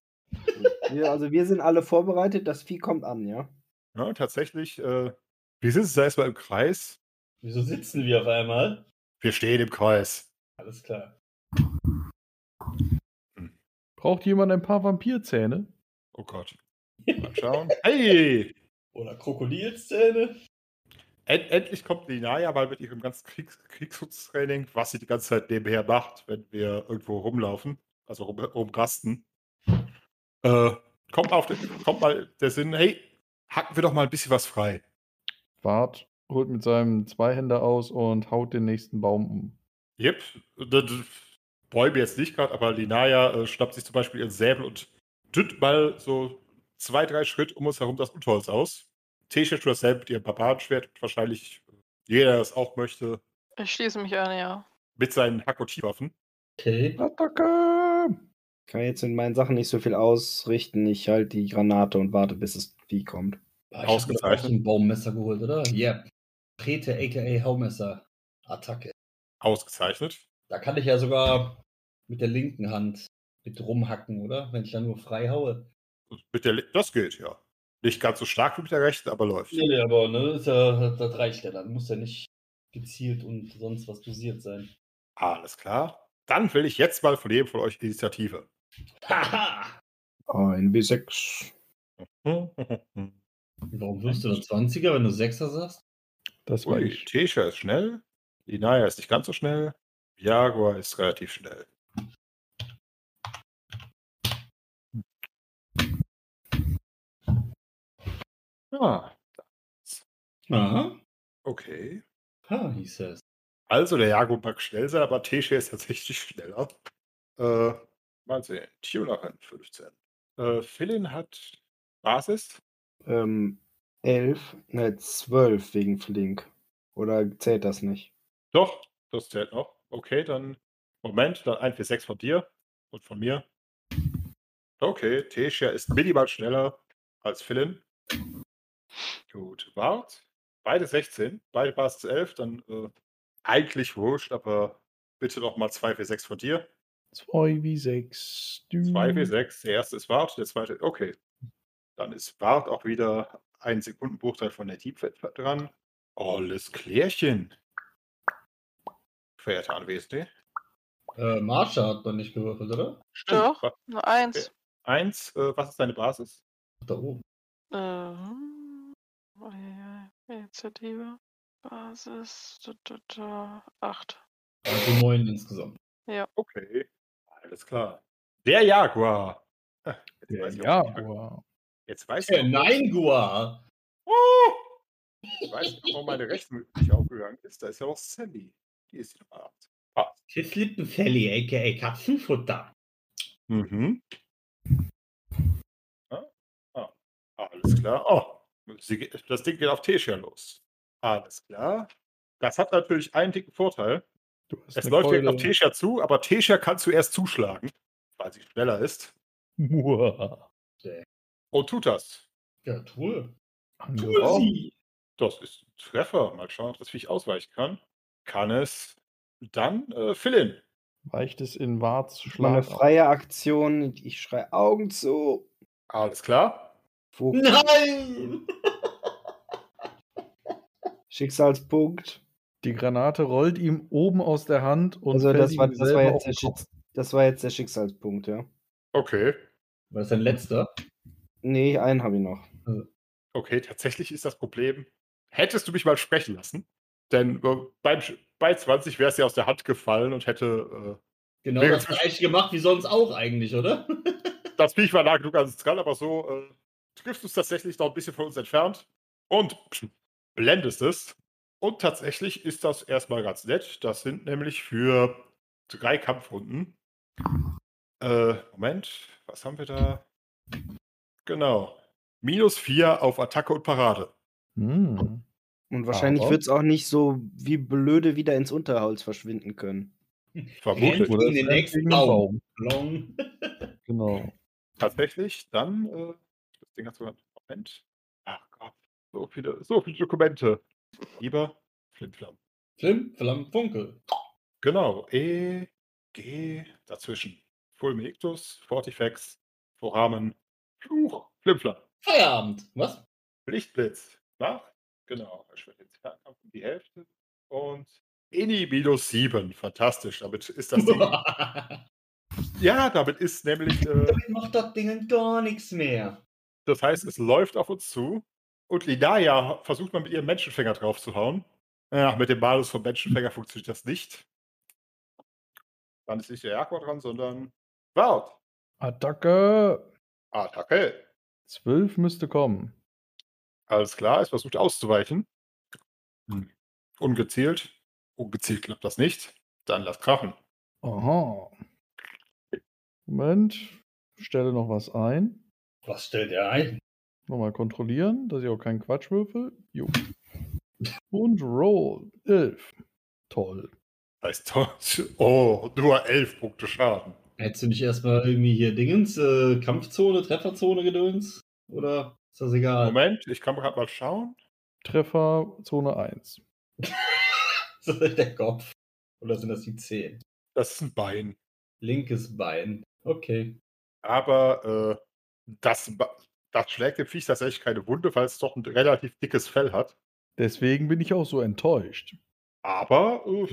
Wir, also wir sind alle vorbereitet, das Vieh kommt an, ja? Ja, tatsächlich, äh, wir sitzen da erstmal im Kreis. Wieso sitzen wir auf einmal? Wir stehen im Kreis. Alles klar. Braucht jemand ein paar Vampirzähne? Oh Gott. Mal schauen. Hey! Oder Krokodilszähne? End, endlich kommt Linaya mal mit ihrem ganzen Kriegs Kriegsschutztraining, was sie die ganze Zeit nebenher macht, wenn wir irgendwo rumlaufen, also rum, rumrasten. Äh, kommt, auf den, kommt mal der Sinn, hey, hacken wir doch mal ein bisschen was frei. Bart holt mit seinem Zweihänder aus und haut den nächsten Baum um. Yep, Bäume jetzt nicht gerade, aber Linaya äh, schnappt sich zum Beispiel ihren Säbel und dünnt mal so zwei, drei Schritt um uns herum das Unterholz aus. Tesha tut dasselbe mit ihrem Barbarenschwert und wahrscheinlich jeder, der das auch möchte, Ich schließe mich an, ja. mit seinen Hakotiv-Waffen. Okay. Attacke! Kann jetzt mit meinen Sachen nicht so viel ausrichten. Ich halte die Granate und warte, bis das Vieh kommt. Ah, Ich Ausgezeichnet. so ein Baummesser geholt, oder? Yep. Trete aka Haumesser. Attacke. Ausgezeichnet. Da kann ich ja sogar mit der linken Hand mit rumhacken, oder? Wenn ich dann nur frei haue. Mit der, das geht, ja. Nicht ganz so stark wie mit der rechten, aber läuft. Nee, nee, aber ne, ist ja, das reicht ja dann. Muss ja nicht gezielt und sonst was dosiert sein. Alles klar. Dann will ich jetzt mal von jedem von euch Initiative. Haha! Ein W6. Warum wirst du da 20er, wenn du 6er sagst? Das war Ui, ich. Tesha ist schnell. Linaya ist nicht ganz so schnell. Jaguar ist relativ schnell. Ah, Aha. okay. Ha, hieß es. Also der Jaguar mag schnell sein, aber Tesha ist tatsächlich schneller. Äh, mal sehen. Tunerin 15. Äh, Philin hat Basis. Ähm, 11, ne, 12 wegen Flink. Oder zählt das nicht? Doch, das zählt noch. Okay, dann Moment, dann 1 für 6 von dir und von mir. Okay, Tesha ist minimal schneller als Philin. Gut, Wart. Beide 16, beide Basis 11, dann äh, eigentlich wurscht, aber bitte noch mal 2 für 6 von dir. 2 wie 6. 2 für 6, der erste ist Wart, der zweite, okay. Dann ist Wart auch wieder ein Sekundenbruchteil von der Deepfat dran. Alles Klärchen. Verehrte Anwesende. Äh, Marsha hat man nicht gewürfelt, oder? Doch, Wa- nur eins. Okay. Eins, äh, was ist deine Basis? Da oben. Ähm, uiuiui, Initiative, Basis, da, da, da, acht. Also neun insgesamt. Okay, alles klar. Der Jaguar. Ah, Der Jaguar. Jetzt weiß ich, auch, nein, Gua. Oh! Ich weiß nicht, warum meine Rechnung nicht aufgegangen ist. Da ist ja noch Sally. Die ist wieder mal Passt. Kisslippenfelli, a.k.a. Katzenfutter. Mhm. Ah, ah, alles klar. Oh, das Ding geht auf Tesha los. Alles klar. Das hat natürlich einen dicken Vorteil. Du hast Es eine läuft Keule. auf Tesha zu, aber Tesha kann zuerst zuschlagen, weil sie schneller ist. Und tut das. Ja, Tour. Angeraucht. sie. Das ist ein Treffer. Mal schauen, ob das Viech ausweichen kann. Kann es. Dann äh, Philin. Weicht es in Warts Meine Schlag. freie Aktion. Ich schrei Augen zu. Alles klar. Wo Nein! Schicksalspunkt. Die Granate rollt ihm oben aus der Hand und Also fällt das war, ihm das, war selber jetzt auf der den Kopf. Schicks das war jetzt der Schicksalspunkt, ja. Okay. War das dein letzter? Nee, einen habe ich noch. Okay, tatsächlich ist das Problem. Hättest du mich mal sprechen lassen? Denn äh, beim, bei 20 wäre es ja aus der Hand gefallen und hätte. Genau Wäre das gleiche gemacht wie sonst auch eigentlich, oder? Äh, das Viech war nah genug an uns dran, aber so äh, triffst du es tatsächlich noch ein bisschen von uns entfernt und psch, blendest es. Und tatsächlich ist das erstmal ganz nett. Das sind nämlich für drei Kampfrunden. Äh, Moment, was haben wir da? Genau. Minus vier auf Attacke und Parade. Hm. Und wahrscheinlich wird es auch nicht so wie blöde wieder ins Unterholz verschwinden können. Vermutlich. Rennt in den nächsten Baum. Long. Genau. Tatsächlich, dann, äh, das Ding hat sogar, Moment. Ach Gott, so viele, so viele Dokumente. Lieber Flimflam. Flim, Flam, Funkel. Genau, E, G, dazwischen. Fulmictus, Fortifex, Foramen, Fluch, Flimflam. Feierabend. Was? Lichtblitz, nach, genau, erschwert den Fernkampf um die Hälfte. Und Eni minus 7, fantastisch, damit ist das Ding, ja, damit ist nämlich, äh, Damit macht das Ding gar nichts mehr. Das heißt, es läuft auf uns zu und Linaya versucht mal mit ihrem Menschenfänger drauf zu hauen. Ja, mit dem Malus vom Menschenfänger funktioniert das nicht. Dann ist nicht der Jaguar dran, sondern Wout. Attacke. Attacke. 12 müsste kommen. Alles klar, es versucht auszuweichen. Hm. Ungezielt. Ungezielt klappt das nicht. Dann lass krachen. Aha. Moment. Stelle noch was ein. Was stellt er ein? Nochmal kontrollieren, dass ich auch keinen Quatsch würfel. Jo. Und Roll. 11. Toll. Das heißt, oh, nur 11 Punkte Schaden. Hättest du nicht erstmal irgendwie hier Dingens, äh, Kampfzone, Trefferzone gedöns? Oder ist das egal? Moment, ich kann gerade mal schauen. Treffer Zone 1. Das ist der Kopf. Oder sind das die Zehen? Das ist ein Bein. Linkes Bein. Okay. Aber äh, das, das schlägt dem Viech tatsächlich keine Wunde, weil es doch ein relativ dickes Fell hat. Deswegen bin ich auch so enttäuscht. Aber äh,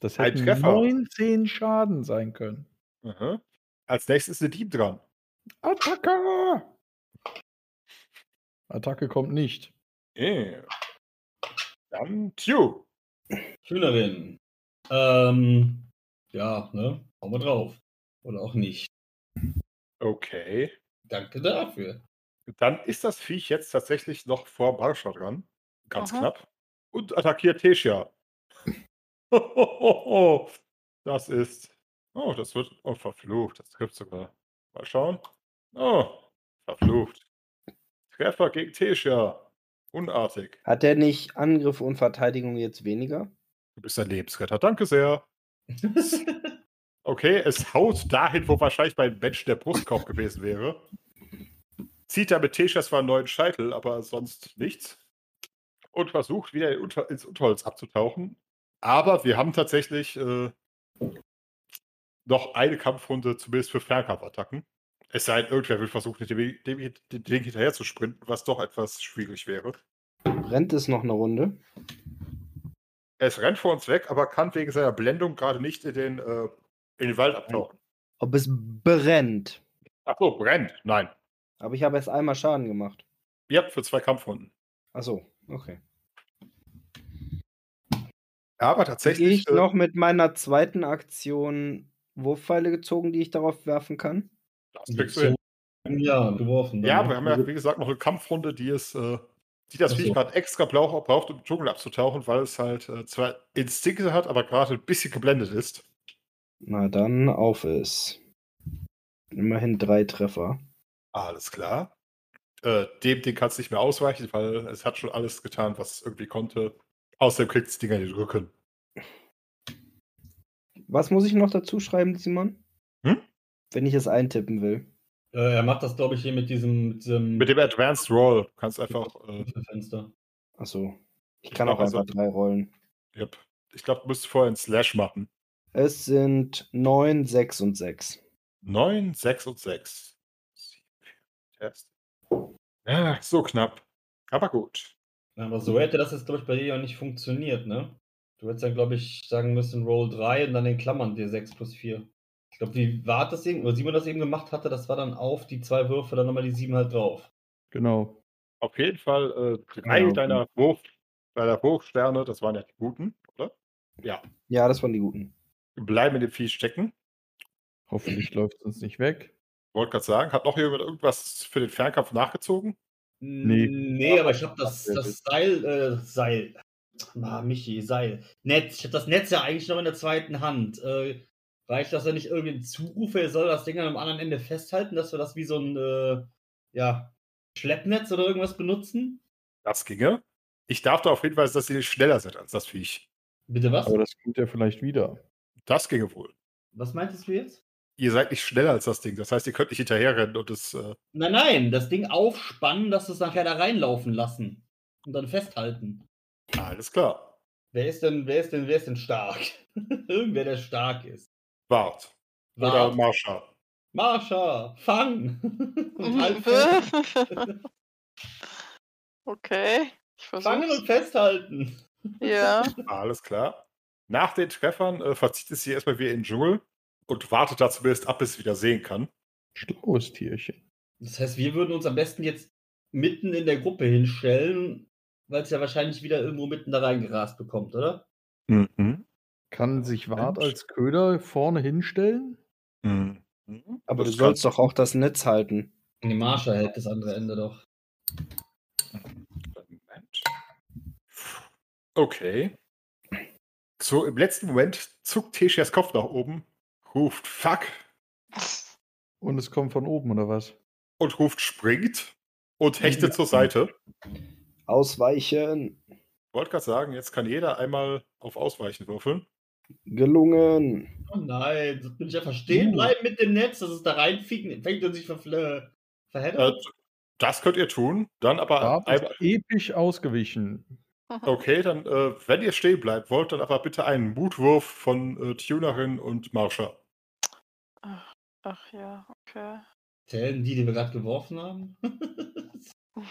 Das Treffer. 19 Schaden sein können. aha. als nächstes ist eine Dieb dran. Attacke! Attacke kommt nicht. Yeah. Dann Tju. Hühnerin. Ähm, ja, ne? Hauen wir drauf. Oder auch nicht. Okay. Danke dafür. Dann ist das Viech jetzt tatsächlich noch vor Barscha dran. Ganz Aha. knapp. Und attackiert Tessia. das ist. Oh, das wird. Oh, verflucht. Das trifft sogar. Mal schauen. Oh, verflucht. Treffer gegen Tessia. Unartig. Hat der nicht Angriff und Verteidigung jetzt weniger? Du bist ein Lebensretter. Danke sehr. Okay, es haut dahin, wo wahrscheinlich beim Mensch der Brustkorb gewesen wäre. Zieht damit Tesha zwar einen neuen Scheitel, aber sonst nichts. Und versucht wieder in Unter ins Unterholz abzutauchen. Aber wir haben tatsächlich äh, noch eine Kampfrunde, zumindest für Fernkampfattacken. Es sei denn, irgendwer will versuchen, dem, dem, dem Ding hinterher zu sprinten, was doch etwas schwierig wäre. Rennt es noch eine Runde? Es rennt vor uns weg, aber kann wegen seiner Blendung gerade nicht in den, äh, in den Wald abtauchen. Ob es brennt? Ach so, brennt. Nein. Aber ich habe erst einmal Schaden gemacht. Ja, für zwei Kampfrunden. Ach so, okay. Aber Gehe tatsächlich. ich äh, noch mit meiner zweiten Aktion Wurfpfeile gezogen, die ich darauf werfen kann? das kriegst du hin. Ja, geworfen. Ja, dann, wir haben ne? ja, wie gesagt, noch eine Kampfrunde, die es, äh, die das Viech so. gerade extra braucht, braucht, um im Dschungel abzutauchen, weil es halt äh, zwar Instinkte hat, aber gerade ein bisschen geblendet ist. Na dann, auf es. Immerhin drei Treffer. Alles klar. Äh, dem Ding kannst du nicht mehr ausweichen, weil es hat schon alles getan, was es irgendwie konnte. Außerdem kriegt es Dinger in den Rücken. Was muss ich noch dazu schreiben, Simon? Hm? Wenn ich es eintippen will. Äh, er macht das, glaube ich, hier mit diesem, mit diesem Mit dem Advanced Roll kannst du einfach. Äh, Fenster. Achso. Ich kann glaub, auch einfach also- drei rollen. yep. Ich glaube, du müsst vorher einen Slash machen. Es sind 9, 6 und 6. 9, 6 und 6. Test. Ja, so knapp. Aber gut. Aber so hätte das jetzt, glaube ich, bei dir ja nicht funktioniert, ne? Du hättest dann, glaube ich, sagen müssen, Roll 3 und dann in Klammern dir 6 plus 4. Ich glaube, wie war das eben, oder Simon das eben gemacht hatte, das war dann auf die zwei Würfe, dann nochmal die 7 halt drauf. Genau. Auf jeden Fall äh, drei Genau. deiner, Wurf, deiner Wurfsterne, das waren ja die guten, oder? Ja. Ja, das waren die guten. Bleiben in dem Vieh stecken. Hoffentlich läuft es uns nicht weg. Wollte gerade sagen, hat noch jemand irgendwas für den Fernkampf nachgezogen? Nee. Nee, aber ich habe das, das Seil, äh, Seil. Ah, Michi, Seil. Netz. Ich habe das Netz ja eigentlich noch in der zweiten Hand. Äh, reicht das ja nicht irgendwie Zurufe, er soll das Ding am anderen Ende festhalten, dass wir das wie so ein, äh, ja, Schleppnetz oder irgendwas benutzen? Das ginge. Ich darf darauf hinweisen, dass sie schneller sind als das Viech. Bitte was? Aber das kommt ja vielleicht wieder. Das ginge wohl. Was meintest du jetzt? Ihr seid nicht schneller als das Ding. Das heißt, ihr könnt nicht hinterherrennen und es. Äh, Nein, nein, das Ding aufspannen, dass es nachher da reinlaufen lassen. Und dann festhalten. alles klar. Wer ist denn, wer ist denn, wer ist denn stark? Irgendwer, der stark ist. Wart. Oder Wart. Marsha. Marsha, fang! Und halt okay, ich Fangen und festhalten. Ja. Alles klar. Nach den Treffern äh, verzieht es sich erstmal wieder in den Dschungel und wartet da zumindest ab, bis es wieder sehen kann. Schlaues Tierchen. Das heißt, wir würden uns am besten jetzt mitten in der Gruppe hinstellen, weil es ja wahrscheinlich wieder irgendwo mitten da reingerast bekommt, oder? Mhm. Kann sich Wart Mensch. als Köder vorne hinstellen? Mhm. Aber Das du sollst doch auch das Netz halten. Die Marsha hält das andere Ende doch. Moment. Okay. So, im letzten Moment zuckt Teshias Kopf nach oben, ruft Fuck Und es kommt von oben, oder was? und ruft springt und hechtet zur Seite. Ausweichen. Wollte gerade sagen, jetzt kann jeder einmal auf Ausweichen würfeln. Gelungen. Oh nein, so bin ich einfach stehen bleiben mit dem Netz, dass es da reinfängt fängt und sich verfl- Äh, verheddert. das könnt ihr tun. Dann aber einmal, episch ausgewichen. Okay, dann, äh, wenn ihr stehen bleibt wollt, dann aber bitte einen Mutwurf von äh, Tunerin und Marsha. Ach, ach ja, okay. Zählen die, die wir gerade geworfen haben?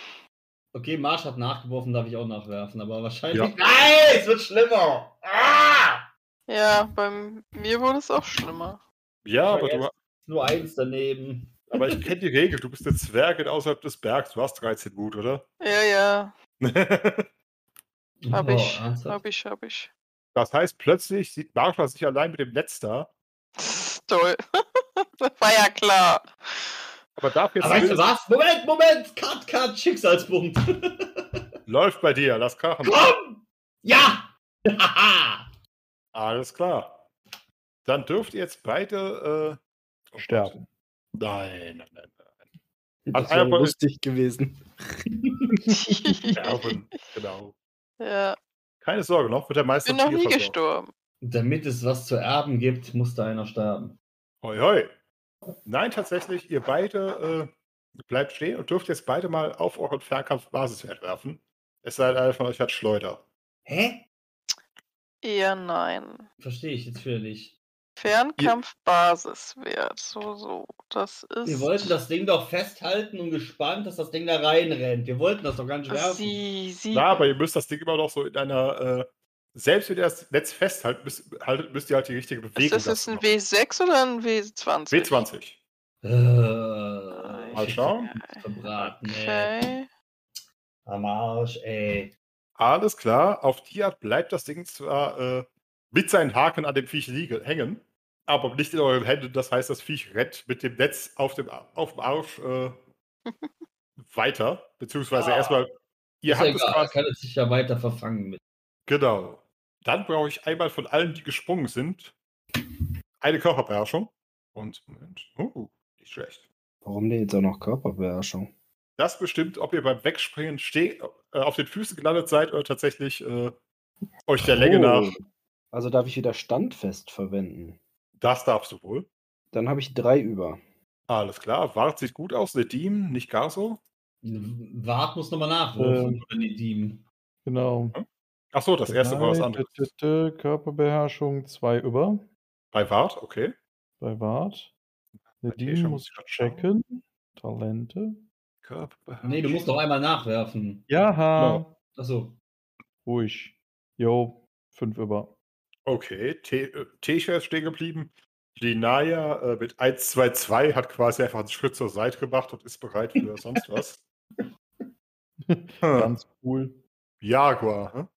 okay, Marsch hat nachgeworfen, darf ich auch nachwerfen, aber wahrscheinlich. Ja. Nein, es wird schlimmer! Ah! Ja, bei mir wurde es auch schlimmer. Ja, aber, Aber du, Nur eins daneben. aber ich kenne die Regel. Du bist eine Zwergin außerhalb des Bergs. Du hast 13 Mut, oder? Ja, ja. Hab ich, hab ich, hab ich. Das heißt, plötzlich sieht Marsha sich allein mit dem Netz da. Toll. das war ja klar. Aber jetzt Aber weißt du was? Moment, Moment! Cut, cut, Schicksalspunkt. läuft bei dir, lass krachen. Komm! Ja! Haha! Alles klar. Dann dürft ihr jetzt beide äh, oh Sterben. Nein, nein, nein, nein. Das Also wäre lustig gewesen. Sterben, genau. ja, Keine Sorge, noch wird der Meister bin noch nie gestorben. Damit es was zu erben gibt, muss da einer sterben. Hoi, hoi. Nein, tatsächlich, ihr beide äh, bleibt stehen und dürft jetzt beide mal auf euren Fernkampf-Basiswert werfen. Es sei denn, einer von euch hat Schleuder. Hä? Eher nein. Verstehe ich jetzt für nicht. Fernkampf-Basiswert. So, so. Das ist. Wir wollten das Ding doch festhalten und gespannt, dass das Ding da reinrennt. Wir wollten das doch gar nicht werfen. Sie, sie. Ja, aber ihr müsst das Ding immer noch so in einer, äh, selbst wenn ihr das Netz festhaltet, müsst, haltet, müsst ihr halt die richtige ist Bewegung das jetzt dazu ein machen. W6 oder ein W20? W20. Äh, Mal schauen. Verbraten, ey. Okay. Am Arsch, ey. Alles klar, auf die Art bleibt das Ding zwar äh, mit seinen Haken an dem Viech liege, hängen, aber nicht in euren Händen. Das heißt, das Viech rennt mit dem Netz auf dem, auf dem Arsch äh, weiter. Beziehungsweise Ah. erstmal, ihr Ist ja habt es egal, quasi. kann es sich ja weiter verfangen mit. Genau. Dann brauche ich einmal von allen, die gesprungen sind, eine Körperbeherrschung. Und, Moment, oh, nicht schlecht. Warum denn jetzt auch noch Körperbeherrschung? Das bestimmt, ob ihr beim Wegspringen steh, äh, auf den Füßen gelandet seid oder tatsächlich äh, euch der Länge nach. Oh. Also darf ich wieder Standfest verwenden. Das darfst du wohl. Dann habe ich drei über. Alles klar. Wart sieht gut aus. Nedim, nicht gar so. Wart muss nochmal nachwürfen, Ähm. Nedim. Genau. Ach so, das erste war was anderes. Körperbeherrschung 2 über. Bei Wart, okay. Bei Wart. Bei Die Tesha muss ich checken. Talente. Körperbeherrschung. Nee, du musst noch einmal nachwerfen. Jaha. Genau. Achso. Ruhig. Jo, 5 über. Okay, Te- äh, Tesha ist stehen geblieben. Linaya äh, mit 1, 2, 2 hat quasi einfach einen Schritt zur Seite gemacht und ist bereit für sonst was. Ganz cool. Jaguar, hm?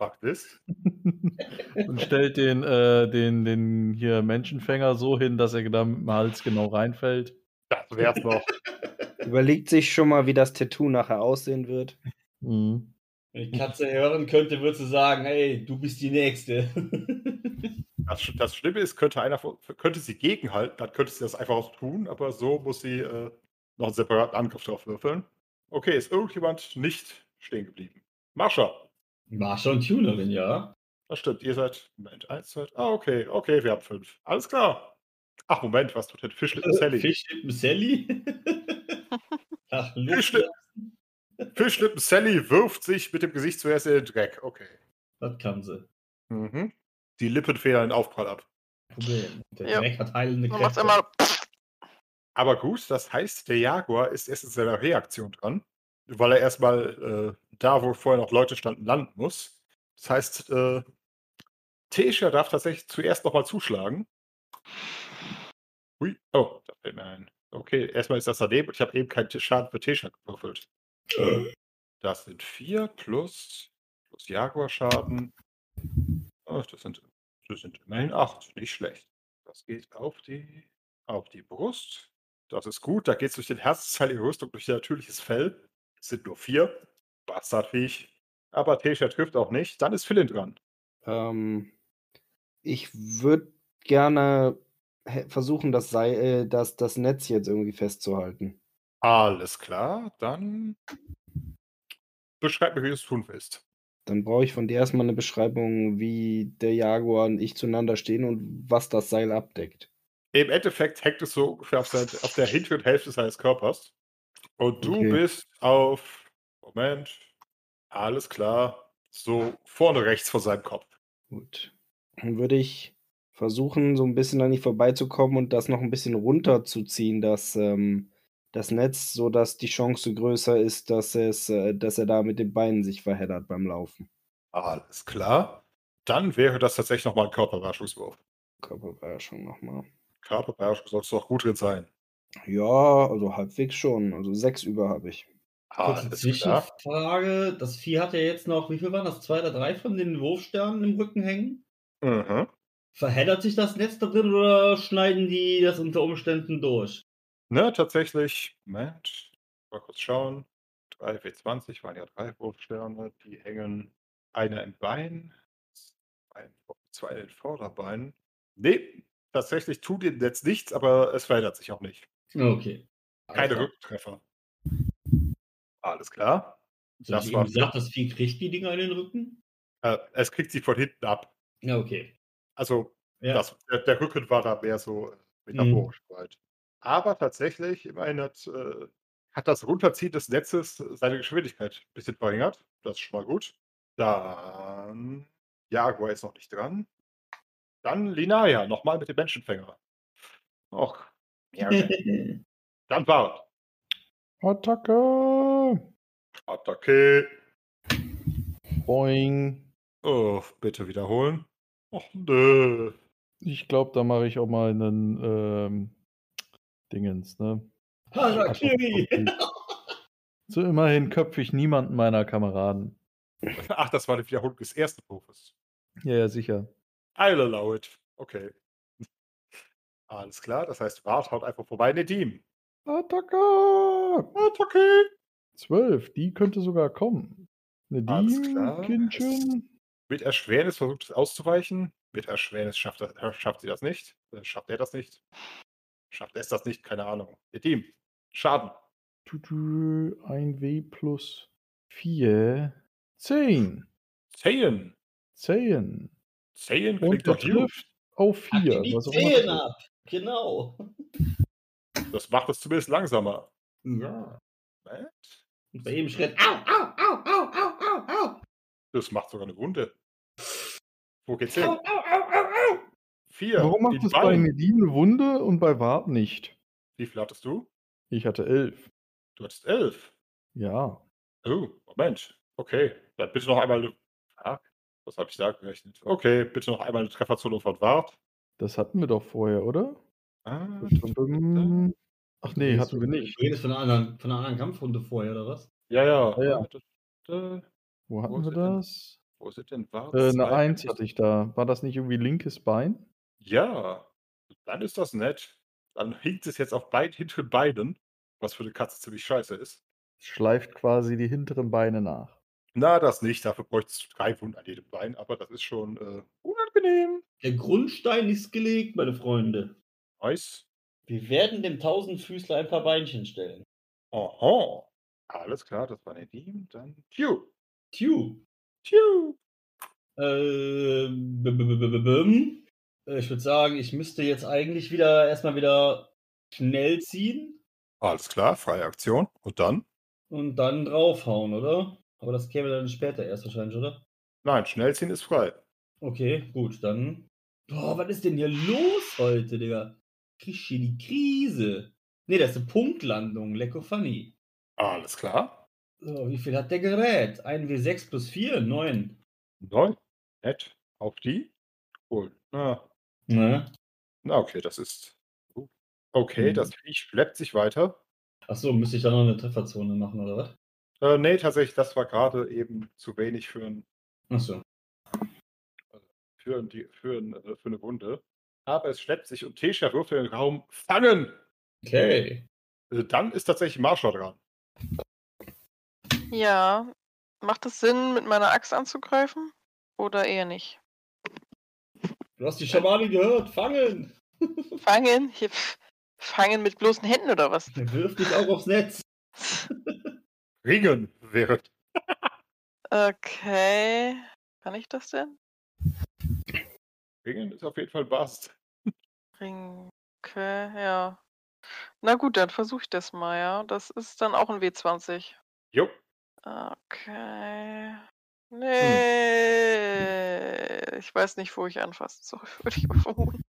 Fuck this. Und stellt den, äh, den, den hier Menschenfänger so hin, dass er da mit dem Hals genau reinfällt. Das wär's noch. Überlegt sich schon mal, wie das Tattoo nachher aussehen wird. Mhm. Wenn die Katze hören könnte, würde sie sagen, hey, du bist die Nächste. Das, das Schlimme ist, könnte einer von- könnte sie gegenhalten, dann könnte sie das einfach auch tun, aber so muss sie äh, noch einen separaten Angriff drauf würfeln. Okay, ist irgendjemand nicht stehen geblieben? Marsha. War schon Tunerin, ja. Das stimmt, ihr seid. Moment, eins, zwei. Ah, okay, okay, wir haben fünf. Alles klar. Ach, Moment, was tut denn Fischlippen Sally? Fischlippen Sally. Ach. Fischlippen. Fischlippen Sally wirft sich mit dem Gesicht zuerst in den Dreck. Okay. Das kann sie. Mhm. Die Lippen federn den Aufprall ab. Problem. Der Ja. Dreck hat heilende Kräfte. immer. Aber gut, das heißt, der Jaguar ist erst in seiner Reaktion dran, weil er erstmal äh, da, wo vorher noch Leute standen, landen muss. Das heißt, äh, Tesha darf tatsächlich zuerst nochmal zuschlagen. Hui, oh, da fällt mir ein. Okay, erstmal ist das daneben und ich habe eben keinen Schaden für Tesha gewürfelt. Das sind vier plus, plus Jaguar-Schaden. Ach, das sind, das sind immerhin acht. Nicht schlecht. Das geht auf die, auf die Brust. Das ist gut. Da geht es durch den Herzteil ihrer Rüstung, durch ihr natürliches Fell. Es sind nur vier. Bastardviech. Aber Tesha trifft auch nicht. Dann ist Philin dran. Ähm, ich würde gerne he- versuchen, das, Sei äh, das, das Netz jetzt irgendwie festzuhalten. Alles klar. Dann beschreib mir, wie du es tun willst. Dann brauche ich von dir erstmal eine Beschreibung, wie der Jaguar und ich zueinander stehen und was das Seil abdeckt. Im Endeffekt hängt es so ungefähr auf, sein, auf der hinteren Hälfte seines Körpers. Und du Okay. bist auf. Moment. Alles klar. So vorne rechts vor seinem Kopf. Gut. Dann würde ich versuchen, so ein bisschen an dich vorbeizukommen und das noch ein bisschen runterzuziehen, das, ähm, das Netz, sodass die Chance größer ist, dass, es, äh, dass er da mit den Beinen sich verheddert beim Laufen. Alles klar. Dann wäre das tatsächlich nochmal ein Körperbeherrschungswurf. Körperbeherrschung nochmal. Körperbeherrschung sollst du auch gut drin sein. Ja, also halbwegs schon. Also sechs über habe ich. Kurze Alles klar. Zwischenfrage. Das Vieh hat ja jetzt noch, wie viel waren das? Zwei oder drei von den Wurfsternen im Rücken hängen? Mhm. Verheddert sich das Netz da drin oder schneiden die das unter Umständen durch? Ne, tatsächlich, Moment, mal kurz schauen. 3 W20 waren ja drei Wurfsterne, die hängen einer im Bein, zwei in- den Vorderbeinen. Nee, tatsächlich tut dem Netz nichts, aber es verändert sich auch nicht. Okay. Keine Alter. Rücktreffer. Alles klar. So, Das war- eben gesagt, das Vieh kriegt die Dinger in den Rücken? Äh, es kriegt sie von hinten ab. Ja, okay. Also Ja. das, der, der Rücken war da mehr so äh, metaphorisch weit. Aber tatsächlich, immerhin hat, äh, hat das Runterziehen des Netzes seine Geschwindigkeit ein bisschen verringert. Das ist schon mal gut. Dann Jaguar ist noch nicht dran. Dann Linaya, nochmal mit dem Menschenfänger. Och, ja, dann war Attacke! Attacke. Boing. Oh, bitte wiederholen. Och, nö. Ich glaube, da mache ich auch mal einen ähm, Dingens, ne? Harakiri! So immerhin köpfe ich niemanden meiner Kameraden. Ach, das war die Wiederholung des ersten Wurfes. Ja, ja, sicher. I'll allow it. Okay. Alles klar, das heißt, Wart haut einfach vorbei. Nedim. Attacke! Attacke! 12, die könnte sogar kommen. Alles Nedim, klar. Kindchen. Mit Erschwernis versucht es auszuweichen. Mit Erschwernis schafft, er, äh, schafft sie das nicht. Äh, Schafft er das nicht? Schafft es das nicht? Keine Ahnung. Nedim. Schaden. Tutu, 1W plus 4. 10. 10. 10. 10 Und klingt er doch trifft auf 4. Die was ab! Genau. Das macht es zumindest langsamer. Ja. Moment. Und bei jedem Schritt. Au, au, au, au, au, au, au! Das macht sogar eine Wunde. Wo geht's Au, hin? au, au, au, au! Vier. Warum macht es bei. Nedim eine Wunde und bei Wart nicht? Wie viel hattest du? Ich hatte 11. Du hattest elf. Ja. Oh, Moment. Okay, dann bitte noch einmal. Ah, was habe ich da gerechnet? Okay, bitte noch einmal eine Trefferzone von Wart. Das hatten wir doch vorher, oder? Ah. Ach nee, hatten wir nicht. Du redest von einer anderen, von einer anderen Kampfrunde vorher, oder was? ja, ja. Ja, ja. Äh, Wo hatten Wo wir er denn? das? Wo ist denn Wart? Äh, eine 1 hatte ich da. War das nicht irgendwie linkes Bein? Ja, dann ist das nett. Dann hinkt es jetzt auf beiden hinteren Beinen, was für eine Katze ziemlich scheiße ist. Schleift quasi die hinteren Beine nach. Na, das nicht. Dafür bräuchtest du drei Wunden an jedem Bein, aber das ist schon äh, unangenehm. Der Grundstein ist gelegt, meine Freunde. Nice. Wir werden dem Tausendfüßler ein paar Beinchen stellen. Aha. Alles klar, das war Nedim. Dann Pew. Tju. Pew. Äh, b- b- b- b- bim. Äh, ich würde sagen, ich müsste jetzt eigentlich wieder erstmal wieder schnell ziehen Alles klar, freie Aktion. Und dann? und dann draufhauen, oder? Aber das käme dann später erst wahrscheinlich, oder? Nein, Schnellziehen ist frei. Okay, gut, dann. Boah, was ist denn hier los heute, Digga? Hier die Krise? Nee, das ist eine Punktlandung. Lecko funny. Alles klar. So, wie viel hat der Gerät? 1W6 plus 4? 9. Neun. Nett. Auf die? Cool. Na, Ne? na okay, das ist. Okay, Hm. das Viech schleppt sich weiter. Achso, müsste ich da noch eine Trefferzone machen, oder was? Äh, nee, tatsächlich, das war gerade eben zu wenig für, ein, Achso. für, ein, für, ein, äh, für eine Wunde. Aber es schleppt sich und Tesha wirft in den Raum fangen. Okay. Äh, Dann ist tatsächlich Marsha dran. Ja. Macht es Sinn, mit meiner Axt anzugreifen? Oder eher nicht? Du hast die Schamanin gehört. Fangen! Fangen? Hier, fangen mit bloßen Händen oder was? Wirf dich auch aufs Netz. Ringen wäre. Okay. Kann ich das denn? Ringen ist auf jeden Fall Bast. Ring. Okay, ja. Na gut, dann versuche ich das mal, ja. Das ist dann auch ein W20. Jo. Okay. Nee. Ich weiß nicht, wo ich anfassen soll, würde ich vermuten.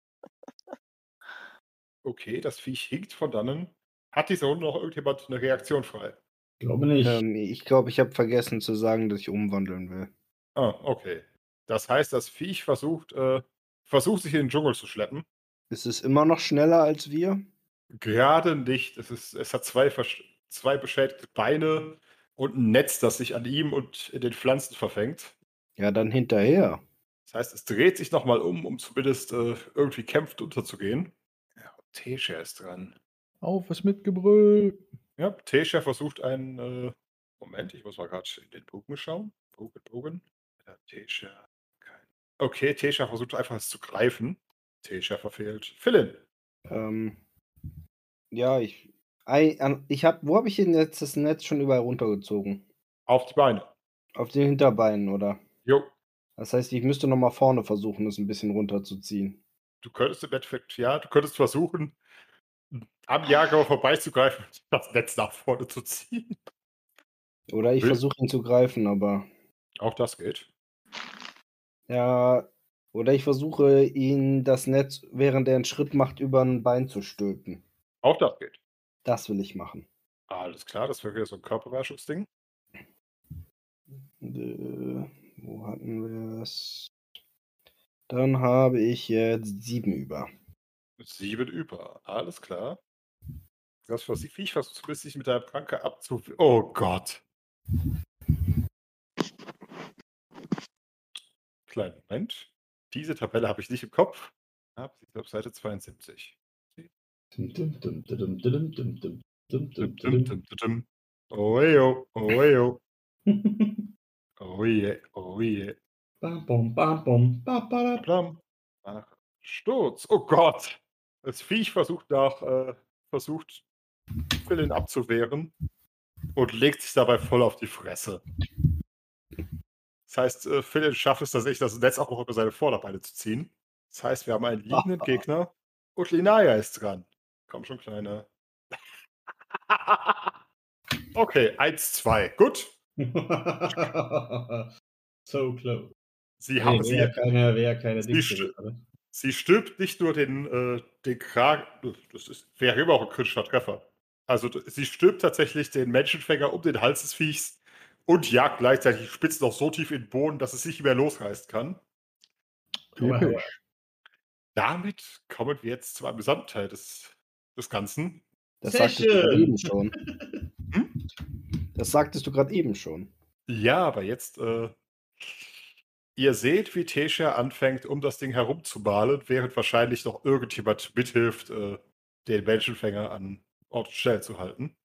Okay, das Viech hinkt von dannen. Hat diese Runde noch irgendjemand eine Reaktion frei? Glaube nicht. Ähm, ich glaube, ich habe vergessen zu sagen, dass ich umwandeln will. Ah, okay. Das heißt, das Viech versucht, äh, versucht sich in den Dschungel zu schleppen. Ist es immer noch schneller als wir? Gerade nicht. Es, ist, es hat zwei, zwei beschädigte Beine. und ein Netz, das sich an ihm und in den Pflanzen verfängt. Ja, dann hinterher. Das heißt, es dreht sich nochmal um, um zumindest äh, irgendwie kämpft unterzugehen. Ja, Tesha ist dran. Auf, was mit Gebrüll. Ja, Tesha versucht einen. Äh, Moment, ich muss mal gerade in den Bogen schauen. Bogen, Bogen. Tesha. Kein. Okay, Tesha versucht einfach es zu greifen. Tesha verfehlt. Philin. Ähm, ja, ich. Ich hab, wo habe ich denn jetzt das Netz schon überall runtergezogen? Auf die Beine. Auf den Hinterbeinen, oder? Jo. Das heißt, ich müsste noch mal vorne versuchen, es ein bisschen runterzuziehen. Du könntest im Endeffekt, ja, du könntest versuchen, am Jager vorbeizugreifen und das Netz nach vorne zu ziehen. Oder ich versuche ihn zu greifen, aber. Auch das geht. Ja. Oder ich versuche ihn das Netz, während er einen Schritt macht, über ein Bein zu stülpen. Auch das geht. Das will ich machen. Alles klar, das wäre wieder so ein Körperbeherrschungsding. Äh, wo hatten wir es? Dann habe ich jetzt sieben über. Sieben über. Alles klar. Das was ich, ich versuche zumindest dich mit deiner Pranke abzu. Oh Gott. Kleinen Moment. Diese Tabelle habe ich nicht im Kopf. Ich glaube, Seite 72. Oejo, oejo. Oje, oje. Bam, bom, bam, bom, bam, bam, bam. Nach Sturz. Oh Gott. Das Viech versucht nach, äh, versucht, Brillen abzuwehren und legt sich dabei voll auf die Fresse. Das heißt, äh, Philin schafft es tatsächlich, das Netz auch noch über seine Vorderbeine zu ziehen. Das heißt, wir haben einen liegenden Gegner und Linaya ist dran. Komm schon, Kleiner. okay, 1, 2. Gut. so close. Sie haben sie, keine, wäre keine Sie Dings st- gewesen, oder? Sie stülpt nicht nur den, äh, den Kragen, das ist, wäre immer auch ein kritischer Treffer. Also sie stülpt tatsächlich den Menschenfänger um den Hals des Viechs und jagt gleichzeitig die Spitzen noch so tief in den Boden, dass es sich nicht mehr losreißen kann. Damit kommen wir jetzt zu einem Gesamtteil des, des Ganzen. Das Sehr sagtest du gerade schön. eben schon. Hm? Das sagtest du gerade eben schon. Ja, aber jetzt, äh, ihr seht, wie Tesha anfängt, um das Ding herumzumalen, während wahrscheinlich noch irgendjemand mithilft, äh, den Menschenfänger an Ort und Stelle zu halten.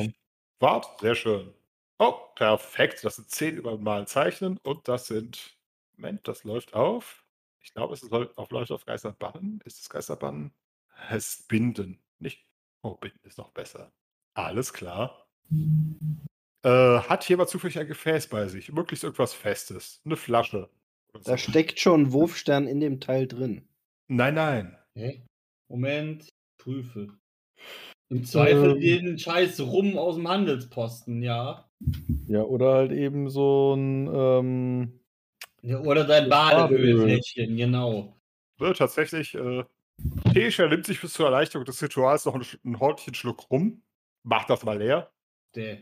Ich. Wart, sehr schön. Oh, perfekt. Das sind 10 über Malen zeichnen und das sind. Moment, das läuft auf. Ich glaube, es läuft auf, läuft auf Geisterbannen. Ist es Geisterbannen? Es ist Binden. Nicht. Oh, Binden ist noch besser. Alles klar. Äh, hat jemand zufällig ein Gefäß bei sich? Möglichst irgendwas Festes. Eine Flasche. Da so. steckt schon ein Wurfstern in dem Teil drin. Nein, nein. Hä? Moment, prüfe. Im Zweifel Ähm. den Scheiß rum aus dem Handelsposten, ja. Ja, oder halt eben so ein. Ähm, ja oder dein Badehöhlfläschchen, genau. Wird tatsächlich. Äh, nimmt sich bis zur Erleichterung des Rituals noch einen, einen ordentlichen Schluck rum. Macht das mal leer. Der.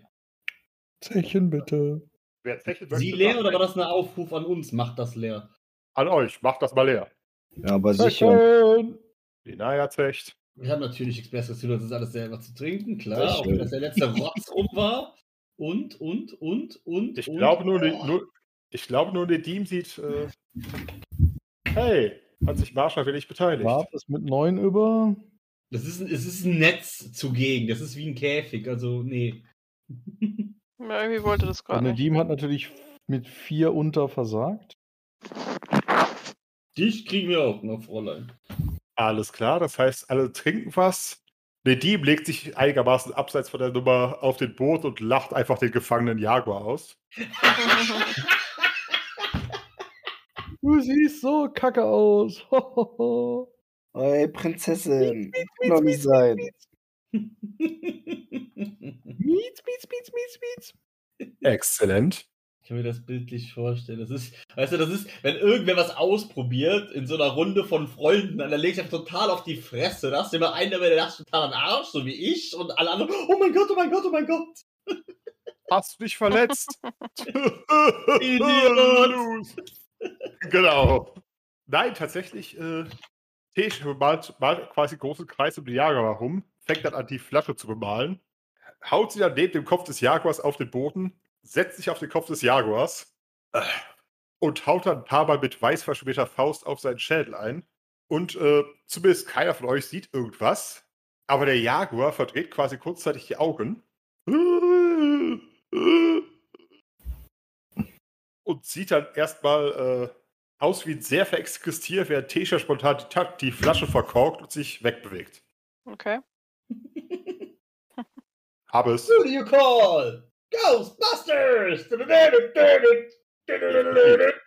Zechen bitte. Wer Zechen Sie leer oder war das ein Aufruf an uns? Macht das leer. An euch, macht das mal leer. Ja, aber sicher. Zechen! Die Naya zecht. Wir haben natürlich nichts Besseres zu tun, als das alles selber zu trinken, klar. Auch schön. wenn das der letzte Rotz rum war. Und, und, und, und. Ich glaube nur, oh. nur, ich glaube nur, Nedim sieht. Äh, hey, hat sich Marsha wenig beteiligt. Warp ist mit 9 über. Das ist, ein- es ist ein Netz zugegen. Das ist wie ein Käfig. Also, nee. Ja, irgendwie wollte das Und gerade. Nedim hat natürlich mit 4 unter versagt. Dich kriegen wir auch noch, Fräulein. Alles klar, das heißt, alle trinken was. Nedim legt sich einigermaßen abseits von der Nummer auf den Boot und lacht einfach den gefangenen Jaguar aus. Du siehst so kacke aus. Ey, Prinzessin. Kann doch nicht sein. Mietz, mietz, mietz, mietz, mietz. Exzellent. Ich kann mir das bildlich vorstellen. Das ist, weißt du, das ist, wenn irgendwer was ausprobiert in so einer Runde von Freunden, dann legt er total auf die Fresse. Da hast du immer einen, der der lacht total am Arsch, so wie ich, und alle anderen, oh mein Gott, oh mein Gott, oh mein Gott. Hast du dich verletzt? Idiot. genau. Nein, tatsächlich, äh, Tisch malt, malt quasi großen Kreis um die Jager herum, fängt dann an, die Flasche zu bemalen. haut sie dann neben dem Kopf des Jaguars auf den Boden, setzt sich auf den Kopf des Jaguars und haut dann ein paar Mal mit weiß verschmierter Faust auf seinen Schädel ein. Und äh, zumindest keiner von euch sieht irgendwas. Aber der Jaguar verdreht quasi kurzzeitig die Augen. Und sieht dann erstmal äh, aus wie ein sehr verextes Tier, während Tesha spontan die, die Flasche verkorkt und sich wegbewegt. Okay. Habe es. Who do you call? Ghostbusters!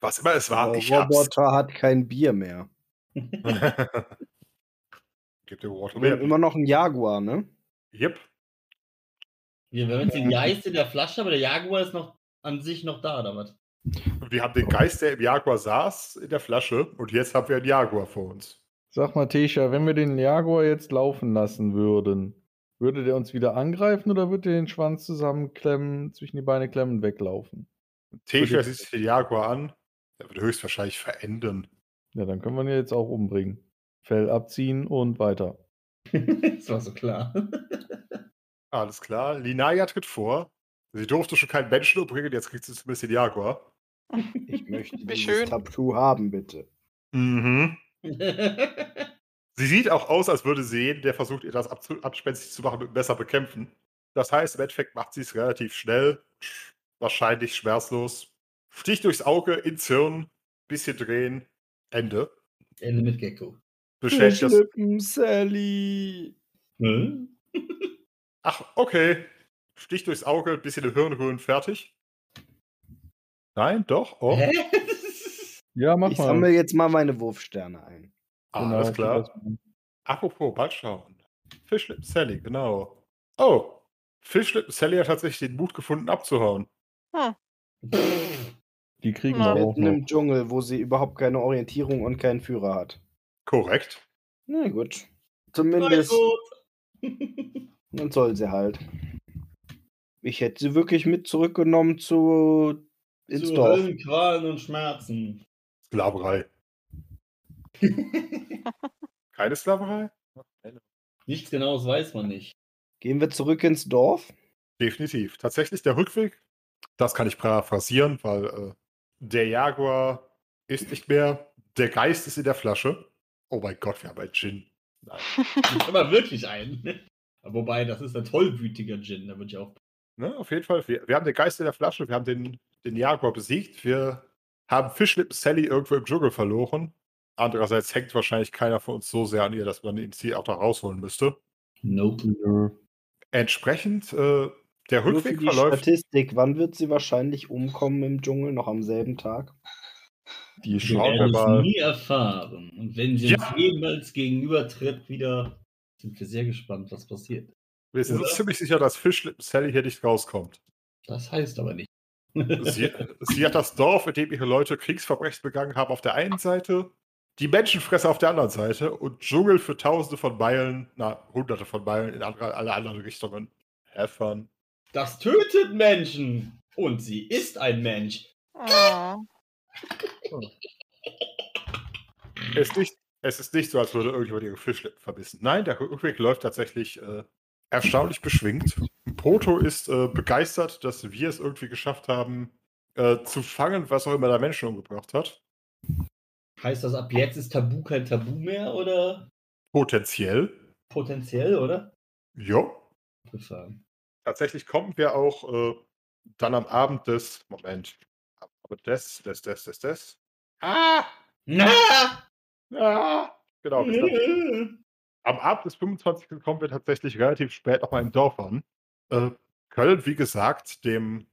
Was immer es war, Der ich hab's. Roboter hat kein Bier mehr. Gibt dir Water Wir haben immer noch einen Jaguar, ne? Yep. Wir haben jetzt den Geist in der Flasche, aber der Jaguar ist noch an sich noch da, oder was? Und wir haben den Geist, der im Jaguar saß, in der Flasche. Und jetzt haben wir einen Jaguar vor uns. Sag mal, Tesha, wenn wir den Jaguar jetzt laufen lassen würden, würde der uns wieder angreifen oder würde der den Schwanz zusammenklemmen, zwischen die Beine klemmen und weglaufen? Würde- sieht sich den Jaguar an. Der wird höchstwahrscheinlich verenden. Ja, dann können wir ihn jetzt auch umbringen. Fell abziehen und weiter. das war so klar. Alles klar. Linaya tritt vor. Sie durfte schon keinen Menschen umbringen, jetzt kriegt sie zumindest den Jaguar. Ich möchte dieses. Tattoo haben, bitte. Mhm. Sie sieht auch aus, als würde sie jeden, der versucht, ihr das abspenstig zu machen, mit dem Messer bekämpfen. Das heißt, im Endeffekt macht sie es relativ schnell, sch- wahrscheinlich schmerzlos. Stich durchs Auge, ins Hirn, bisschen drehen, Ende. Ende mit Gecko. Beschädigt das. Schlippen, Sally. Hm? Ach, okay. Stich durchs Auge, bisschen im Hirn rühren, fertig. Nein, doch. Oh, Hä? Ja, mach Ich mal. sammle jetzt mal meine Wurfsterne ein. Genau, alles klar. das mal. Apropos, bald schauen. Fischlippen Sally, genau. Oh, Fischlippen Sally hat tatsächlich den Mut gefunden, abzuhauen. Die kriegen Ja. wir auch Mitten im noch. Dschungel, wo sie überhaupt keine Orientierung und keinen Führer hat. Korrekt. Na gut. Zumindest, gut. dann soll sie halt. Ich hätte sie wirklich mit zurückgenommen zu ins Zu Dorf. Qualen und Schmerzen. Sklaverei. Keine Sklaverei? Nichts Genaues weiß man nicht. Gehen wir zurück ins Dorf? Definitiv. Tatsächlich der Rückweg, das kann ich paraphrasieren, weil äh, der Jaguar ist nicht mehr, der Geist ist in der Flasche. Oh mein Gott, wir haben einen Gin. Nein. Aber wirklich einen. Wobei, das ist ein tollwütiger Gin, da würde ich auch. Ne, auf jeden Fall, wir, wir haben den Geist in der Flasche, wir haben den, den Jaguar besiegt, wir haben Fischlippen Sally irgendwo im Dschungel verloren. Andererseits hängt wahrscheinlich keiner von uns so sehr an ihr, dass man ihn sie auch da rausholen müsste. Nope. Entsprechend, äh, der Nur für Rückweg die verläuft. Statistik, wann wird sie wahrscheinlich umkommen im Dschungel? Noch am selben Tag? Die Schauen wir werden mal. es nie erfahren. Und wenn sie Ja. uns jemals gegenübertritt, wieder sind wir sehr gespannt, was passiert. Wir sind uns Oder? ziemlich sicher, dass Fischlippen Sally hier nicht rauskommt. Das heißt aber nicht. Sie, sie hat das Dorf, in dem ihre Leute Kriegsverbrechen begangen haben, auf der einen Seite, die Menschenfresser auf der anderen Seite und Dschungel für tausende von Meilen, na, hunderte von Meilen in andere, alle anderen Richtungen. Fun. Das tötet Menschen. Und sie ist ein Mensch. Oh. Es ist, nicht, es ist nicht so, als würde irgendjemand ihre Fischlippen verbissen. Nein, der Rückweg läuft tatsächlich äh, erstaunlich beschwingt. Proto ist äh, begeistert, dass wir es irgendwie geschafft haben, äh, zu fangen, was auch immer der Menschen umgebracht hat. Heißt das, ab jetzt ist Tabu kein Tabu mehr oder Potenziell. potenziell, oder? Ja. Tatsächlich kommen wir auch äh, dann am Abend des. Moment. Aber des, des, des, des, des. Ah! Na! Ah! Genau. Am Abend des 25. kommen wir tatsächlich relativ spät nochmal im Dorf an. Äh, können, wie gesagt, dem,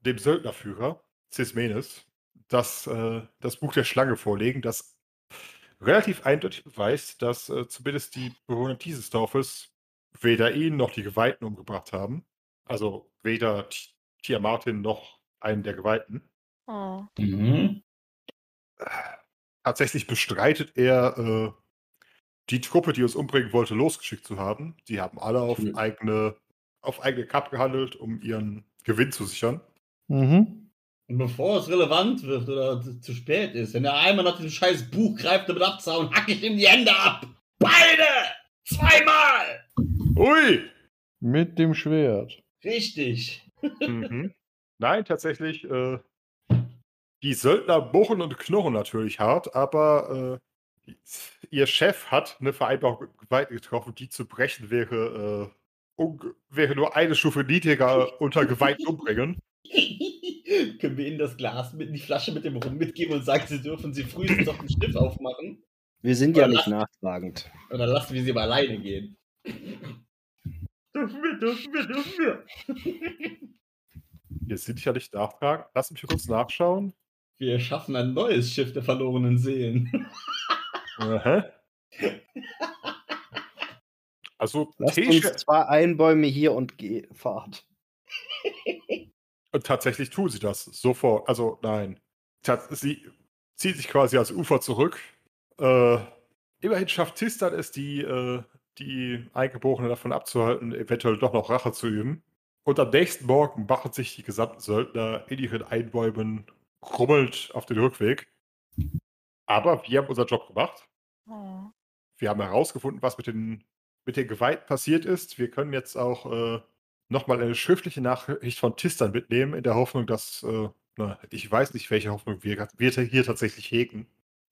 dem Söldnerführer, Cismenes, das, äh, das Buch der Schlange vorlegen, das relativ eindeutig beweist, dass äh, zumindest die Bewohner dieses Dorfes weder ihn noch die Geweihten umgebracht haben. Also weder T- Tia Martin noch einen der Geweihten. Oh. Mhm. Tatsächlich bestreitet er, äh, die Truppe, die uns umbringen wollte, losgeschickt zu haben. Die haben alle auf Schön. eigene, auf eigene Kapp gehandelt, um ihren Gewinn zu sichern. Mhm. Und bevor es relevant wird oder zu- spät ist, wenn der einmal nach diesem scheiß Buch greift, damit abzuhauen, hack ich ihm die Hände ab. Beide! Zweimal! Ui! Mit dem Schwert. Richtig. Mhm. Nein, tatsächlich, äh, die Söldner bohren und knurren natürlich hart, aber äh, ihr Chef hat eine Vereinbarung mit Gewalt getroffen, die zu brechen wäre, äh, wäre nur eine Stufe niedriger unter Gewalt umbringen. Können wir Ihnen das Glas mit die Flasche mit dem Rum mitgeben und sagen, Sie dürfen sie frühestens auf dem Schiff aufmachen? Wir sind ja nicht nachtragend. Oder lassen wir sie mal alleine gehen? Dürfen wir, dürfen wir, dürfen wir. Wir sind ja nicht nachtragen. Lass mich kurz nachschauen. Wir schaffen ein neues Schiff der verlorenen Seelen. Aha. Also, Lasst uns zwei Einbäume hier und geh, fahrt. Und tatsächlich tun sie das sofort. Also, nein. Sie zieht sich quasi als Ufer zurück. Äh, immerhin schafft Tistan es, die, äh, die Eingeborenen davon abzuhalten, eventuell doch noch Rache zu üben. Und am nächsten Morgen machen sich die gesamten Söldner in ihren Einbäumen krummelnd auf den Rückweg. Aber wir haben unseren Job gemacht. Hm. Wir haben herausgefunden, was mit den, mit den Geweihten passiert ist. Wir können jetzt auch äh, nochmal eine schriftliche Nachricht von Tistan mitnehmen, in der Hoffnung, dass, äh, na, ich weiß nicht, welche Hoffnung wir, wir hier tatsächlich hegen.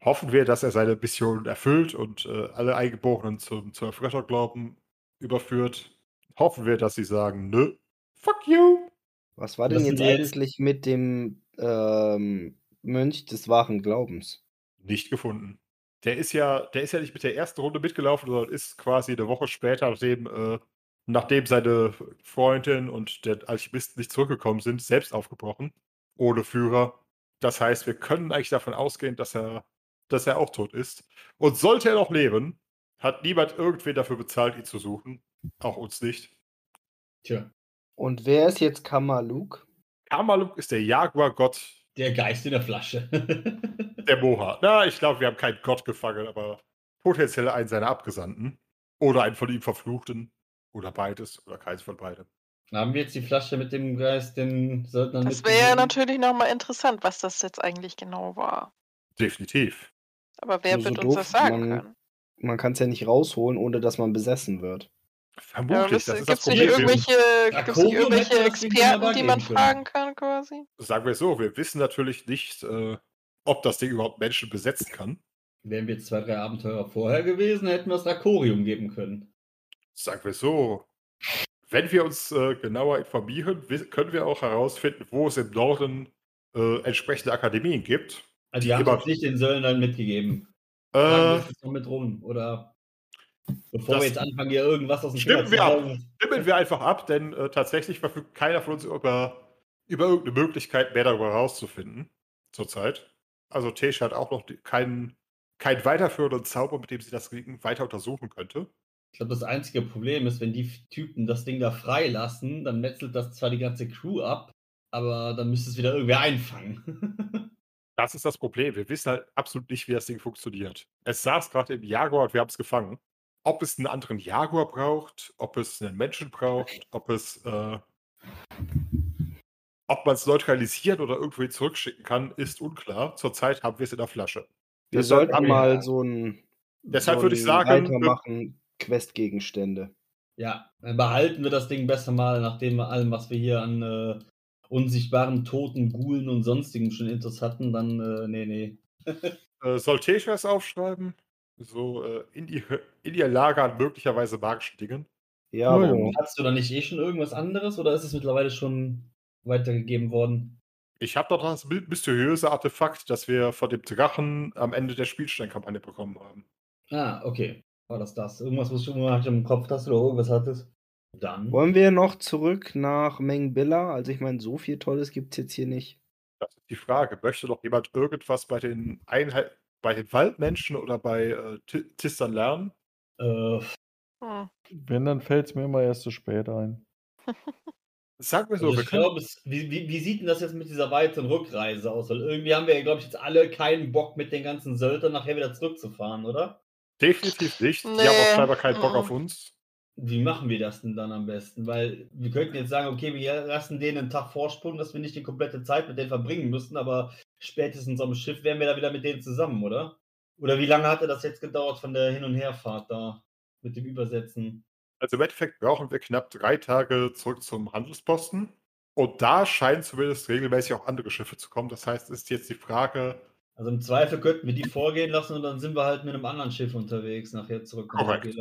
Hoffen wir, dass er seine Mission erfüllt und äh, alle Eingeborenen zum, zum Erfrischungsglauben überführt. Hoffen wir, dass sie sagen, nö, fuck you. Was war denn jetzt- eigentlich mit dem ähm, Mönch des wahren Glaubens? Nicht gefunden. Der ist ja, der ist ja nicht mit der ersten Runde mitgelaufen, sondern ist quasi eine Woche später, nachdem, äh, nachdem seine Freundin und der Alchemist nicht zurückgekommen sind, selbst aufgebrochen. Ohne Führer. Das heißt, wir können eigentlich davon ausgehen, dass er, dass er auch tot ist. Und sollte er noch leben, hat niemand irgendwen dafür bezahlt, ihn zu suchen. Auch uns nicht. Tja, Und wer ist jetzt Kamaluk? Kamaluk ist der Jaguar-Gott der Geist in der Flasche. der Moha. Na, ich glaube, wir haben keinen Gott gefangen, aber potenziell einen seiner Abgesandten. Oder einen von ihm Verfluchten. Oder beides. Oder keins von beidem. Haben wir jetzt die Flasche mit dem Geist den Söldnern Das wäre ja natürlich nochmal interessant, was das jetzt eigentlich genau war. Definitiv. Aber wer Nur so wird uns doof, das sagen man- können? Man kann es ja nicht rausholen, ohne dass man besessen wird. Ja, Vermutlich, das ist Gibt das es nicht Problem. irgendwelche, gibt's nicht irgendwelche das Experten, die man können. fragen kann, quasi? Sagen wir es so, wir wissen natürlich nicht, äh, ob das Ding überhaupt Menschen besetzen kann. Wären wir jetzt zwei, drei Abenteurer vorher gewesen, hätten wir das Rakorium geben können. Sagen wir so. Wenn wir uns äh, genauer informieren, können wir auch herausfinden, wo es im Norden äh, entsprechende Akademien gibt. Also die haben Immer- es nicht den Söldnern mitgegeben. Fragen wir Äh, uns mit rum, oder? Bevor wir jetzt anfangen, hier irgendwas aus dem Stimmen wir ab. stimmen wir einfach ab, denn äh, tatsächlich verfügt keiner von uns über, über irgendeine Möglichkeit mehr darüber herauszufinden. Zurzeit. Also Tesha hat auch noch keinen, keinen weiterführenden Zauber, mit dem sie das weiter untersuchen könnte. Ich glaube, das einzige Problem ist, wenn die Typen das Ding da freilassen, dann metzelt das zwar die ganze Crew ab, aber dann müsste es wieder irgendwer einfangen. Das ist das Problem. Wir wissen halt absolut nicht, wie das Ding funktioniert. Es saß gerade im Jaguar und wir haben es gefangen. Ob es einen anderen Jaguar braucht, ob es einen Menschen braucht, ob es, äh, ob man es neutralisieren oder irgendwo zurückschicken kann, ist unklar. Zurzeit haben wir es in der Flasche. Wir Deshalb sollten mal so ein Deshalb so würde ich sagen, weitermachen Questgegenstände. ja, dann behalten wir das Ding besser mal, nachdem wir allem, was wir hier an äh, unsichtbaren Toten, Gulen und sonstigen schon Intos hatten, dann, äh, nee, nee. Äh, soll Tesha es aufschreiben? So äh, in, ihr, in ihr Lager an möglicherweise magischen Dingen. Ja, Oh ja. warum? Hast du da nicht eh schon irgendwas anderes oder ist es mittlerweile schon weitergegeben worden? Ich habe doch das my- mysteriöse Artefakt, das wir von dem Drachen am Ende der Spielsteinkampagne bekommen haben. Ah, okay. War das das? Irgendwas, was du immer im Kopf hast oder irgendwas hattest? Dann. Wollen wir noch zurück nach Mengbilla? Also ich meine, so viel Tolles gibt es jetzt hier nicht. Das ist die Frage. Möchte noch jemand irgendwas bei den Einheit bei den Waldmenschen oder bei äh, Ti- Tistern lernen? Äh, Hm. Wenn, dann fällt es mir immer erst zu spät ein. Sagen wir so, also ich können, glaube, es- wie, wie, wie sieht denn das jetzt mit dieser weiteren Rückreise aus? Weil irgendwie haben wir ja, glaube ich, jetzt alle keinen Bock, mit den ganzen Söldern nachher wieder zurückzufahren, oder? Definitiv nicht. Die Nee, haben auch scheinbar keinen Bock mm. auf uns. Wie machen wir das denn dann am besten? Weil wir könnten jetzt sagen, okay, wir lassen denen einen Tag Vorsprung, dass wir nicht die komplette Zeit mit denen verbringen müssen, aber spätestens am Schiff wären wir da wieder mit denen zusammen, oder? Oder wie lange hatte das jetzt gedauert von der Hin- und Herfahrt da mit dem Übersetzen? Also im Endeffekt brauchen wir knapp drei Tage zurück zum Handelsposten. Und da scheinen zumindest regelmäßig auch andere Schiffe zu kommen. Das heißt, ist jetzt die Frage, Also im Zweifel könnten wir die vorgehen lassen und dann sind wir halt mit einem anderen Schiff unterwegs, nachher zurück nach Korrekt.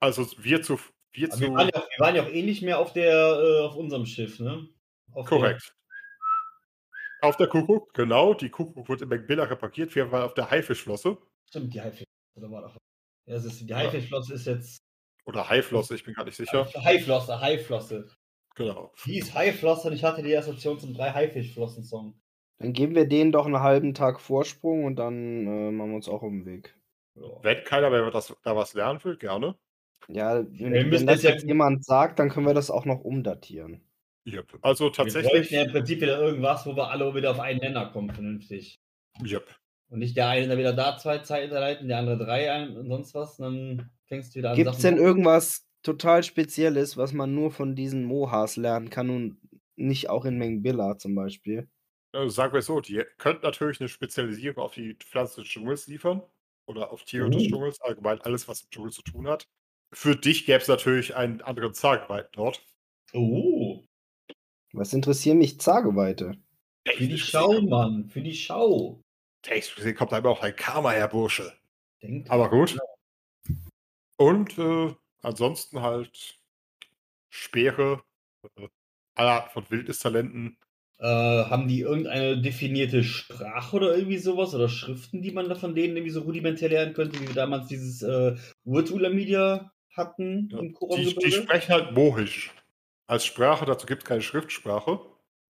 Also wir zu, wir Aber wir, zu waren ja auch, wir waren ja auch eh nicht mehr auf der, äh, auf unserem Schiff, ne? Auf korrekt. Auf der Kuckuck, genau. Die Kuckuck wird in McBilla repariert. Wir waren auf der Haifischflosse. Der, stimmt, die Haifischflosse. War doch. Ja, ist, die Haifischflosse ist jetzt. Oder Haiflosse, ich bin gar nicht sicher. Haiflosse, Haiflosse. Genau. Die ist Haiflosse und ich hatte die Assoziation zum drei Haifischflossen-Song. Dann geben wir denen doch einen halben Tag Vorsprung und dann äh, machen wir uns auch auf den Weg. Ja. Wenn keiner mehr das, da was lernen will, gerne. Ja, wenn, wenn müssen das jetzt jemand sagt, dann können wir das auch noch umdatieren. Yep. Also Wir bräuchten tatsächlich. ja im Prinzip wieder irgendwas, wo wir alle wieder auf einen Nenner kommen, vernünftig. Yep. Und nicht der eine dann wieder da zwei Zeiten leiten, der andere drei ein und sonst was. Und dann fängst du wieder an. Gibt es denn irgendwas total Spezielles, was man nur von diesen Mohas lernen kann und nicht auch in Mengbilla zum Beispiel? Also sagen wir es so, die könnten natürlich eine Spezialisierung auf die Pflanzen des Dschungels liefern. Oder auf Tiere des Oh. Dschungels, allgemein alles, was mit Dschungel zu tun hat. Für dich gäbe es natürlich einen anderen Zagenweiten dort. Oh, Was interessieren mich Zageweite? für die Schau, Mann. Für die Schau. Technisch gesehen kommt da immer auch ein Karma her, Bursche. Denk Aber gut. Und äh, ansonsten halt Speere, äh, alle Arten von Wildnistalenten. Äh, haben die irgendeine definierte Sprache oder irgendwie sowas oder Schriften, die man da von denen irgendwie so rudimentär lernen könnte, wie wir damals dieses äh, Urtula-Media hatten Ja, im Die, die sprechen halt Mohisch. Als Sprache, dazu gibt es keine Schriftsprache.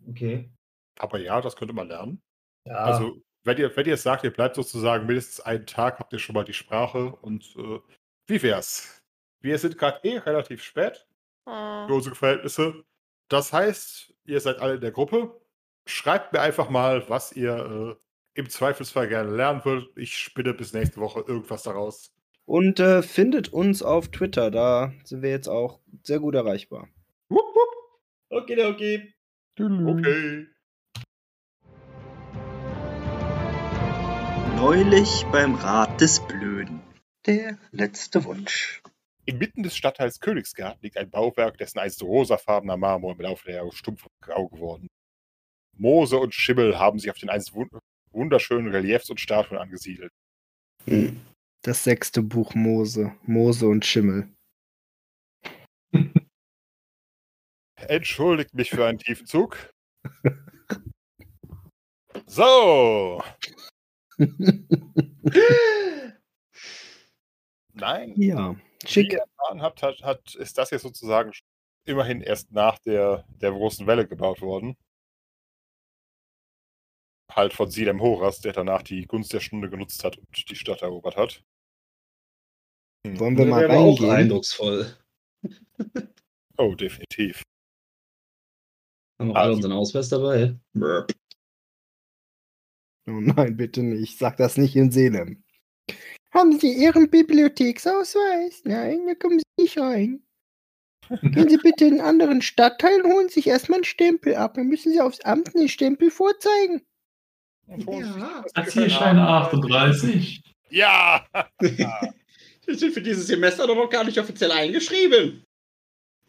Okay. Aber ja, das könnte man lernen. Ja, Also, wenn ihr, wenn ihr sagt, ihr bleibt sozusagen mindestens einen Tag, habt ihr schon mal die Sprache und äh, wie wär's? Wir sind gerade eh relativ spät für Hm. unsere Verhältnisse. Das heißt, ihr seid alle in der Gruppe. Schreibt mir einfach mal, was ihr äh, im Zweifelsfall gerne lernen würdet. Ich spinne bis nächste Woche irgendwas daraus. Und äh, findet uns auf Twitter, da sind wir jetzt auch sehr gut erreichbar. Wupp, wupp. okay, okay. Okay. Neulich beim Rat des Blöden. Der letzte Wunsch. Inmitten des Stadtteils Königsgarten liegt ein Bauwerk, dessen einst rosafarbener Marmor im Laufe der Jahre stumpf und grau geworden. Moose und Schimmel haben sich auf den einst wun- wunderschönen Reliefs und Statuen angesiedelt. Hm. Das sechste Buch Mose. Mose und Schimmel. Entschuldigt mich für einen tiefen Zug. So. Nein, ja, wie schick. ihr erfahren habt, hat, hat, ist das jetzt sozusagen immerhin erst nach der, der großen Welle gebaut worden. Halt von Silem Horas, der danach die Gunst der Stunde genutzt hat und die Stadt erobert hat. Hm. Wollen wir mal auch reingehen? eindrucksvoll. Oh, definitiv. Haben wir alle Also- unseren Ausweis dabei? Burp. Oh nein, bitte nicht. Sag das nicht in Seelem. Haben Sie Ihren Bibliotheksausweis? Nein, da kommen Sie nicht rein. Gehen Sie bitte in einen anderen Stadtteil und holen sich erstmal einen Stempel ab. Dann müssen Sie aufs Amt den Stempel vorzeigen. Ja. das Erzieherscheine 38. Ja! Wir sind für dieses Semester doch noch gar nicht offiziell eingeschrieben.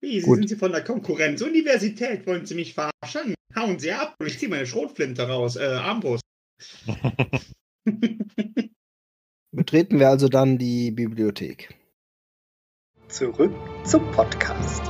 Wie, Sie Gut. sind Sie von der Konkurrenzuniversität? Wollen Sie mich verarschen? Hauen Sie ab und ich ziehe meine Schrotflinte raus. Äh, Armbrust. Betreten wir also dann die Bibliothek. Zurück zum Podcast.